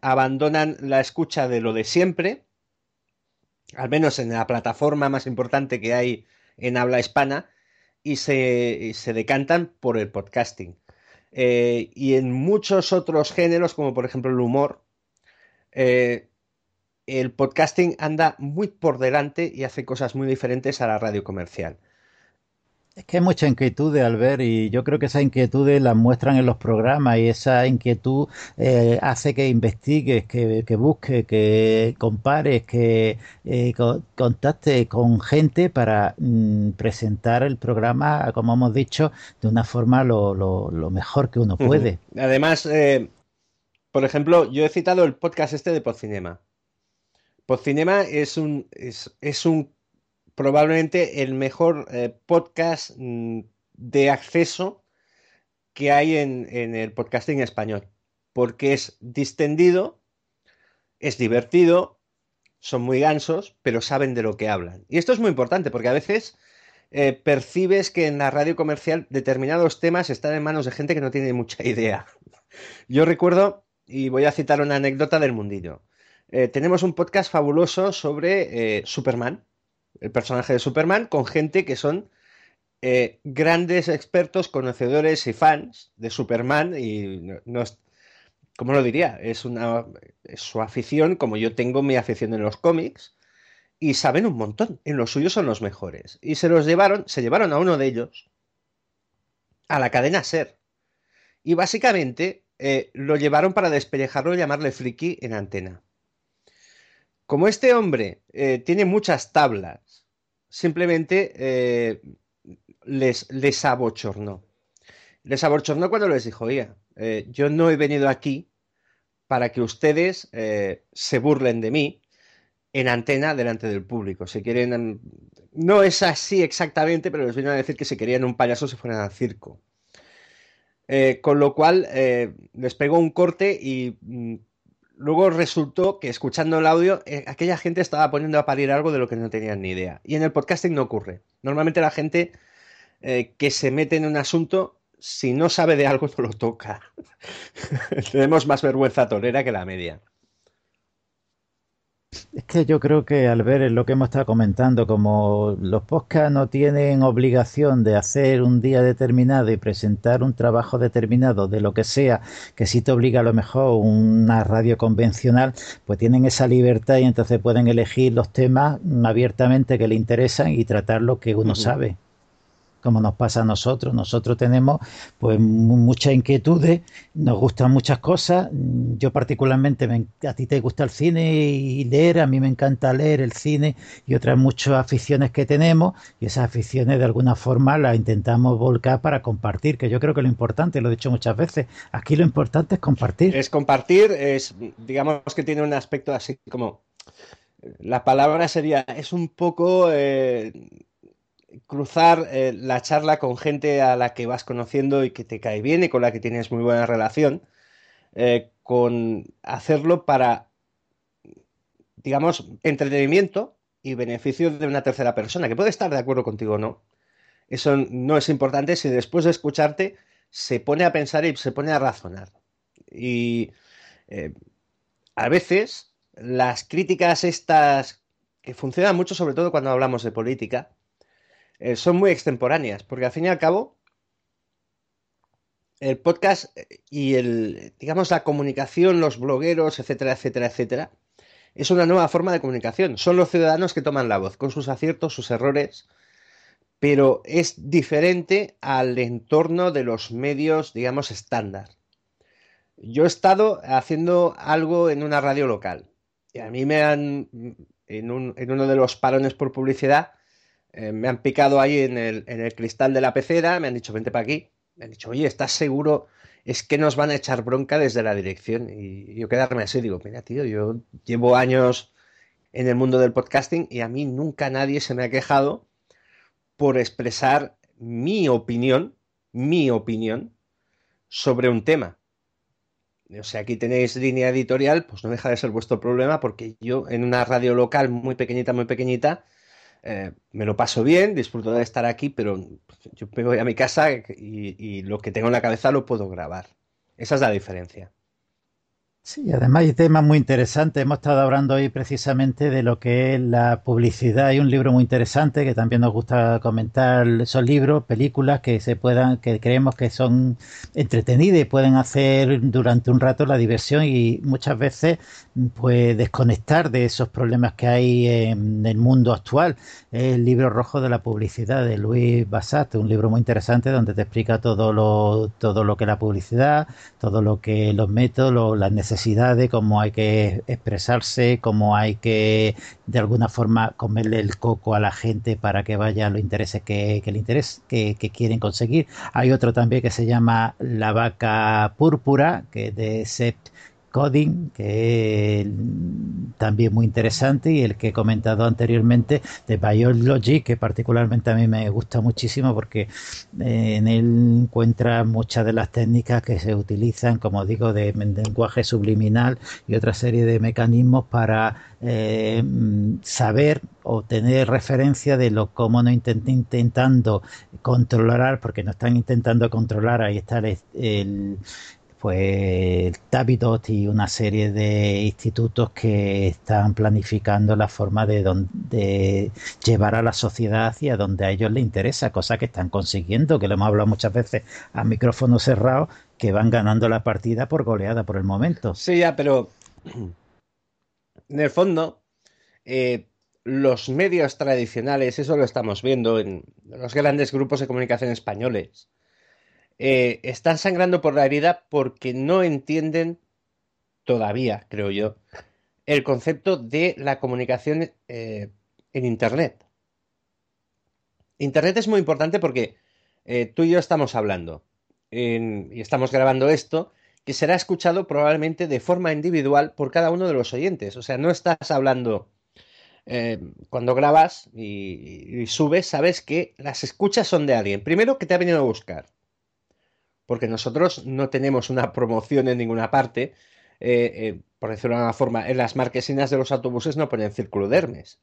abandonan la escucha de lo de siempre, al menos en la plataforma más importante que hay en habla hispana, y se, decantan por el podcasting. eh, y en muchos otros géneros, como por ejemplo el humor, eh, el podcasting anda muy por delante y hace cosas muy diferentes a la radio comercial. Es que hay mucha inquietud al ver y yo creo que esas inquietudes las muestran en los programas y esa inquietud eh, hace que investigues, que, que busques, que compares, que eh, contactes con gente para mm, presentar el programa, como hemos dicho, de una forma lo, lo, mejor que uno puede. Además, eh, por ejemplo, yo he citado el podcast este de Podcinema. Podcinema es un, es, es un probablemente el mejor eh, podcast mm, de acceso que hay en, el podcasting español, porque es distendido, es divertido, son muy gansos, pero saben de lo que hablan. Y esto es muy importante, porque a veces eh, percibes que en la radio comercial determinados temas están en manos de gente que no tiene mucha idea. Yo recuerdo, y voy a citar una anécdota del mundillo, eh, tenemos un podcast fabuloso sobre Superman, el personaje de Superman con gente que son eh, grandes expertos, conocedores y fans de Superman y no, ¿cómo lo diría? Es, una, su afición, como yo tengo mi afición en los cómics, y saben un montón, en los suyos son los mejores. Y se los llevaron, se llevaron a uno de ellos a la cadena Ser. Y básicamente eh, lo llevaron para despellejarlo y llamarle friki en antena. Como este hombre eh, tiene muchas tablas, simplemente eh, les, abochornó. Les abochornó cuando les dijo, oye, eh, yo no he venido aquí para que ustedes se burlen de mí en antena delante del público. Si quieren, no es así exactamente, pero les vino a decir que si querían un payaso se fueran al circo. con lo cual les pegó un corte y mm, luego resultó que escuchando el audio, eh, aquella gente estaba poniendo a parir algo de lo que no tenían ni idea. Y en el podcasting no ocurre. Normalmente la gente eh, que se mete en un asunto, si no sabe de algo, no lo toca. Tenemos más vergüenza tolera que la media. Es que yo creo que al ver lo que hemos estado comentando, como los podcasts no tienen obligación de hacer un día determinado y presentar un trabajo determinado de lo que sea, que sí te obliga a lo mejor una radio convencional, pues tienen esa libertad y entonces pueden elegir los temas abiertamente que le interesan y tratar lo que uno sabe como nos pasa a nosotros. Nosotros tenemos pues muchas inquietudes, nos gustan muchas cosas. Yo particularmente, a ti te gusta el cine y leer, a mí me encanta leer el cine y otras muchas aficiones que tenemos y esas aficiones de alguna forma las intentamos volcar para compartir, que yo creo que lo importante, lo he dicho muchas veces, aquí lo importante es compartir. Es compartir, es digamos que tiene un aspecto así como... La palabra sería, es un poco... Eh, cruzar eh, la charla con gente a la que vas conociendo y que te cae bien y con la que tienes muy buena relación, eh, con hacerlo para, digamos, entretenimiento y beneficio de una tercera persona, que puede estar de acuerdo contigo o no. Eso no es importante si después de escucharte se pone a pensar y se pone a razonar. Y eh, a veces las críticas estas que funcionan mucho, sobre todo cuando hablamos de política, eh, son muy extemporáneas, porque al fin y al cabo, el podcast eh, y el, digamos, la comunicación, los blogueros, etcétera, etcétera, etcétera, es una nueva forma de comunicación. Son los ciudadanos que toman la voz, con sus aciertos, sus errores, pero es diferente al entorno de los medios, digamos, estándar. Yo he estado haciendo algo en una radio local y a mí me han, en, en uno de los parones por publicidad, eh, me han picado ahí en el, en el, cristal de la pecera, me han dicho, vente para aquí. Me han dicho, oye, ¿estás seguro? Es que nos van a echar bronca desde la dirección. Y yo quedarme así, digo, mira, tío, yo llevo años en el mundo del podcasting y a mí nunca nadie se me ha quejado por expresar mi opinión, mi opinión sobre un tema. O sea, aquí tenéis línea editorial, pues no deja de ser vuestro problema porque yo en una radio local muy pequeñita, muy pequeñita, eh, me lo paso bien, disfruto de estar aquí, pero yo me voy a mi casa y, lo que tengo en la cabeza lo puedo grabar. Esa es la diferencia. Sí, además hay temas muy interesantes. Hemos estado hablando hoy precisamente de lo que es la publicidad. Hay un libro muy interesante que también nos gusta comentar. Son libros, películas que se puedan, que creemos que son entretenidas y pueden hacer durante un rato la diversión y muchas veces pues desconectar de esos problemas que hay en el mundo actual. El libro rojo de la publicidad de Luis Basat, un libro muy interesante donde te explica todo lo, todo lo que es la publicidad, todo lo que los métodos, las necesidades de cómo hay que expresarse, cómo hay que de alguna forma comerle el coco a la gente para que vaya a los intereses que, que le interesa, que, quieren conseguir. Hay otro también que se llama La vaca púrpura, que es de Sept Coding, que es también muy interesante, y el que he comentado anteriormente de Biology, que particularmente a mí me gusta muchísimo porque eh, en él encuentra muchas de las técnicas que se utilizan, como digo, de, lenguaje subliminal y otra serie de mecanismos para eh, saber o tener referencia de lo cómo no intentando controlar, porque no están intentando controlar, ahí está el pues Tabidot y una serie de institutos que están planificando la forma de, llevar a la sociedad hacia donde a ellos les interesa, cosa que están consiguiendo, que lo hemos hablado muchas veces a micrófono cerrado, que van ganando la partida por goleada por el momento. Sí, ya, pero en el fondo, eh, los medios tradicionales, eso lo estamos viendo en los grandes grupos de comunicación españoles, eh, están sangrando por la herida porque no entienden todavía, creo yo, el concepto de la comunicación eh, en Internet. Internet es muy importante porque eh, tú y yo estamos hablando y estamos grabando esto que será escuchado probablemente de forma individual por cada uno de los oyentes. O sea, no estás hablando cuando grabas y, y, subes, sabes que las escuchas son de alguien. Primero que te ha venido a buscar porque nosotros no tenemos una promoción en ninguna parte. Eh, eh, por decirlo de alguna forma, en las marquesinas de los autobuses no ponen círculo de Hermes.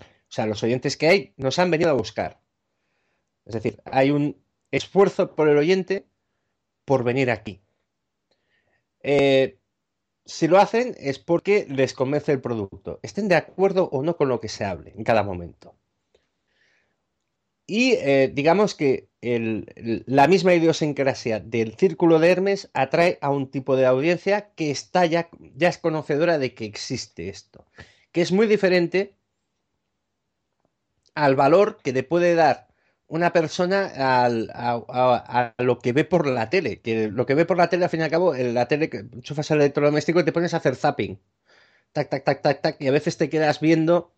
O sea, los oyentes que hay nos han venido a buscar. Es decir, hay un esfuerzo por el oyente por venir aquí. Eh, si lo hacen es porque les convence el producto, estén de acuerdo o no con lo que se hable en cada momento. Y eh, digamos que la misma idiosincrasia del círculo de Hermes atrae a un tipo de audiencia que está ya, ya es conocedora de que existe esto, que es muy diferente al valor que le puede dar una persona a, lo que ve por la tele, que lo que ve por la tele, al fin y al cabo, la tele, que enchufas el electrodoméstico y te pones a hacer zapping. Tac, tac, tac, tac, tac, y a veces te quedas viendo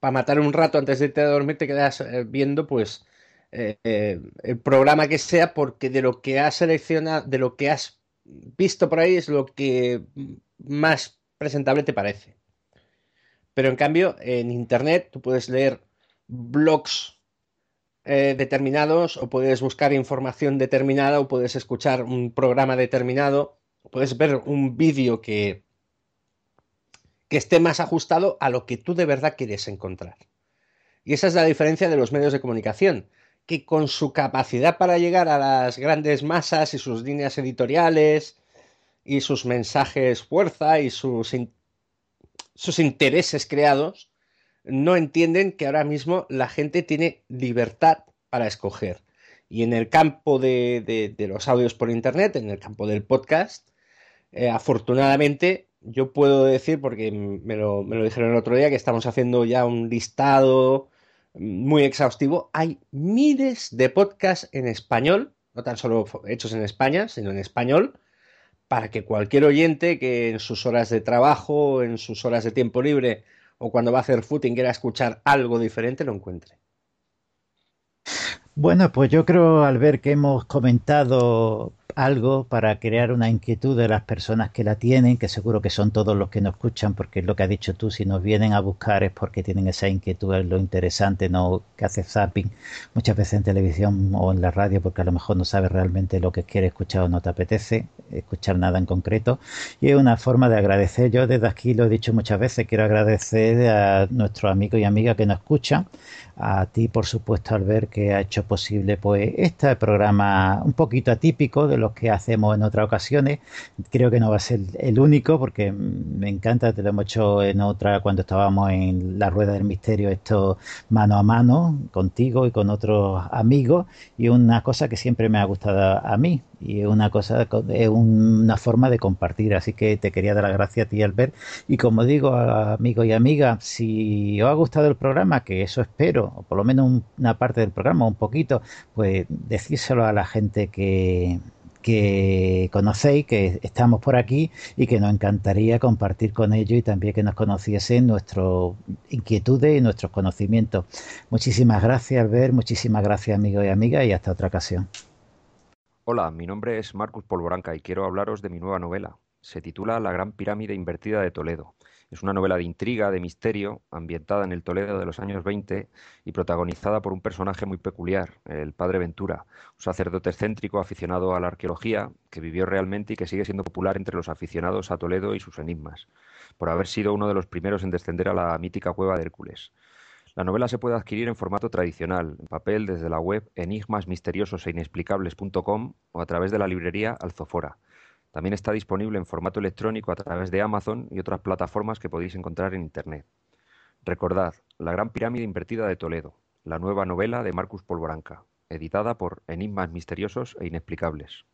para matar un rato antes de irte a dormir, te quedas eh, viendo, pues, eh, eh, el programa que sea, porque de lo que has seleccionado, de lo que has visto por ahí es lo que más presentable te parece. Pero en cambio, en internet tú puedes leer blogs determinados, o puedes buscar información determinada, o puedes escuchar un programa determinado, o puedes ver un vídeo que que esté más ajustado a lo que tú de verdad quieres encontrar. Y esa es la diferencia de los medios de comunicación, que con su capacidad para llegar a las grandes masas y sus líneas editoriales y sus mensajes fuerza y sus, sus intereses creados, no entienden que ahora mismo la gente tiene libertad para escoger. Y en el campo de, los audios por Internet, en el campo del podcast, eh, afortunadamente yo puedo decir, porque me lo, dijeron el otro día, que estamos haciendo ya un listado muy exhaustivo. Hay miles de podcasts en español, no tan solo hechos en España, sino en español, para que cualquier oyente que en sus horas de trabajo, en sus horas de tiempo libre o cuando va a hacer footing quiera escuchar algo diferente, lo encuentre. Bueno, pues yo creo al ver que hemos comentado algo para crear una inquietud de las personas que la tienen, que seguro que son todos los que nos escuchan, porque es lo que has dicho tú, si nos vienen a buscar es porque tienen esa inquietud, es lo interesante, no que hace zapping muchas veces en televisión o en la radio, porque a lo mejor no sabes realmente lo que quiere escuchar o no te apetece escuchar nada en concreto. Y es una forma de agradecer. Yo desde aquí lo he dicho muchas veces, quiero agradecer a nuestros amigos y amigas que nos escuchan, a ti por supuesto al ver que ha hecho posible pues este programa un poquito atípico de los que hacemos en otras ocasiones. Creo que no va a ser el único porque me encanta, te lo hemos hecho en otra cuando estábamos en la Rueda del Misterio, esto mano a mano contigo y con otros amigos y una cosa que siempre me ha gustado a mí y una cosa, es una forma de compartir. Así que te quería dar las gracias a ti, Albert. Y como digo, amigos y amigas, si os ha gustado el programa, que eso espero, o por lo menos una parte del programa, un poquito, pues decírselo a la gente que, que conocéis, que estamos por aquí y que nos encantaría compartir con ellos y también que nos conociesen nuestras inquietudes y nuestros conocimientos. Muchísimas gracias, Albert, muchísimas gracias, amigos y amigas, y hasta otra ocasión. Hola, mi nombre es Marcus Polvoranca y quiero hablaros de mi nueva novela. Se titula La Gran Pirámide Invertida de Toledo. Es una novela de intriga, de misterio, ambientada en el Toledo de los años 20 y protagonizada por un personaje muy peculiar, el padre Ventura, un sacerdote excéntrico aficionado a la arqueología que vivió realmente y que sigue siendo popular entre los aficionados a Toledo y sus enigmas, por haber sido uno de los primeros en descender a la mítica cueva de Hércules. La novela se puede adquirir en formato tradicional, en papel desde la web enigmasmisteriosos.inexplicables.com o a través de la librería Alzofora. También está disponible en formato electrónico a través de Amazon y otras plataformas que podéis encontrar en Internet. Recordad, La Gran Pirámide Invertida de Toledo, la nueva novela de Marcus Polvoranca, editada por Enigmas Misteriosos e Inexplicables.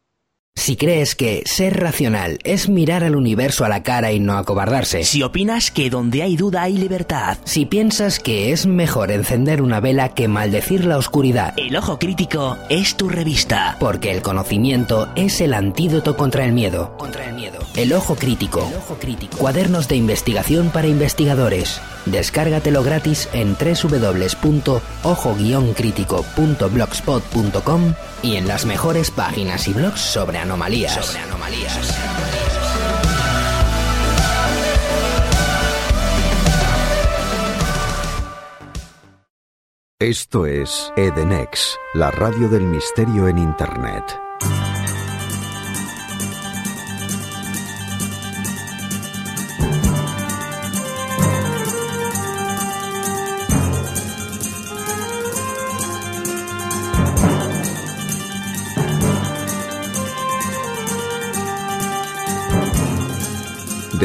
Si crees que ser racional es mirar al universo a la cara y no acobardarse. Si opinas que donde hay duda hay libertad. Si piensas que es mejor encender una vela que maldecir la oscuridad. El ojo crítico es tu revista. Porque el conocimiento es el antídoto contra el miedo. Contra el miedo. El ojo crítico. El ojo crítico. Cuadernos de investigación para investigadores. Descárgatelo gratis en www.ojo-crítico.blogspot.com y en las mejores páginas y blogs sobre anomalías. Sobre anomalías. Esto es Edenex, la radio del misterio en Internet.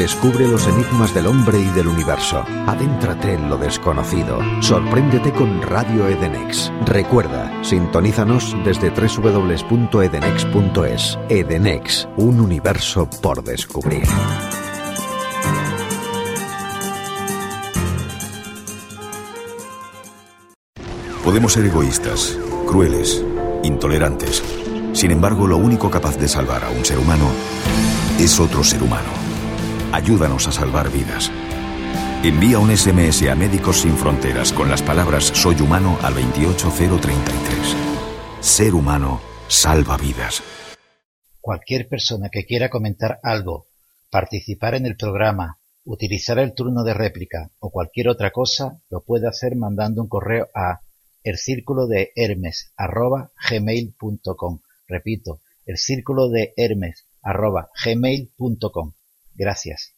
Descubre los enigmas del hombre y del universo. Adéntrate en lo desconocido. Sorpréndete con Radio Edenex. Recuerda, sintonízanos desde www.edenex.es. Edenex, un universo por descubrir. Podemos ser egoístas, crueles, intolerantes. Sin embargo, lo único capaz de salvar a un ser humano es otro ser humano. Ayúdanos a salvar vidas. Envía un SMS a Médicos Sin Fronteras con las palabras Soy humano al 28033. Ser humano salva vidas. Cualquier persona que quiera comentar algo, participar en el programa, utilizar el turno de réplica o cualquier otra cosa, lo puede hacer mandando un correo a el. Repito, el círculo de Hermes gmail.com. Gracias.